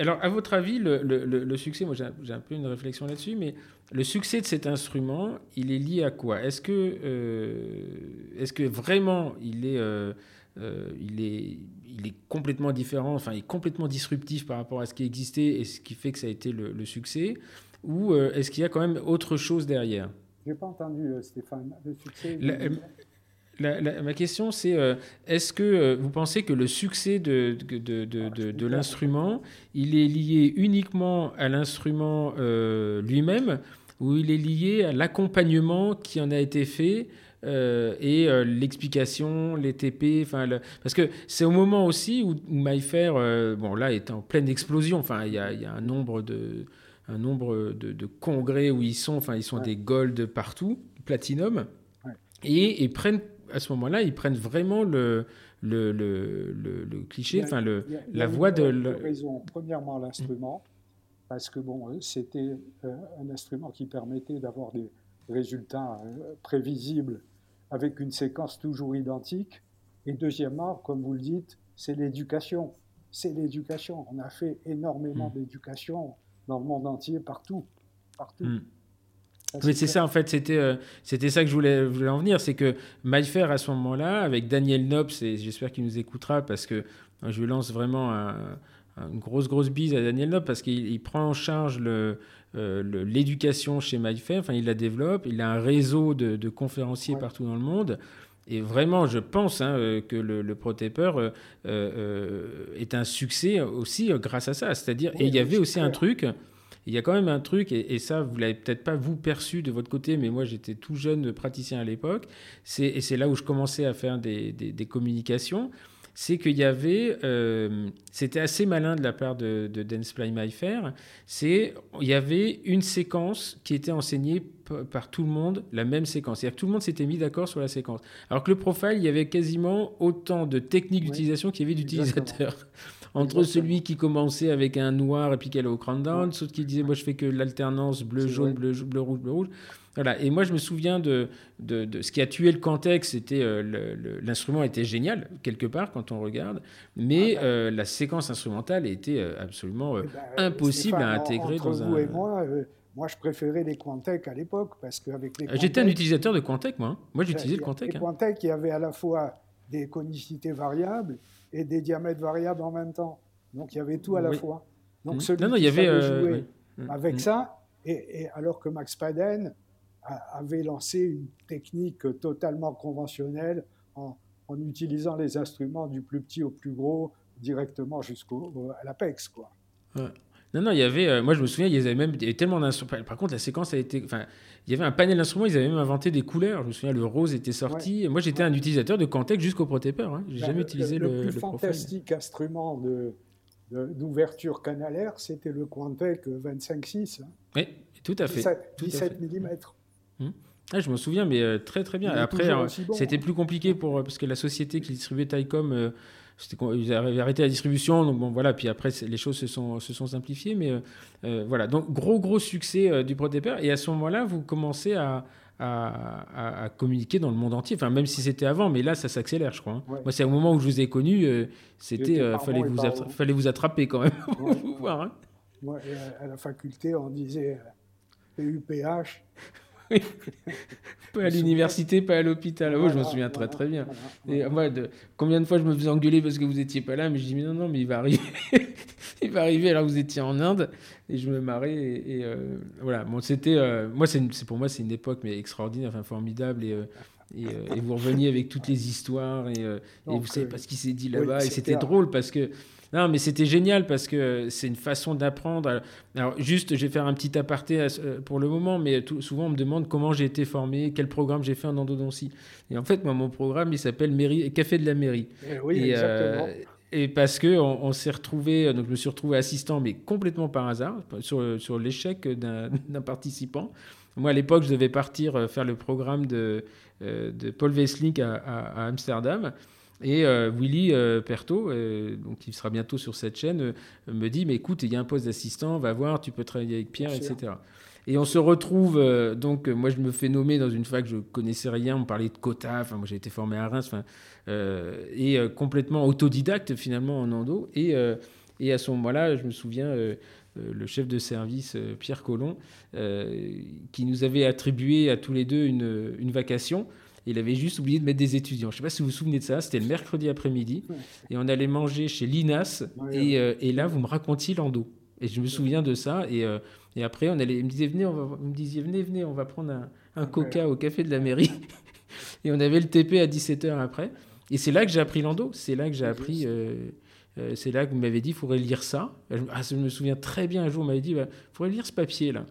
alors, à votre avis, le, le, le succès, moi j'ai un peu une réflexion là-dessus, mais le succès de cet instrument, il est lié à quoi? Est-ce que, euh, est que vraiment il est, euh, euh, il, est, il est complètement différent, enfin il est complètement disruptif par rapport à ce qui existait et ce qui fait que ça a été le, succès? Ou est-ce qu'il y a quand même autre chose derrière? Je n'ai pas entendu, Stéphane. Le succès ma question, c'est est-ce que vous pensez que le succès de, de, de, de l'instrument, il est lié uniquement à l'instrument lui-même où il est lié à l'accompagnement qui en a été fait euh, et euh, l'explication, les TP, enfin, parce que c'est au moment aussi où, où euh, bon là, est en pleine explosion. Enfin, il y a, un nombre de un nombre de, de, congrès où ils sont, enfin, ils sont des gold partout, platinum, et, ils prennent à ce moment-là, ils prennent vraiment le le, le, le, cliché, enfin le, la voix de. raison. Premièrement, l'instrument parce que bon, euh, c'était euh, un instrument qui permettait d'avoir des résultats euh, prévisibles avec une séquence toujours identique. Et deuxièmement, comme vous le dites, c'est l'éducation. C'est l'éducation. On a fait énormément hmm. d'éducation dans le monde entier, partout. partout. Hmm. Mais c'est ça, en fait, c'était c'était ça que je voulais, voulais en venir. C'est que MyFair, à ce moment-là, avec Daniel Nobs, et j'espère qu'il nous écoutera, parce que je lui lance vraiment un, une grosse, grosse bise à Daniel Nob parce qu'il prend en charge euh, l'éducation chez MyFair, enfin, il la développe, il a un réseau de, conférenciers partout dans le monde. Et vraiment, je pense hein, euh, que le, le euh, est un succès aussi grâce à ça. C'est-à-dire, et il y avait aussi un truc, il y a quand même un truc, et, ça, vous l'avez peut-être pas vous perçu de votre côté, mais moi j'étais tout jeune praticien à l'époque, et c'est là où je commençais à faire des, des, des communications c'est qu'il y avait, euh, c'était assez malin de la part de, de MyFair, c'est il y avait une séquence qui était enseignée par tout le monde, la même séquence. C'est-à-dire que tout le monde s'était mis d'accord sur la séquence. Alors que le profile, il y avait quasiment autant de techniques d'utilisation qu'il y avait d'utilisateurs. Entre celui qui commençait avec un noir et puis qui allait au cran down, ceux qui disaient moi je fais que l'alternance bleu-jaune, bleu-rouge, bleu-rouge. Voilà. Et moi, je me souviens de, de, ce qui a tué le Cantec, c'était euh, l'instrument était génial quelque part quand on regarde, mais ah, bah. euh, la séquence instrumentale était euh, absolument eh ben, impossible à intégrer entre dans vous Et moi, moi, je préférais les Quantec à l'époque parce qu'avec les J'étais un utilisateur de Quantec, moi. Hein. Moi, j'utilisais le Quantec. Les hein. Quantec, il y avait à la fois des conicités variables et des diamètres variables en même temps. Donc, il y avait tout à la fois. Donc, mmh. celui non, non, il y avait jouer mmh. avec mmh. ça, et, et, alors que Max Paden avait lancé une technique totalement conventionnelle en, utilisant les instruments du plus petit au plus gros directement jusqu'au à l'APEX quoi. Non, non, il y avait, euh, moi je me souviens, il y avait même tellement d'instruments. Par contre, la séquence a été, enfin, il y avait un panel d'instruments, ils avaient même inventé des couleurs. Je me souviens, le rose était sorti. Moi, j'étais un utilisateur de Contec jusqu'au Protépeur. Hein. J'ai ben, jamais utilisé le, le, plus fantastique instrument de, d'ouverture canalaire, c'était le Quantec 25.6. Hein. Oui, tout à fait. 17, mm. Hmm. Ah, je me souviens, mais euh, très très bien. Après, euh, c'était plus compliqué pour, parce que la société qui distribuait Taicom, ils avaient arrêté la distribution. Donc bon, voilà. Puis après, les choses se sont, se sont simplifiées. Mais voilà. Donc gros gros succès du Protépeur. Et à ce moment-là, vous commencez à, à, communiquer dans le monde entier. Enfin, même si c'était avant, mais là, ça s'accélère, je crois. Hein. Moi, c'est au moment où je vous ai connu, c'était fallait, vous fallait vous attraper quand même pour vous voir. Hein. Moi, à la faculté, on disait PUPH. Pas à l'université, pas à l'hôpital. Oh, je me souviens très très bien. Et moi, de, combien de fois je me faisais engueuler parce que vous étiez pas là, mais je dis mais non non, mais il va arriver, il va arriver. Alors vous étiez en Inde et je me marrais et, euh, voilà. Bon, c'était euh, moi c'est pour moi c'est une époque mais extraordinaire, enfin formidable et euh, Et, vous reveniez avec toutes les histoires et, et vous savez pas ce qui s'est dit là-bas. et c'était drôle parce que non, mais c'était génial parce que c'est une façon d'apprendre. Alors, juste, je vais faire un petit aparté pour le moment, mais souvent on me demande comment j'ai été formé, quel programme j'ai fait en endodontie. Et en fait, moi, mon programme, il s'appelle Café de la mairie. Eh oui, exactement. Et parce que on, s'est retrouvé, donc je me suis retrouvé assistant, mais complètement par hasard, sur, sur l'échec d'un participant. Moi, à l'époque, je devais partir euh, faire le programme de, euh, de Paul Wesling à, à, Amsterdam. Et euh, Willy Perto, donc qui sera bientôt sur cette chaîne, me dit Mais écoute, il y a un poste d'assistant, va voir, tu peux travailler avec Pierre, etc. Et on se retrouve, euh, donc euh, moi je me fais nommer dans une fac, je connaissais rien, on parlait de quota, enfin moi j'ai été formé à Reims, euh, et complètement autodidacte finalement en endo. Et, et à ce moment-là, je me souviens, le chef de service, Pierre Collomb, qui nous avait attribué à tous les deux une, une vacation. Il avait juste oublié de mettre des étudiants. Je ne sais pas si vous vous souvenez de ça. C'était le mercredi après-midi. Et on allait manger chez l'INAS. et, et, là, vous me racontiez l'endo. Et je me souviens de ça. Et, euh, et après, on allait, il me disait, venez, on va, me disiez, venez, venez, on va prendre un, un coca au café de la mairie. et on avait le TP à 17h après. Et c'est là que j'ai appris l'endo. C'est là que j'ai appris. Euh, euh, c'est là que vous m'avez dit, il faudrait lire ça. Ah, je me souviens très bien, un jour, on m'avait dit, il bah, faudrait lire ce papier-là.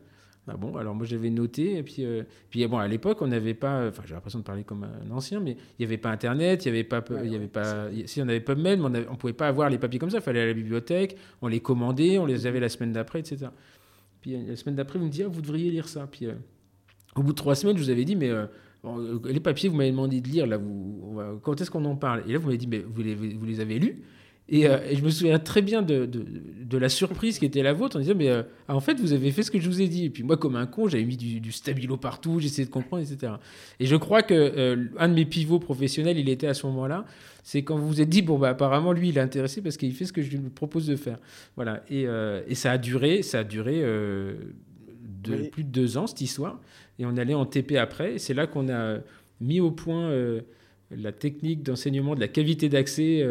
Ah bon, alors moi j'avais noté, et puis, euh, puis bon, à l'époque on n'avait pas, enfin j'ai l'impression de parler comme un ancien, mais il n'y avait pas Internet, il n'y avait pas, il y avait pas, si on avait PubMed, mais on ne pouvait pas avoir les papiers comme ça, il fallait aller à la bibliothèque, on les commandait, on les avait la semaine d'après, etc. Puis la semaine d'après, vous me dites, ah, vous devriez lire ça. Puis euh, au bout de trois semaines, je vous avais dit, mais euh, les papiers, vous m'avez demandé de lire, là, vous, quand est-ce qu'on en parle? Et là, vous m'avez dit, mais vous les, vous les avez lus? Euh, et, je me souviens très bien de, de, la surprise qui était la vôtre en disant Mais euh, ah, en fait, vous avez fait ce que je vous ai dit. Et puis moi, comme un con, j'avais mis du, stabilo partout, j'essayais de comprendre, etc. Et je crois que euh, un de mes pivots professionnels, il était à ce moment-là. C'est quand vous vous êtes dit Bon, bah, apparemment, lui, il est intéressé parce qu'il fait ce que je lui propose de faire. Voilà. Et, et ça a duré, ça a duré de, plus de deux ans, cette histoire. Et on allait en TP après. Et c'est là qu'on a mis au point la technique d'enseignement de la cavité d'accès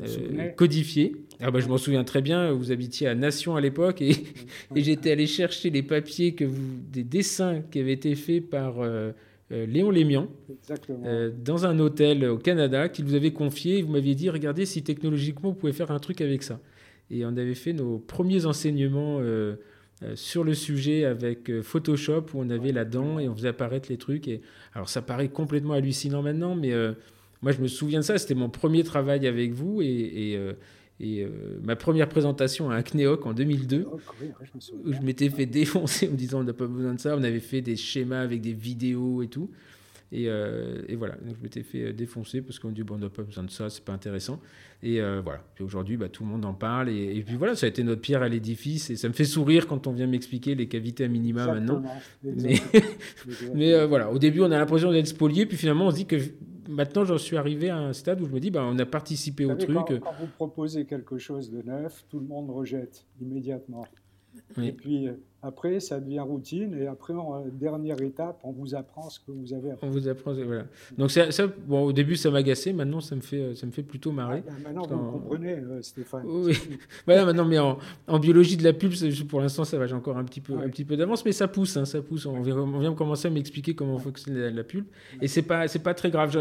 euh, codifié. Ah bah, je m'en souviens très bien, vous habitiez à Nation à l'époque et, j'étais allé chercher les papiers, que vous, des dessins qui avaient été faits par euh, euh, Léon Lémian dans un hôtel au Canada qu'il vous avait confié. Vous m'aviez dit, regardez si technologiquement vous pouvez faire un truc avec ça. Et on avait fait nos premiers enseignements sur le sujet avec Photoshop où on avait la dent et on faisait apparaître les trucs. Et, alors ça paraît complètement hallucinant maintenant, mais moi, je me souviens de ça. C'était mon premier travail avec vous et, et, euh, euh, ma première présentation à CNEOC en 2002, où je m'étais fait défoncer en me disant on n'a pas besoin de ça. On avait fait des schémas avec des vidéos et tout. Et, euh, et, voilà, donc je m'étais fait défoncer parce qu'on dit bon, on n'a pas besoin de ça, c'est pas intéressant. Et voilà, aujourd'hui, bah, tout le monde en parle. Et, puis voilà, ça a été notre pierre à l'édifice. Et ça me fait sourire quand on vient m'expliquer les cavités à minima maintenant. Mais, mais voilà, au début, on a l'impression d'être spolié, puis finalement, on se dit que maintenant, j'en suis arrivé à un stade où je me dis, bah, on a participé au truc. Quand, quand, vous proposez quelque chose de neuf, tout le monde rejette immédiatement. Et puis, euh, après, ça devient routine et après, en dernière étape, on vous apprend ce que vous avez appris. On vous apprend, voilà. Donc ça, bon, au début, ça m'agaçait. Maintenant, ça me fait, ça me fait plutôt marrer. Ah, bah, maintenant, vous comprenez, euh, Stéphane. Oui. voilà, maintenant, mais en, biologie de la pulpe, pour l'instant, ça va. J'ai encore un petit peu, un petit peu d'avance, mais ça pousse, hein, ça pousse. On vient, on vient commencer à m'expliquer comment fonctionne la, pulpe, et c'est pas, c'est pas très grave.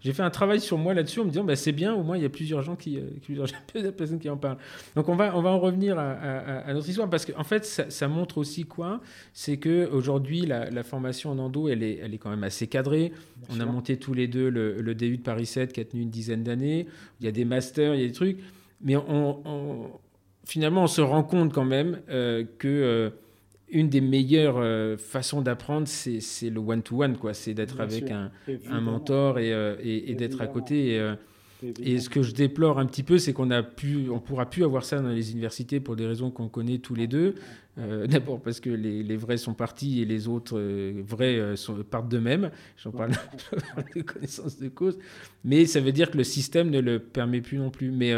J'ai fait un travail sur moi là-dessus en me disant, bah, c'est bien. Au moins, il y a plusieurs gens qui, euh, plusieurs personnes qui en parlent. Donc, on va, on va en revenir à, à, notre histoire parce qu'en fait, ça, ça montre aussi quoi c'est que aujourd'hui la, la, formation en endo, elle est, elle est quand même assez cadrée. on a monté tous les deux le, le, DU de Paris 7 qui a tenu une dizaine d'années. Il y a des masters, il y a des trucs, mais on, finalement on se rend compte quand même euh, que euh, une des meilleures euh, façons d'apprendre, c'est le one-to-one, quoi. C'est d'être avec un, un, mentor et, et, d'être à côté. Et, et ce que je déplore un petit peu, c'est qu'on a pu, on pourra plus avoir ça dans les universités pour des raisons qu'on connaît tous les deux. Euh, d'abord parce que les, vrais sont partis et les autres euh, vrais euh, sont, partent d'eux-mêmes. J'en parle de connaissance de cause. Mais ça veut dire que le système ne le permet plus non plus. Mais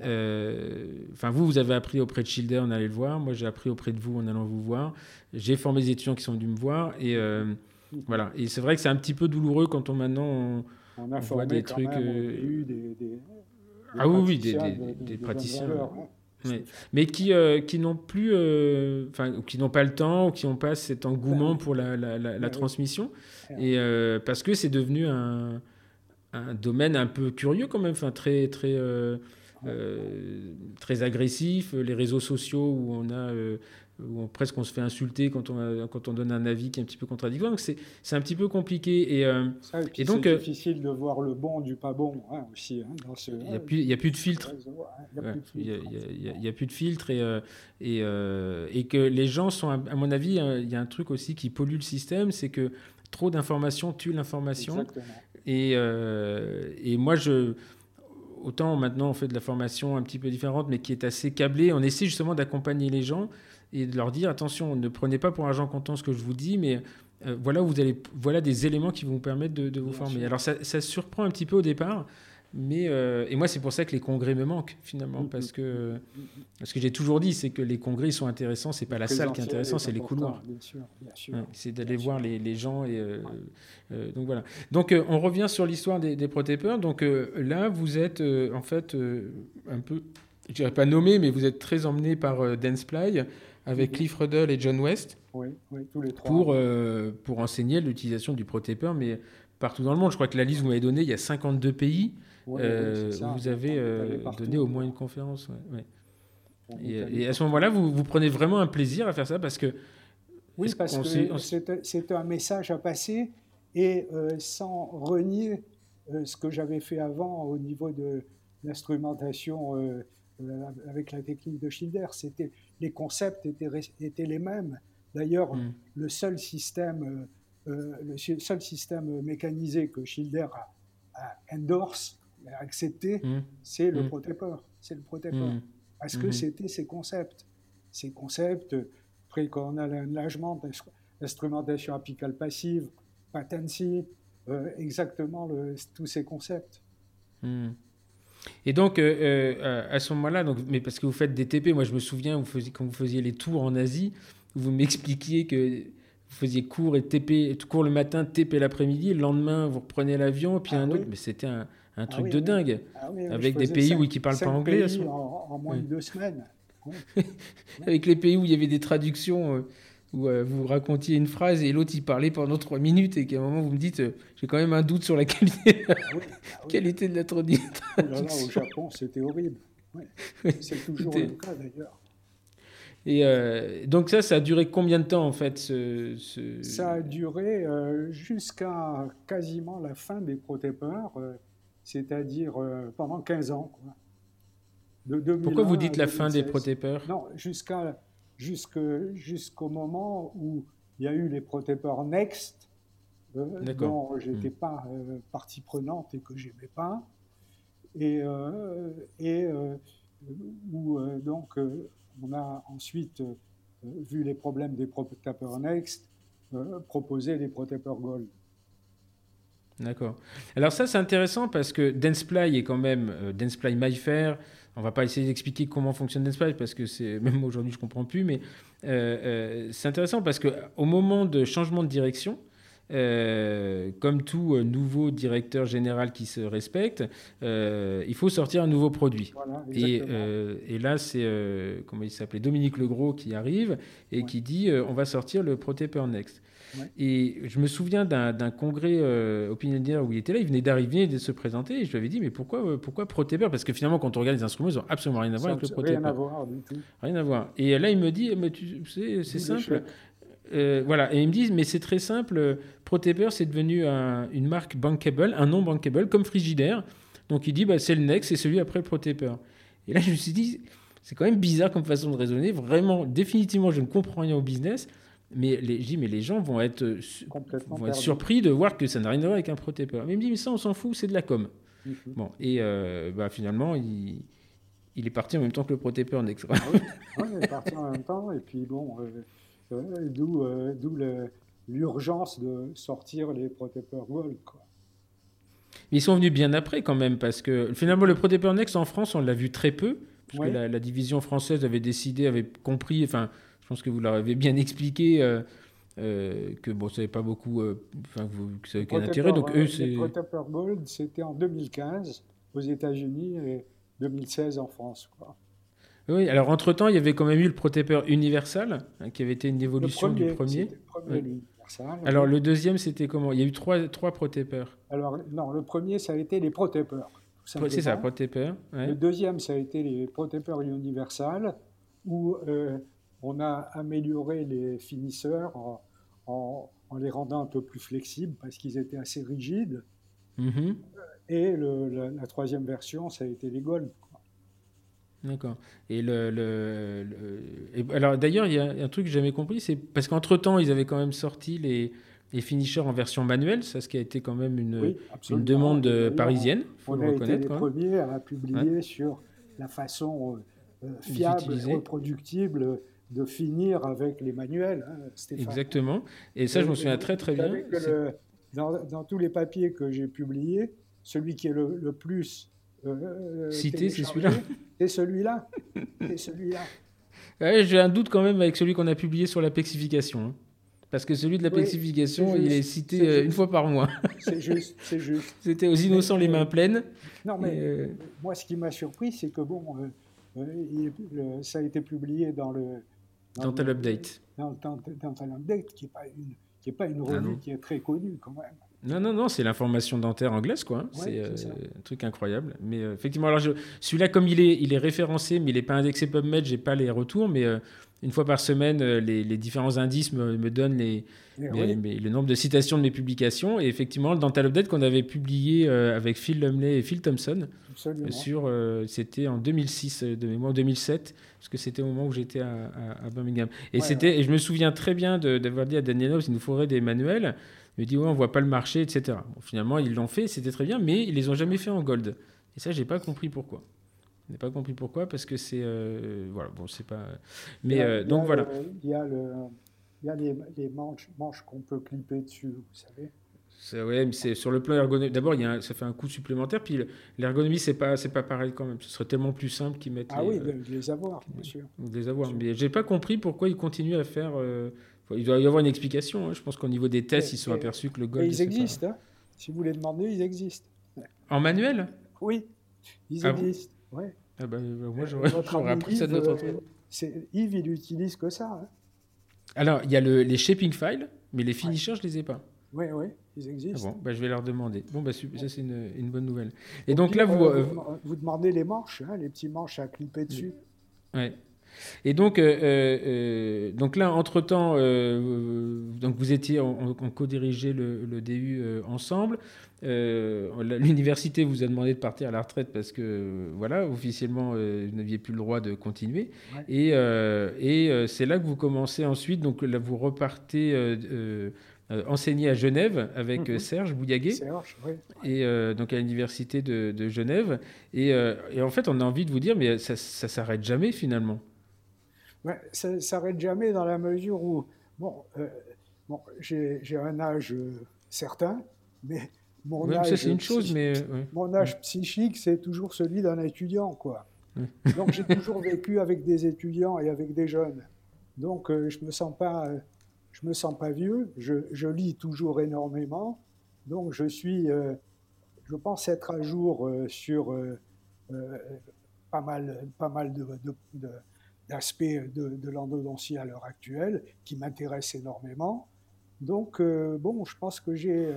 enfin, vous, vous avez appris auprès de Schilder en allant le voir. Moi, j'ai appris auprès de vous en allant vous voir. J'ai formé des étudiants qui sont venus me voir. Et voilà. Et c'est vrai que c'est un petit peu douloureux quand on maintenant on, a voit des trucs. eu des, ah oui, oui, des, praticiens. Mais qui, euh, qui n'ont plus, euh, enfin, qui n'ont pas le temps, ou qui n'ont pas cet engouement pour la, la, la, transmission. Et parce que c'est devenu un, un, domaine un peu curieux quand même, enfin, très, très, très agressif. Les réseaux sociaux où on a où presque on se fait insulter quand on, quand on donne un avis qui est un petit peu contradictoire. Donc c'est un petit peu compliqué. Et, euh, et, donc c'est euh, difficile de voir le bon du pas bon hein, aussi. Hein, il n'y a, plus, a plus de filtre. Il n'y a, plus de filtre et, euh, et, et, que les gens sont, à mon avis, il y a un truc aussi qui pollue le système, c'est que trop d'informations tue l'information. Et, et moi, je autant maintenant on fait de la formation un petit peu différente, mais qui est assez câblée. On essaie justement d'accompagner les gens et de leur dire attention, ne prenez pas pour argent comptant ce que je vous dis, mais euh, voilà, vous allez, voilà des éléments qui vont vous permettre de, vous former. Alors ça, ça, surprend un petit peu au départ, mais euh, et moi c'est pour ça que les congrès me manquent finalement, mm, parce mm, que mm, ce que j'ai toujours dit, c'est que les congrès sont intéressants, c'est pas la salle qui est intéressante, c'est les couloirs. c'est d'aller voir les, les, gens et euh, donc voilà. Donc on revient sur l'histoire des, des protépeurs. Donc là vous êtes en fait un peu, je dirais pas nommé, mais vous êtes très emmené par Danceply avec Cliff Ruddle et John West. Oui, tous les trois. Pour, euh, pour enseigner l'utilisation du protépeur, mais partout dans le monde. Je crois que la liste que vous m'avez donnée, il y a 52 pays euh, où vous avez euh, donné au moins une conférence. Et, à ce moment-là, vous, vous, prenez vraiment un plaisir à faire ça parce que. Oui, parce que c'est un message à passer et sans renier ce que j'avais fait avant au niveau de l'instrumentation avec la technique de Schilder. C'était les concepts étaient, étaient les mêmes. D'ailleurs, mm. le seul système, euh, euh, le seul système mécanisé que Schilder a, endorse, a accepté, mm. c'est le mm. C'est le protépeur. Parce que mm-hmm. c'était ces concepts. Ces concepts, précornal enlargement, instrumentation apicale passive, patency, euh, exactement tous ces concepts. Et donc, euh, euh, à ce moment-là, donc, mais parce que vous faites des TP, moi je me souviens, vous faisiez, quand vous faisiez les tours en Asie, vous m'expliquiez que vous faisiez cours et TP, cours le matin, TP l'après-midi, le lendemain vous reprenez l'avion, puis ah un autre, mais c'était un, un, ah truc de dingue, ah avec des pays où qui parlent pas anglais. à ce en, en, moins de deux semaines. avec les pays où il y avait des traductions. Où euh, vous racontiez une phrase et l'autre il parlait pendant trois minutes et qu'à un moment vous me dites euh, j'ai quand même un doute sur la qualité, ah ah qualité de la traduction. au Japon c'était horrible. C'est toujours le cas d'ailleurs. Et euh, donc ça, ça a duré combien de temps en fait ce, Ça a duré jusqu'à quasiment la fin des protépeurs, c'est-à-dire pendant 15 ans. Quoi. De Pourquoi vous dites la fin des protépeurs Non, jusqu'à jusqu'au moment où il y a eu les protépeurs Next, euh, dont je n'étais hmm. pas euh, partie prenante et que j'aimais pas, et, euh, et où donc on a ensuite vu les problèmes des protépeurs Next, proposé les protépeurs Gold. D'accord. Alors ça c'est intéressant parce que Danceply est quand même Danceply MyFair, on va pas essayer d'expliquer comment fonctionne Densplay parce que c'est même aujourd'hui je comprends plus, mais euh, euh, c'est intéressant parce que au moment de changement de direction, euh, comme tout nouveau directeur général qui se respecte, il faut sortir un nouveau produit. et, et, là, c'est comment il s'appelait Dominique Legros qui arrive et qui dit on va sortir le Protépeur Next. Et je me souviens d'un congrès euh, opinion où il était là, il venait d'arriver, de se présenter, et je lui avais dit, mais pourquoi, euh, pourquoi Parce que finalement, quand on regarde les instruments, ils n'ont absolument rien à voir avec le Protépeur. Rien à voir du tout. Rien à voir. Et là, il me dit, mais tu sais, c'est simple. Euh, voilà, et ils me disent, mais c'est très simple, Protépeur, c'est devenu une marque bankable, un nom bankable, comme Frigidaire. Donc il dit, bah, c'est le Next, c'est celui après le Protépeur. Et là, je me suis dit, c'est quand même bizarre comme façon de raisonner. Vraiment, définitivement, je ne comprends rien au business. Mais les, je dis, mais les gens vont être, euh, vont être surpris de voir que ça n'a rien à voir avec un protépeur. Mais il me dit, mais ça, on s'en fout, c'est de la com. Mhm. Bon, et euh, bah, finalement, il, il, est parti en même temps que le protépeur Next. Ah oui. il est parti en même temps, et puis bon, euh, d'où l'urgence de sortir les protépeurs Gold. Quoi. Ils sont venus bien après quand même, parce que finalement, le protépeur Next en France, on l'a vu très peu, parce que la, la, division française avait décidé, avait compris, enfin, je pense que vous leur avez bien expliqué euh, euh, que bon, ça n'avait pas beaucoup, euh, que ça aucun intérêt. Donc eux, c'est. Gold, c'était en 2015 aux États-Unis et 2016 en France. Quoi. Oui, alors entre-temps, il y avait quand même eu le protépeur universal, hein, qui avait été une évolution du premier. Alors le deuxième, c'était comment? Il y a eu trois, trois protépeurs. Alors non, le premier, ça a été les protépeurs. C'est ça, protépeurs. Le deuxième, ça a été les protépeurs universal, où euh, on a amélioré les finisseurs en, les rendant un peu plus flexibles parce qu'ils étaient assez rigides. Mm-hmm. Et la, troisième version, ça a été les Gold. D'accord. Et le, alors d'ailleurs, il y a un truc que j'ai jamais compris, c'est parce qu'entre temps, ils avaient quand même sorti les, les finishers en version manuelle, ça ce qui a été quand même une, une demande parisienne. Faut on a été les premiers à publier sur la façon euh, fiable et reproductible de finir avec les manuels. Hein, Exactement. Et ça, je m'en souviens très très bien. dans, dans, tous les papiers que j'ai publiés, celui qui est le, plus euh, cité, c'est celui-là. C'est celui-là. C'est celui-là. J'ai un doute quand même avec celui qu'on a publié sur la plexification. Hein. Parce que celui de la plexification, il est cité euh, une fois par mois. C'est juste, c'est juste. C'était aux innocents les mains pleines. Non, mais euh, moi, ce qui m'a surpris, c'est que bon, ça a été publié dans le. Dans Dental Update. Dans Dental Update, qui n'est pas une, qui est pas une ah revue qui est très connue quand même. Non, non, non, c'est l'information dentaire anglaise, quoi. Hein. c'est euh, un truc incroyable. Mais euh, effectivement, alors celui-là, comme il est, il est référencé, mais il n'est pas indexé PubMed, j'ai pas les retours, mais euh, une fois par semaine, les, différents indices me, donnent les, le nombre de citations de mes publications. Et effectivement, le Dental Update qu'on avait publié avec Phil Lumley et Phil Thompson, sur, c'était en 2006, de mémoire 2007, parce que c'était au moment où j'étais à, Birmingham. Et, c'était, je me souviens très bien d'avoir dit à Daniel il nous faudrait des manuels. Il me dit ouais, on voit pas le marché, etc. finalement, ils l'ont fait, c'était très bien, mais ils les ont jamais fait en gold. Et ça, j'ai pas compris pourquoi. Je n'ai pas compris pourquoi, parce que c'est euh, voilà, bon, c'est pas. Mais euh, donc voilà. Il y a le, il y a les, les manches, manches qu'on peut clipper dessus, vous savez. Ouais, c'est sur le plan ergonomique. D'abord, il y a ça fait un coût supplémentaire. Puis l'ergonomie, c'est pas, c'est pas pareil quand même. Ce serait tellement plus simple qu'ils mettent. Ah oui, de, les avoir, bien sûr. De les avoir. Mais j'ai pas compris pourquoi ils continuent à faire. Euh, il doit y avoir une explication. Hein. Je pense qu'au niveau des tests, ils sont aperçus que le gold. ils existent. Hein. Si vous les demandez, ils existent. En manuel? Oui, ils ah existent. ouais. Ah bah, euh, moi, j'aurais appris ça de notre euh, Yves, il utilise que ça. Hein. Alors, il y a le, les shaping files, mais les finishers, je ne les ai pas. Oui, oui, ils existent. Ah bon, bah, je vais leur demander. Bon, bah, ça, c'est une, une, bonne nouvelle. Et donc, là, vous, euh, vous, demandez les manches, les petits manches à clipper dessus. Ouais. Et donc, euh, euh, donc là, entre-temps, euh, donc vous étiez, on, co-dirigé le, DU ensemble. L'université vous a demandé de partir à la retraite parce que, voilà, officiellement, vous n'aviez plus le droit de continuer. Et, et c'est là que vous commencez ensuite, donc là, vous repartez... enseigner à Genève avec mhm. Serge Bouillaguet, Serge, oui. et donc à l'université de, Genève. Et, et, en fait, on a envie de vous dire, mais ça, ça s'arrête jamais finalement ça ne s'arrête jamais dans la mesure où, bon, euh, bon j'ai un âge euh, certain, mais mon âge, une chose, mais, mon âge psychique, c'est toujours celui d'un étudiant, quoi. Donc j'ai toujours vécu avec des étudiants et avec des jeunes. Donc euh, je me sens pas, je me sens pas vieux. Je, je, lis toujours énormément. Donc je suis, je pense être à jour sur pas mal, pas mal de, de d'aspects de, de l'endodontie à l'heure actuelle qui m'intéresse énormément. Donc, euh, bon, je pense que j'ai euh,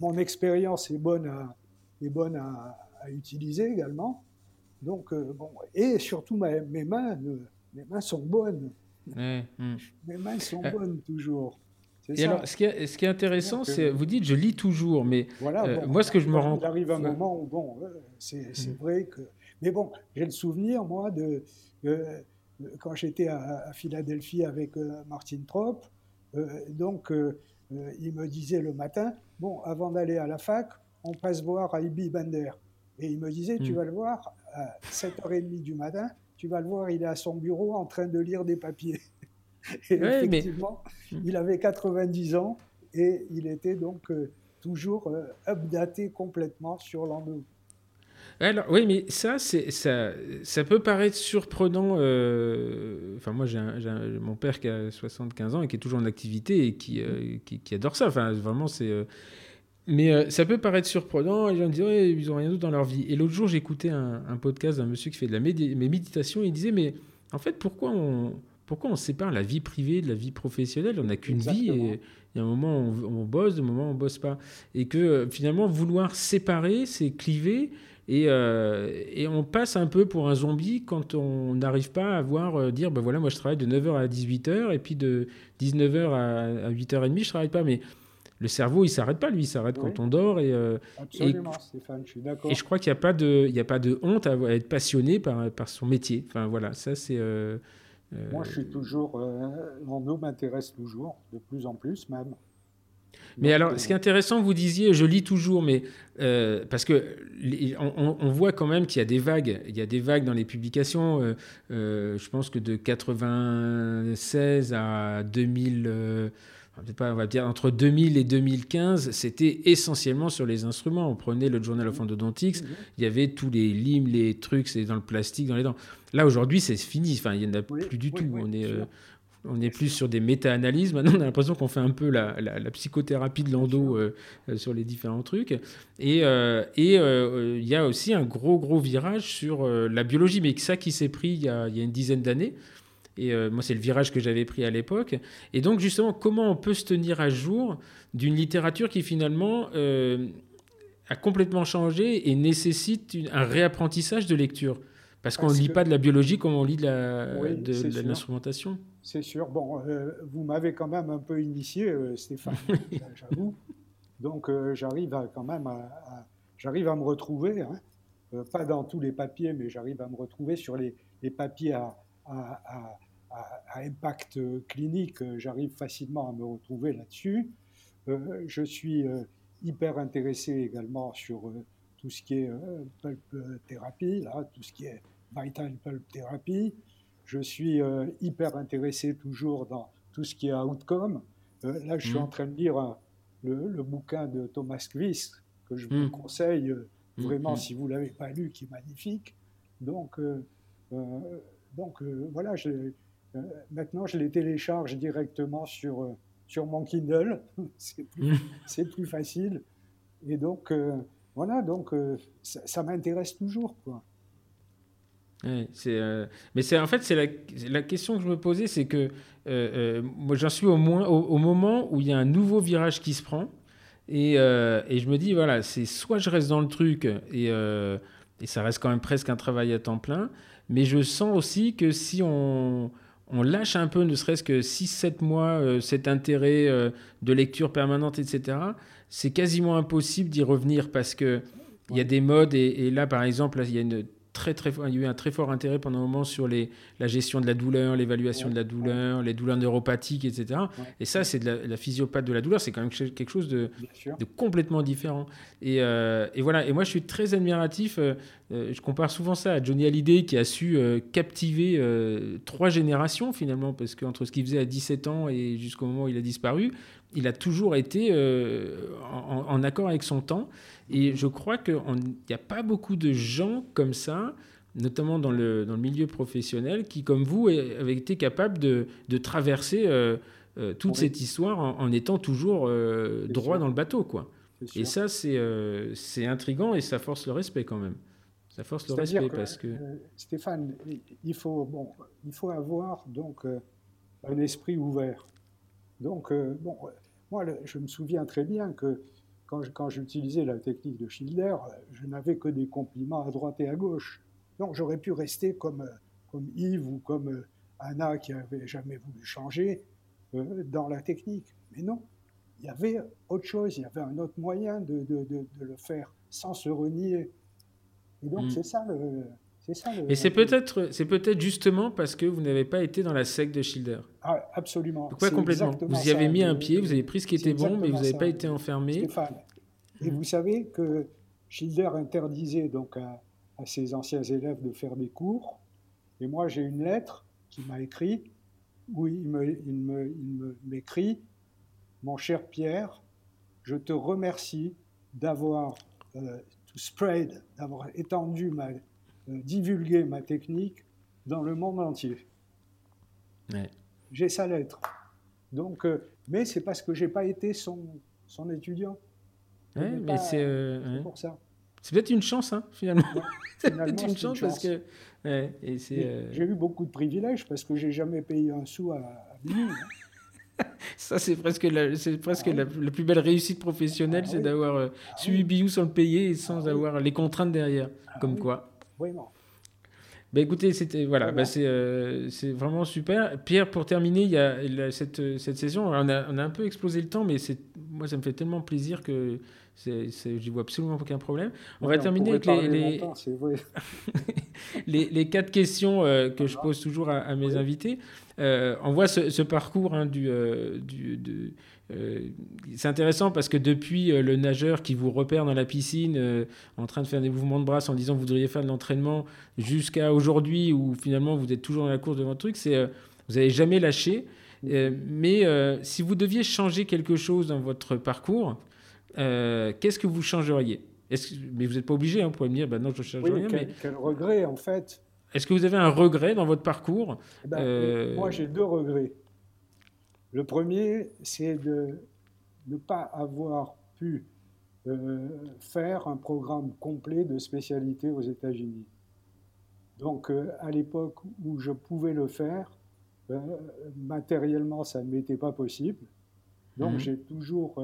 mon expérience est bonne à, est bonne à, utiliser également. Donc, euh, bon, et surtout mes mains, mes mains sont bonnes. Hmm. Mes mains sont bonnes toujours. Et alors, ce qui est, ce qui est intéressant, c'est, vous dites, je lis toujours, mais voilà, moi, ce que je me rends... Il arrive un moment où, bon, c'est hmm. vrai que... Mais bon, j'ai le souvenir, moi, de quand j'étais à, Philadelphie avec euh, Martin Trop, euh, donc euh, il me disait le matin, bon, avant d'aller à la fac, on passe voir Ibi Bender. Et il me disait, tu hmm. vas le voir à 7h30 du matin, tu vas le voir, il est à son bureau en train de lire des papiers. Et effectivement, hmm. il avait 90 ans et il était donc toujours updaté complètement sur l'endo. Alors, oui, mais ça, ça, ça peut paraître surprenant. Euh, enfin, moi, j'ai mon père qui a 75 ans et qui est toujours en activité et qui, euh, qui, adore ça. Enfin, vraiment, c'est. Euh, Mais ça peut paraître surprenant, les gens disent ouais, ils n'ont rien d'autre dans leur vie. Et l'autre jour, j'écoutais un, un, podcast d'un monsieur qui fait de la méditation, et il disait mais en fait, pourquoi on, pourquoi on sépare la vie privée de la vie professionnelle? On n'a qu'une vie et il y a un moment où on, bosse, un moment où on bosse pas. Et que finalement, vouloir séparer, c'est cliver. Et, euh, et, on passe un peu pour un zombie quand on n'arrive pas à voir, euh, dire ben voilà, moi je travaille de 9h à 18h et puis de 19h à, 8h30, je travaille pas. Mais le cerveau, il s'arrête pas, lui, il s'arrête quand on dort. Et, Absolument, Stéphane, je suis d'accord. Et je crois qu'il n'y a, pas de, il a pas de honte à, être passionné par, par son métier. Enfin voilà, ça c'est. Moi, je suis toujours. Euh, m'intéresse toujours, de plus en plus même. Mais alors, euh, ce qui est intéressant, vous disiez, je lis toujours, mais euh, parce que on, voit quand même qu'il y a des vagues. Il y a des vagues dans les publications. je pense que de 96 à 2000 pas, on va dire entre 2000 et 2015, c'était essentiellement sur les instruments. On prenait le Journal of Endodontics, mhm. il y avait tous les limes, les trucs, c'est dans le plastique, dans les dents. Là, aujourd'hui, c'est fini. Enfin, il n'y en a plus du tout. on est, euh, on est plus sur des méta-analyses. Maintenant, on a l'impression qu'on fait un peu la, la, psychothérapie de l'endo euh, euh, sur les différents trucs. Et il y a aussi un gros, gros virage sur la biologie, mais ça qui s'est pris il y, a, il y a une dizaine d'années. Et euh, moi, c'est le virage que j'avais pris à l'époque. Et donc, justement, comment on peut se tenir à jour d'une littérature qui, finalement, euh, a complètement changé et nécessite un réapprentissage de lecture? Parce qu'on ne lit pas de la biologie comme on lit de l'instrumentation. C'est sûr. Bon, euh, vous m'avez quand même un peu initié, Stéphane, j'avoue. Donc, j'arrive quand même à, j'arrive à me retrouver, hein. pas dans tous les papiers, mais j'arrive à me retrouver sur les, les papiers à, à, à, impact clinique, j'arrive facilement à me retrouver là-dessus. Euh, je suis euh, hyper intéressé également sur euh, tout ce qui est pulp thérapie, là, tout ce qui est vital pulp thérapie. Je suis hyper intéressé toujours dans tout ce qui est outcome. là, je suis en mmh. train de lire le, bouquin de Thomas Quiss, que je vous mmh. conseille mmh, vraiment si vous ne l'avez pas lu, qui est magnifique. Donc, donc voilà, je, euh, maintenant, je les télécharge directement sur, euh, sur mon Kindle. C'est plus, facile. Et donc, euh, voilà, donc ça, m'intéresse toujours. Quoi. C'est, mais c'est en fait c'est la, la, question que je me posais, c'est que moi j'en suis au moins au, moment où il y a un nouveau virage qui se prend et, et je me dis voilà c'est soit je reste dans le truc et, et ça reste quand même presque un travail à temps plein, mais je sens aussi que si on on lâche un peu, ne serait-ce que 6-7 mois, euh, cet intérêt euh, de lecture permanente, etc., c'est quasiment impossible d'y revenir parce qu'il y a des modes, et, et, là, par exemple, il y a une très, très, il y a eu un très fort intérêt pendant un moment sur les, la gestion de la douleur, l'évaluation de la douleur, les douleurs neuropathiques, etc. Et ça, c'est de la, physiopathe de la douleur, c'est quand même quelque chose de, de complètement différent. Et, euh, et, voilà, et moi, je suis très admiratif. Euh, euh, je compare souvent ça à Johnny Hallyday qui a su captiver trois générations finalement, parce qu'entre ce qu'il faisait à 17 ans et jusqu'au moment où il a disparu, il a toujours été en, en, accord avec son temps. Et je crois qu'il n'y a pas beaucoup de gens comme ça, notamment dans le, dans le milieu professionnel, qui, comme vous, avaient été capables de, de traverser euh, euh, toute cette histoire en, étant toujours euh, droit dans le bateau. Quoi. Et ça, c'est c'est intriguant et ça force le respect quand même. Ça force le respect parce que... Stéphane, il faut, bon, il faut avoir donc un esprit ouvert. Donc, bon, moi, je me souviens très bien que quand, j'utilisais la technique de Schindler, je n'avais que des compliments à droite et à gauche. Donc j'aurais pu rester comme, euh, comme Yves ou comme euh, Anna qui n'avait jamais voulu changer euh, dans la technique. Mais non, il y avait autre chose, il y avait un autre moyen de, de, de, le faire sans se renier. Et donc mm. c'est ça le, et c'est peut-être, c'est peut-être justement parce que vous n'avez pas été dans la secte de Schilder. Ah, absolument. Pourquoi complètement? Vous y avez mis un pied, vous avez pris ce qui était bon, mais vous n'avez pas été enfermé. Stéphane. Et vous savez que Schilder interdisait donc à, ses anciens élèves de faire des cours. Et moi, j'ai une lettre qu'il m'a écrit où il m'écrit me, Mon cher Pierre, je te remercie d'avoir euh, spread, d'avoir étendu ma divulguer ma technique dans le monde entier. J'ai sa lettre. Donc, euh, mais c'est parce que j'ai pas été son, son étudiant. mais c'est pour ça. C'est peut-être une chance, hein, finalement. c'est peut-être une, chance, parce que. J'ai eu beaucoup de privilèges parce que j'ai jamais payé un sou à, à Ça, c'est presque, la, presque ah la, plus belle réussite professionnelle, ah c'est d'avoir euh, ah suivi Biou sans le payer et sans avoir les contraintes derrière. comme quoi. Vraiment. Bah, écoutez, c'était voilà, bah, c'est, euh, c'est vraiment super. Pierre, pour terminer, il y a cette, cette session. On a, on a un peu explosé le temps, mais c'est, moi, ça me fait tellement plaisir que je vois absolument aucun problème. On va terminer avec les, les... les, les, quatre questions euh, que je pose toujours à, à mes invités. Euh, on voit ce, parcours hein, du, euh, euh, c'est intéressant parce que depuis le nageur qui vous repère dans la piscine en train de faire des mouvements de bras en disant vous devriez faire de l'entraînement jusqu'à aujourd'hui où finalement vous êtes toujours dans la course de votre truc, c'est vous n'avez jamais lâché. mais si vous deviez changer quelque chose dans votre parcours, qu'est-ce que vous changeriez? Mais vous n'êtes pas obligé, hein, vous pouvez me dire, bah non, je ne change rien. Quel, quel regret, en fait? Est-ce que vous avez un regret dans votre parcours? Eh ben, euh, Moi, j'ai deux regrets. Le premier, c'est de ne pas avoir pu euh, faire un programme complet de spécialité aux États-Unis. Donc, euh, à l'époque où je pouvais le faire, matériellement, ça ne m'était pas possible. Donc, mhm. j'ai toujours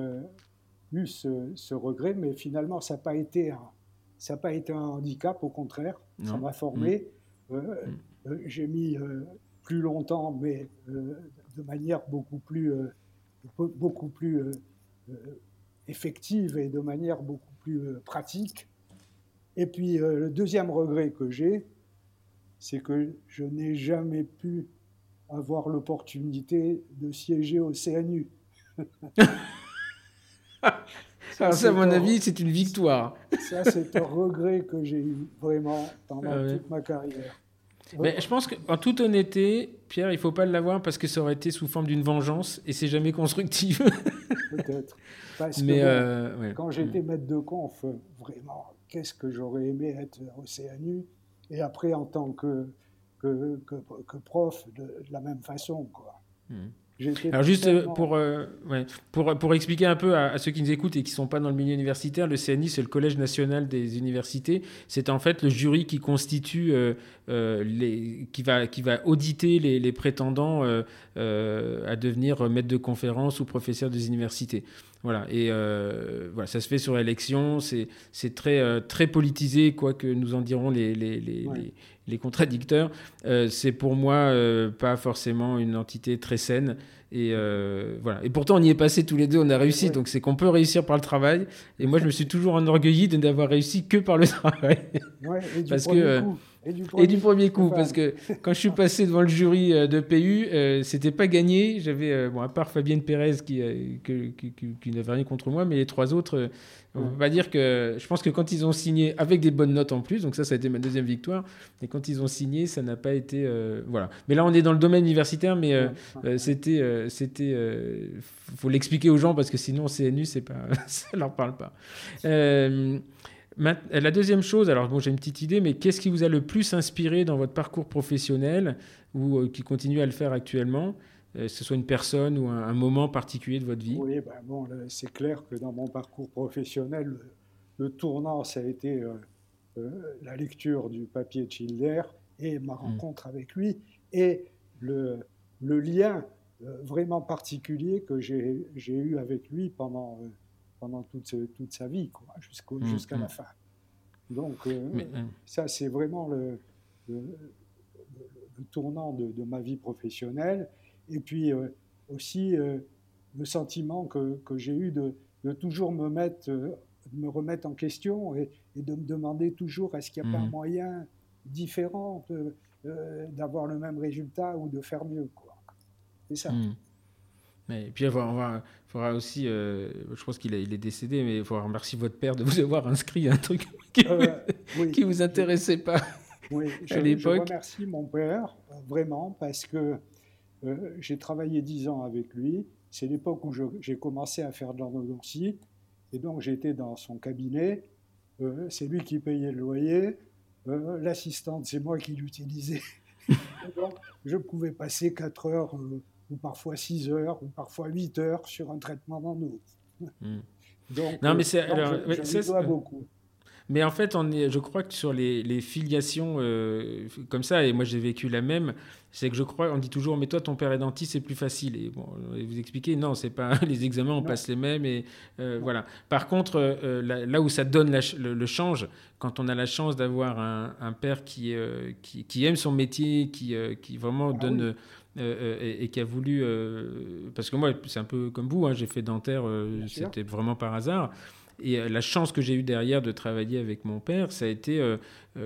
eu ce, regret, mais finalement, ça n'a pas, été un, pas été un handicap, au contraire, ça m'a formé. Euh, euh, j'ai mis euh, plus longtemps, mais de manière beaucoup plus, beaucoup plus effective et de manière beaucoup plus pratique. Et puis le deuxième regret que j'ai, c'est que je n'ai jamais pu avoir l'opportunité de siéger au CNU. ça, à mon avis, c'est une victoire. Ça, c'est un regret que j'ai eu vraiment pendant ah toute ma carrière. Mais je pense qu'en toute honnêteté, Pierre, il faut pas l'avoir parce que ça aurait été sous forme d'une vengeance et c'est jamais constructif. Peut-être. Parce Mais que euh, quand j'étais maître de conf, vraiment, qu'est-ce que j'aurais aimé être au CNU et après en tant que, que, que, prof de, la même façon. Quoi. Hmm. Alors juste euh, pour, euh, pour, pour expliquer un peu à, ceux qui nous écoutent et qui ne sont pas dans le milieu universitaire, le CNI, c'est le Collège national des universités. C'est en fait le jury qui constitue, euh, les, qui, va, qui va auditer les, les prétendants à devenir maître de conférence ou professeur des universités. Voilà, et voilà, ça se fait sur élection, c'est très, très politisé, quoi que nous en dirons les, les, les, les contradicteurs, euh, c'est pour moi euh, pas forcément une entité très saine. Et euh, voilà. Et pourtant, on y est passé tous les deux, on a réussi. Donc, c'est qu'on peut réussir par le travail. Et moi, je me suis toujours enorgueilli de n'avoir réussi que par le travail. et du Parce que, coup. Et du premier, coup, parce que quand je suis passé devant le jury de PU, c'était pas gagné. J'avais, bon, à part Fabienne Pérez qui, qui, qui n'avait rien contre moi, mais les trois autres, on va dire que je pense que quand ils ont signé avec des bonnes notes en plus, donc ça, ça a été ma deuxième victoire. Et quand ils ont signé, ça n'a pas été euh, voilà. Mais là, on est dans le domaine universitaire, mais euh, euh, c'était c'était faut l'expliquer aux gens parce que sinon CNU, c'est pas ça leur parle pas. La deuxième chose, alors bon, j'ai une petite idée, mais qu'est-ce qui vous a le plus inspiré dans votre parcours professionnel ou qui continue à le faire actuellement que ce soit une personne ou un, moment particulier de votre vie? Oui, ben bon, c'est clair que dans mon parcours professionnel, le, tournant, ça a été euh, euh, la lecture du papier de Schiller et ma hmm. rencontre avec lui et le, le lien euh, vraiment particulier que j'ai eu avec lui pendant, pendant toute, toute sa vie, hmm, jusqu'à la hmm. fin. Donc, ça, c'est vraiment le, le, tournant de, de, ma vie professionnelle. Et puis euh, aussi euh, le sentiment que, que j'ai eu de, de, toujours me, mettre, euh, me remettre en question et, de me demander toujours est-ce qu'il n'y a pas un mmh. moyen différent d'avoir le même résultat ou de faire mieux. C'est ça. Mmh. Mais, puis, on faudra aussi, je pense qu'il il est décédé, mais il faudra remercier votre père de vous avoir inscrit un truc qui ne vous intéressait pas oui, à l'époque. Je remercie mon père, vraiment, parce que euh, j'ai travaillé dix ans avec lui. C'est l'époque où j'ai commencé à faire de l'endodontie. Et donc, j'étais dans son cabinet. Euh, c'est lui qui payait le loyer. Euh, l'assistante, c'est moi qui l'utilisais. donc, je pouvais passer 4 heures, ou parfois 6 heures, ou parfois 8 heures sur un traitement d'endo. Hmm. Donc, non, mais c'est, dois c'est- beaucoup. Mais en fait, on est, je crois que sur les, les filiations euh, comme ça, et moi j'ai vécu la même, c'est que je crois, on dit toujours, mais toi ton père est dentiste, c'est plus facile. Et bon, et vous expliquez, non, c'est pas les examens, on Non. passe les mêmes et euh, voilà. Par contre, euh, là, là où ça donne la le, le change, quand on a la chance d'avoir un, un père qui, euh, qui, qui aime son métier, qui, euh, qui vraiment Ah donne oui. Euh, euh, et, et qui a voulu, euh, parce que moi c'est un peu comme vous, hein, j'ai fait dentaire, euh, c'était vraiment par hasard. Et la chance que j'ai eue derrière de travailler avec mon père, ça a été,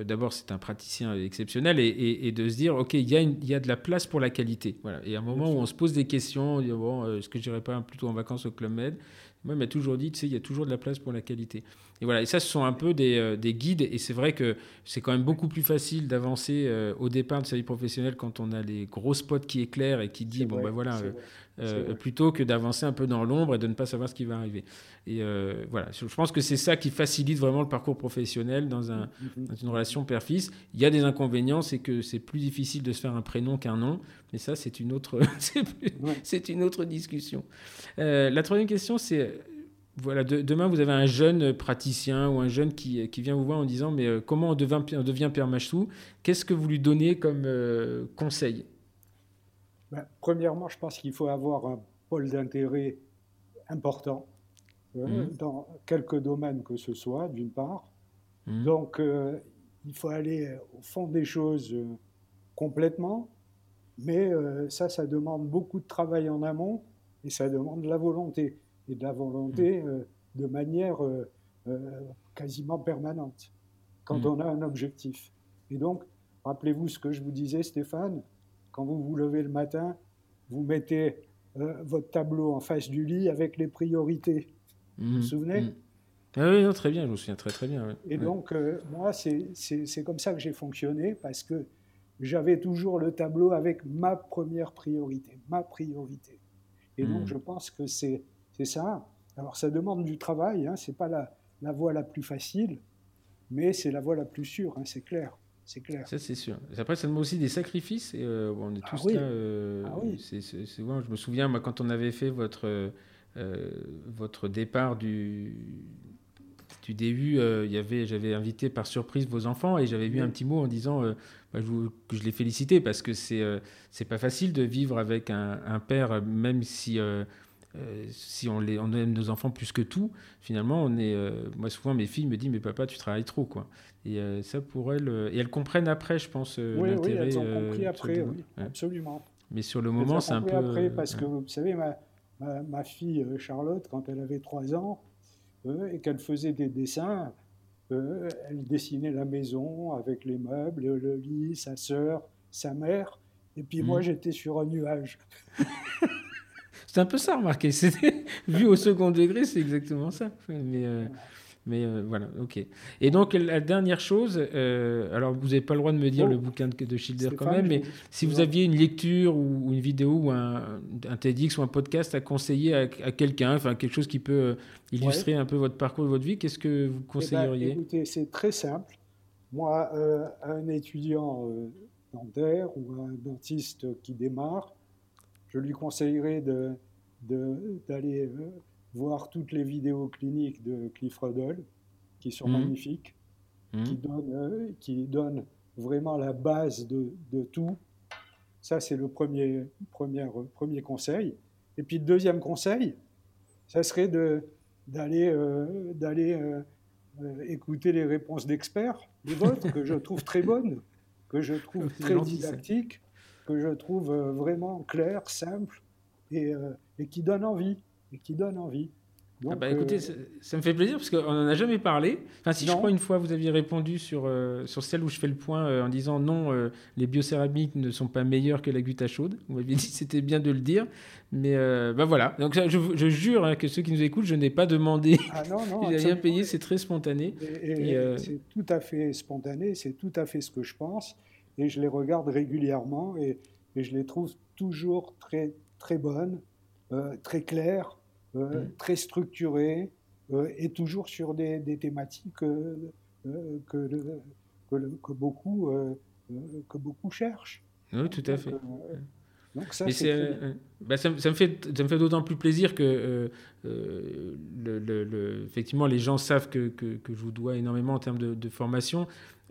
d'abord, c'est un praticien exceptionnel, et, et- et de se dire, OK, il y, a une- y a de la place pour la qualité. Voilà. Et à un moment où on se pose des questions, on dit, bon, est-ce que je n'irais pas plutôt en vacances au Club Med? Moi, il m'a toujours dit, tu sais, il y a toujours de la place pour la qualité. Et voilà, et ça, ce sont un peu des, euh, des guides, et c'est vrai que c'est quand même beaucoup plus facile d'avancer euh, au départ de sa vie professionnelle quand on a les gros spots qui éclairent et qui dit, C'est bon, ben voilà, euh, euh, plutôt que d'avancer un peu dans l'ombre et de ne pas savoir ce qui va arriver. Et voilà, je pense que c'est ça qui facilite vraiment le parcours professionnel dans, un, Mhm. dans une relation père-fils. Il y a des inconvénients, c'est que c'est plus difficile de se faire un prénom qu'un nom, mais ça c'est une autre, c'est Ouais. une autre discussion. La troisième question, c'est voilà, de- demain vous avez un jeune praticien ou un jeune qui, qui vient vous voir en disant mais euh, comment on devient, on devient père Machsou? Qu'est-ce que vous lui donnez comme euh, conseil? Ben, premièrement, je pense qu'il faut avoir un pôle d'intérêt important euh, Mhm. dans quelques domaines que ce soit, d'une part. Mhm. Donc, euh, il faut aller au fond des choses complètement, mais ça, ça demande beaucoup de travail en amont et ça demande de la volonté, et de la volonté Mm. euh, de manière euh, euh, quasiment permanente, quand Mm. on a un objectif. Et donc, rappelez-vous ce que je vous disais, Stéphane, quand vous vous levez le matin, vous mettez votre tableau en face du lit avec les priorités. Vous vous souvenez? Ah oui, non, très bien, je me souviens très très bien. Et Ouais. donc, moi, c'est comme ça que j'ai fonctionné parce que j'avais toujours le tableau avec ma première priorité, ma priorité. Et donc, Mm. je pense que c'est c'est ça. Alors, ça demande du travail, hein, c'est pas la, la voie la plus facile, mais c'est la voie la plus sûre, hein, c'est clair. C'est clair. Ça, c'est sûr. Après, ça demande aussi des sacrifices. Et, euh, on est Ah tous oui. là. euh, Ah oui. c'est- c'est- c'est- ouais, je me souviens, moi, quand on avait fait votre, euh, votre départ du, du euh, y avait, j'avais invité par surprise vos enfants et j'avais vu Oui. un petit mot en disant euh, bah, je vous- que je les félicitais parce que c'est euh, c'est pas facile de vivre avec un, un père, même si. Euh, si on, les, on aime nos enfants plus que tout, finalement, on est. euh, moi, souvent, mes filles me disent Mais papa, tu travailles trop, quoi. Et euh, ça, pour elles. et elles comprennent après, je pense, oui, oui, elles ont compris après, oui, ouais. absolument. Mais sur le Elles moment, c'est un peu. après parce que, vous savez, ma, ma, ma fille Charlotte, quand elle avait 3 ans, et qu'elle faisait des dessins, elle dessinait la maison avec les meubles, le lit, sa sœur, sa mère, et puis moi Mhm. j'étais sur un nuage. C'est un peu ça, remarquez. Vu au second degré, c'est exactement ça. Mais, euh, mais euh, voilà, ok. Et donc la dernière chose, euh, alors vous n'avez pas le droit de me dire Oh. le bouquin de, de Schilder quand même, mais si vous aviez une lecture ou, ou une vidéo ou un, un TEDx ou un podcast à conseiller à, à quelqu'un, enfin quelque chose qui peut illustrer un peu votre parcours et votre vie, qu'est-ce que vous Eh ben, conseilleriez? écoutez, c'est très simple. Moi, un étudiant dentaire ou un dentiste qui démarre, je lui conseillerais de, de- d'aller euh, voir toutes les vidéos cliniques de Cliff Ruddle, qui sont Mhm. magnifiques, qui, donnent, euh, qui donnent vraiment la base de, de tout. Ça, c'est le premier, premier, premier conseil. Et puis le deuxième conseil, ça serait de, d'aller, euh, d'aller euh, euh, écouter les réponses d'experts, les vôtres, que je trouve très bonnes, que je trouve très didactiques, que je trouve euh, vraiment claires, simples et, euh, et qui donnent envie. Et qui donnent envie. Ah bah écoutez, euh, ça, ça me fait plaisir parce qu'on n'en a jamais parlé. Enfin, si je crois une fois vous aviez répondu sur, euh, sur celle où je fais le point euh, en disant non, les biocéramiques ne sont pas meilleures que la goutte à chaude. Vous m'aviez dit que c'était bien de le dire. Mais bah voilà. Donc je, je jure hein, que ceux qui nous écoutent, je n'ai pas demandé. ah non, non, rien payé, c'est très spontané. Et, et Et, c'est tout à fait spontané, c'est tout à fait ce que je pense, et je les regarde régulièrement et, et je les trouve toujours très très bonnes, euh, très claires, euh, Mm. très structurées, euh, et toujours sur des, des thématiques euh, euh, que, le- que, le- que beaucoup euh, euh, que beaucoup cherchent. Oui, tout à fait. euh, Donc ça, bah, ça, me fait, ça me fait d'autant plus plaisir que le, effectivement les gens savent que, que, que, je vous dois énormément en termes de, de formation.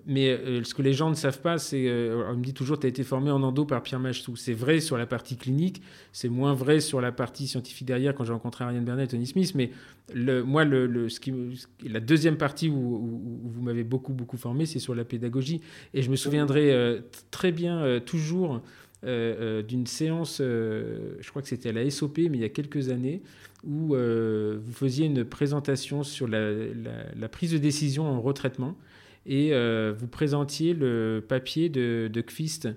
Mais euh, ce que les gens ne savent pas, c'est. Euh, on me dit toujours, tu as été formé en endo par Pierre Machtou. C'est vrai sur la partie clinique, c'est moins vrai sur la partie scientifique derrière quand j'ai rencontré Ariane Bernet et Tony Smith. Mais moi, la deuxième partie où, vous m'avez beaucoup, beaucoup formé, c'est sur la pédagogie. Et je me souviendrai euh, très bien, toujours, d'une séance, je crois que c'était à la SOP, mais il y a quelques années, où vous faisiez une présentation sur la prise de décision en retraitement et euh, vous présentiez le papier de, de Kvist.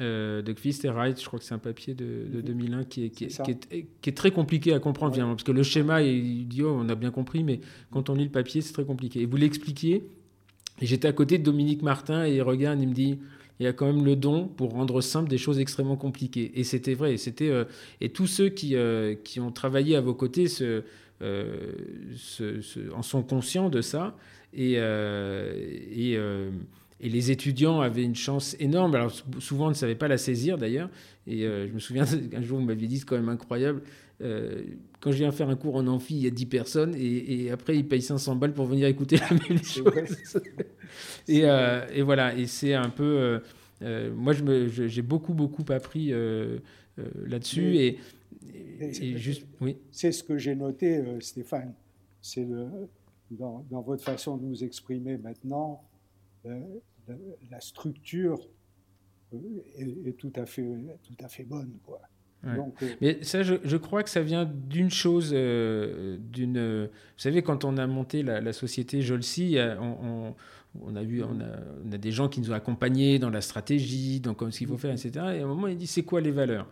Euh, de Kvist et Wright, je crois que c'est un papier de, 2001 qui est, qui, est, très compliqué à comprendre, finalement, parce que le schéma, il dit, oh, on a bien compris, mais quand on lit le papier, c'est très compliqué. Et vous l'expliquiez, et j'étais à côté de Dominique Martin, et il regarde, il me dit, il y a quand même le don pour rendre simple des choses extrêmement compliquées. Et c'était vrai. Et, c'était, euh, et tous ceux qui, qui ont travaillé à vos côtés se, en sont conscients de ça. Et, euh, euh, et, les étudiants avaient une chance énorme. Alors souvent, on ne savait pas la saisir d'ailleurs. Et euh, je me souviens qu'un jour, vous m'aviez dit, c'est quand même incroyable. quand je viens faire un cours en amphi, il y a 10 personnes et, après ils payent 500 balles pour venir écouter la même chose. et, et, voilà, et c'est un peu. moi, j'ai beaucoup, beaucoup appris là-dessus. Et, juste, oui. C'est ce que j'ai noté, Stéphane. C'est le, dans, votre façon de nous exprimer maintenant, euh, la, structure euh, est, tout, à fait, tout à fait bonne. Quoi. Donc, euh, Mais ça, je, crois que ça vient d'une chose, d'une. Vous savez, quand on a monté la, société Jolsi, on, on, a vu, on a, on a, des gens qui nous ont accompagnés dans la stratégie, dans ce qu'il faut faire, etc. Et à un moment, il dit c'est quoi les valeurs?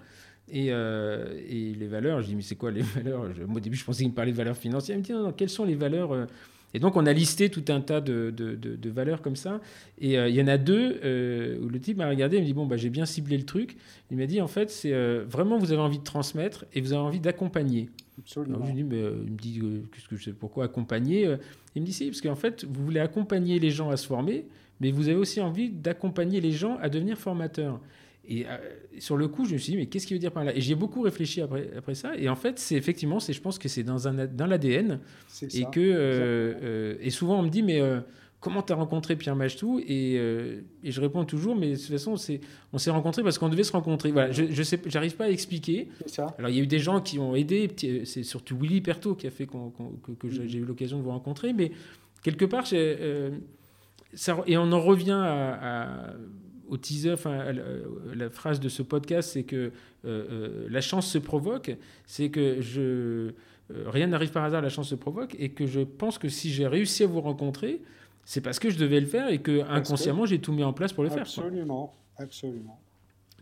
Et, euh, et, les valeurs, je dis, mais c'est quoi les valeurs au début, je pensais qu'il me parlait de valeurs financières. Il me dit, non, quelles sont les valeurs euh Et donc, on a listé tout un tas de, de, de, valeurs comme ça. Et euh, il y en a deux où le type m'a regardé et me dit, bon, bah, j'ai bien ciblé le truc. Il m'a dit, en fait, c'est vraiment, vous avez envie de transmettre et vous avez envie d'accompagner. Absolument. je lui dis, mais il me dit, qu'est-ce que je sais, pourquoi accompagner Il me dit, si, parce qu'en fait, vous voulez accompagner les gens à se former, mais vous avez aussi envie d'accompagner les gens à devenir formateurs. Et euh, sur le coup, je me suis dit, mais qu'est-ce qu'il veut dire par là? Et j'ai beaucoup réfléchi après, après ça. Et en fait, c'est effectivement, je pense que c'est dans, un, dans l'ADN. Et, que, euh, euh, et souvent, on me dit, mais comment tu as rencontré Pierre Machtou? Et, et, je réponds toujours, mais de toute façon, on s'est rencontrés parce qu'on devait se rencontrer. Voilà, je n'arrive pas à expliquer. Ça. Alors, il y a eu des gens qui ont aidé. C'est surtout Willy Perto qui a fait que, j'ai eu l'occasion de vous rencontrer. Mais quelque part, ça, et on en revient à au teaser, enfin, euh, la phrase de ce podcast, c'est que euh, euh, la chance se provoque, c'est que je, rien n'arrive par hasard, la chance se provoque, et que je pense que si j'ai réussi à vous rencontrer, c'est parce que je devais le faire et que inconsciemment j'ai tout mis en place pour le faire. Absolument, absolument.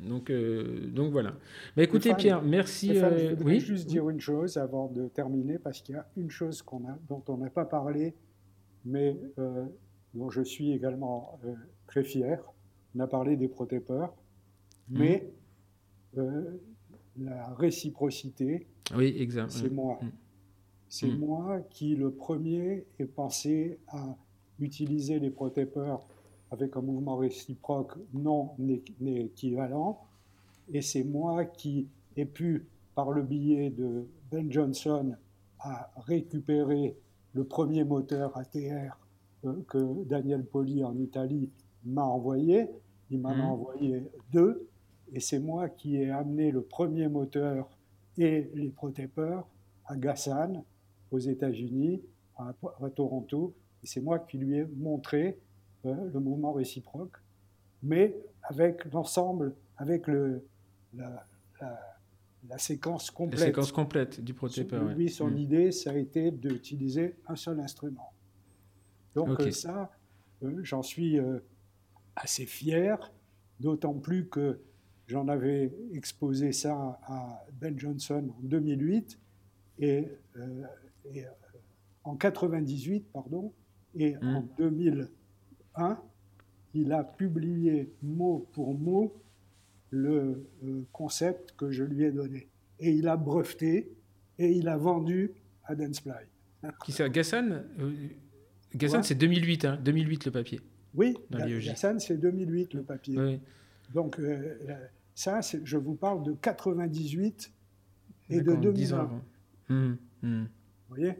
Donc, donc voilà. Mais écoutez, Pierre, merci. je voudrais juste dire une chose avant de terminer, parce qu'il y a une chose qu'on a, dont on n'a pas parlé, mais dont je suis également très fier on a parlé des protépeurs, mhm. mais euh, la réciprocité, oui, exact. c'est moi. Mhm. C'est mhm. moi qui, le premier, ai pensé à utiliser les protépeurs avec un mouvement réciproque non équivalent. Et c'est moi qui ai pu, par le biais de Ben Johnson, à récupérer le premier moteur ATR euh, que Daniel Poli en Italie m'a envoyé. Il m'en a mmh. envoyé deux. Et c'est moi qui ai amené le premier moteur et les protépeurs à Gassan, aux États-Unis, à, Toronto. Et c'est moi qui lui ai montré euh, le mouvement réciproque, mais avec l'ensemble, avec le, la, séquence complète. La séquence complète du protépeur. Lui, son mmh. idée, ça a été d'utiliser un seul instrument. Donc euh, ça, euh, j'en suis assez fier, d'autant plus que j'en avais exposé ça à Ben Johnson en 2008 et, euh, euh, en 98 pardon et en 2001 hmm. il a publié mot pour mot le euh, concept que je lui ai donné et il a breveté et il a vendu à Danceply. Qui c'est Gassan Gassan c'est 2008 hein, 2008 le papier. Oui, Hassan, c'est 2008 le papier. Donc, euh, Ça, je vous parle de 98 et de 2001. Hum, hum. Vous voyez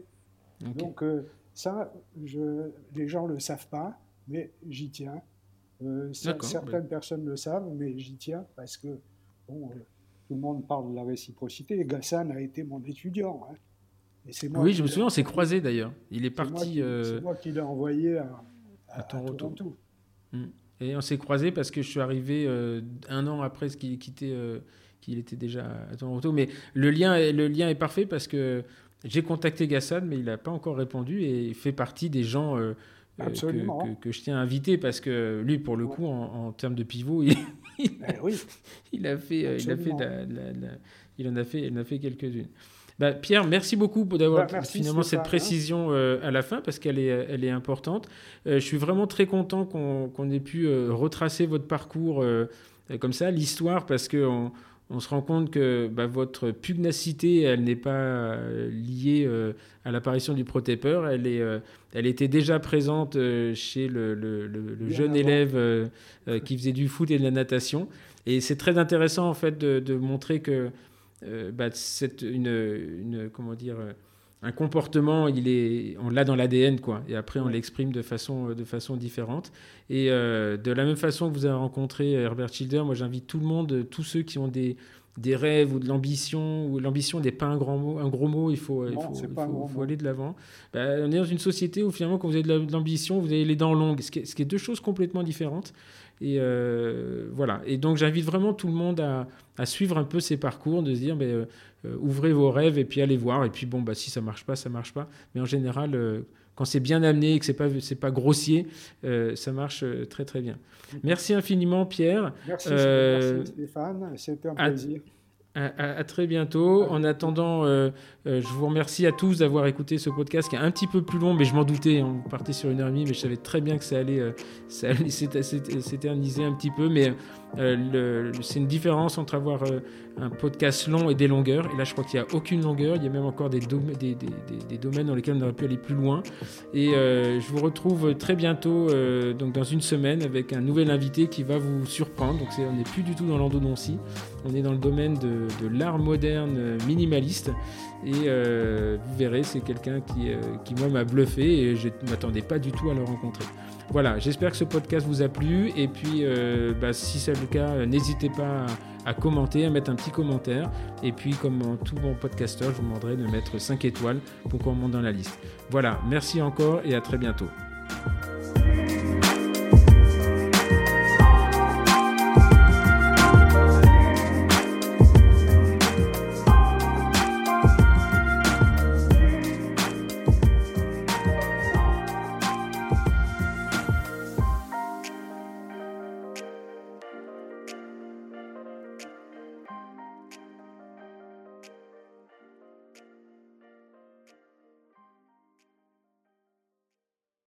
Donc, euh, ça, je, les gens ne le savent pas, mais j'y tiens. Euh, certaines personnes le savent, mais j'y tiens parce que bon, euh, tout le monde parle de la réciprocité. Gassan a été mon étudiant. Hein. oui, je me souviens, on s'est croisé d'ailleurs. Il est, parti. C'est moi qui l'ai envoyé à, à, Toronto. Hum. Et on s'est croisé parce que je suis arrivé euh, un an après ce qu'il quittait, qu'il était déjà à Toronto. Mais le lien, est, le lien est parfait parce que j'ai contacté Gassan, mais il n'a pas encore répondu et il fait partie des gens euh, que, que, je tiens à inviter parce que lui, pour le coup, en, termes de pivot, il, il, eh a fait, euh, il a fait, il en a fait, il en a fait quelques-unes. Bah, Pierre, merci beaucoup d'avoir bah, finalement cette précision euh, à la fin parce qu'elle est, elle est importante. je suis vraiment très content qu'on ait pu retracer votre parcours comme ça, l'histoire, parce que on se rend compte que bah, votre pugnacité, elle n'est pas euh, liée euh, à l'apparition du protaper, elle, est, euh, elle était déjà présente chez le, jeune élève qui faisait du foot et de la natation. Et c'est très intéressant en fait de, montrer que bah, c'est une, une, comment dire, un comportement, il est, on l'a dans l'ADN, quoi. Et après, on l'exprime de façon, de façon différente. Et euh, de la même façon que vous avez rencontré Herbert Schilder, moi, j'invite tout le monde, tous ceux qui ont des, des rêves ou de l'ambition, ou l'ambition n'est pas un, grand mot, un gros mot, il faut, il faut, aller de l'avant. Bah, on est dans une société où finalement, quand vous avez de l'ambition, vous avez les dents longues, ce qui, est, ce qui est deux choses complètement différentes. Et euh, voilà. Et donc, j'invite vraiment tout le monde à, à, suivre un peu ces parcours, de se dire, mais, euh, euh, ouvrez vos rêves et puis allez voir. Et puis, bon, bah, si ça marche pas, ça marche pas. Mais en général, quand c'est bien amené et que c'est pas, c'est pas grossier, ça marche très, très bien. Merci infiniment, Pierre. Merci, merci Stéphane. C'était un plaisir. À, très bientôt. En attendant, euh, euh, je vous remercie à tous d'avoir écouté ce podcast qui est un petit peu plus long, mais je m'en doutais. On partait sur une heure et demie, mais je savais très bien que ça allait, euh, allait s'éterniser un petit peu. Mais c'est une différence entre avoir un podcast long et des longueurs. Et là, je crois qu'il n'y a aucune longueur. Il y a même encore des, domaines dans lesquels on aurait pu aller plus loin. Et je vous retrouve très bientôt, donc dans une semaine, avec un nouvel invité qui va vous surprendre. Donc, on n'est plus du tout dans l'endodontie. On est dans le domaine de l'art moderne minimaliste. Et euh, vous verrez, c'est quelqu'un qui, euh, qui, moi, m'a bluffé et je ne m'attendais pas du tout à le rencontrer. Voilà, j'espère que ce podcast vous a plu. Et puis, euh, bah, si c'est le cas, n'hésitez pas à, commenter, à mettre un petit commentaire. Et puis, comme tout bon podcasteur, je vous demanderai de mettre 5 étoiles pour qu'on monte dans la liste. Voilà, merci encore et à très bientôt.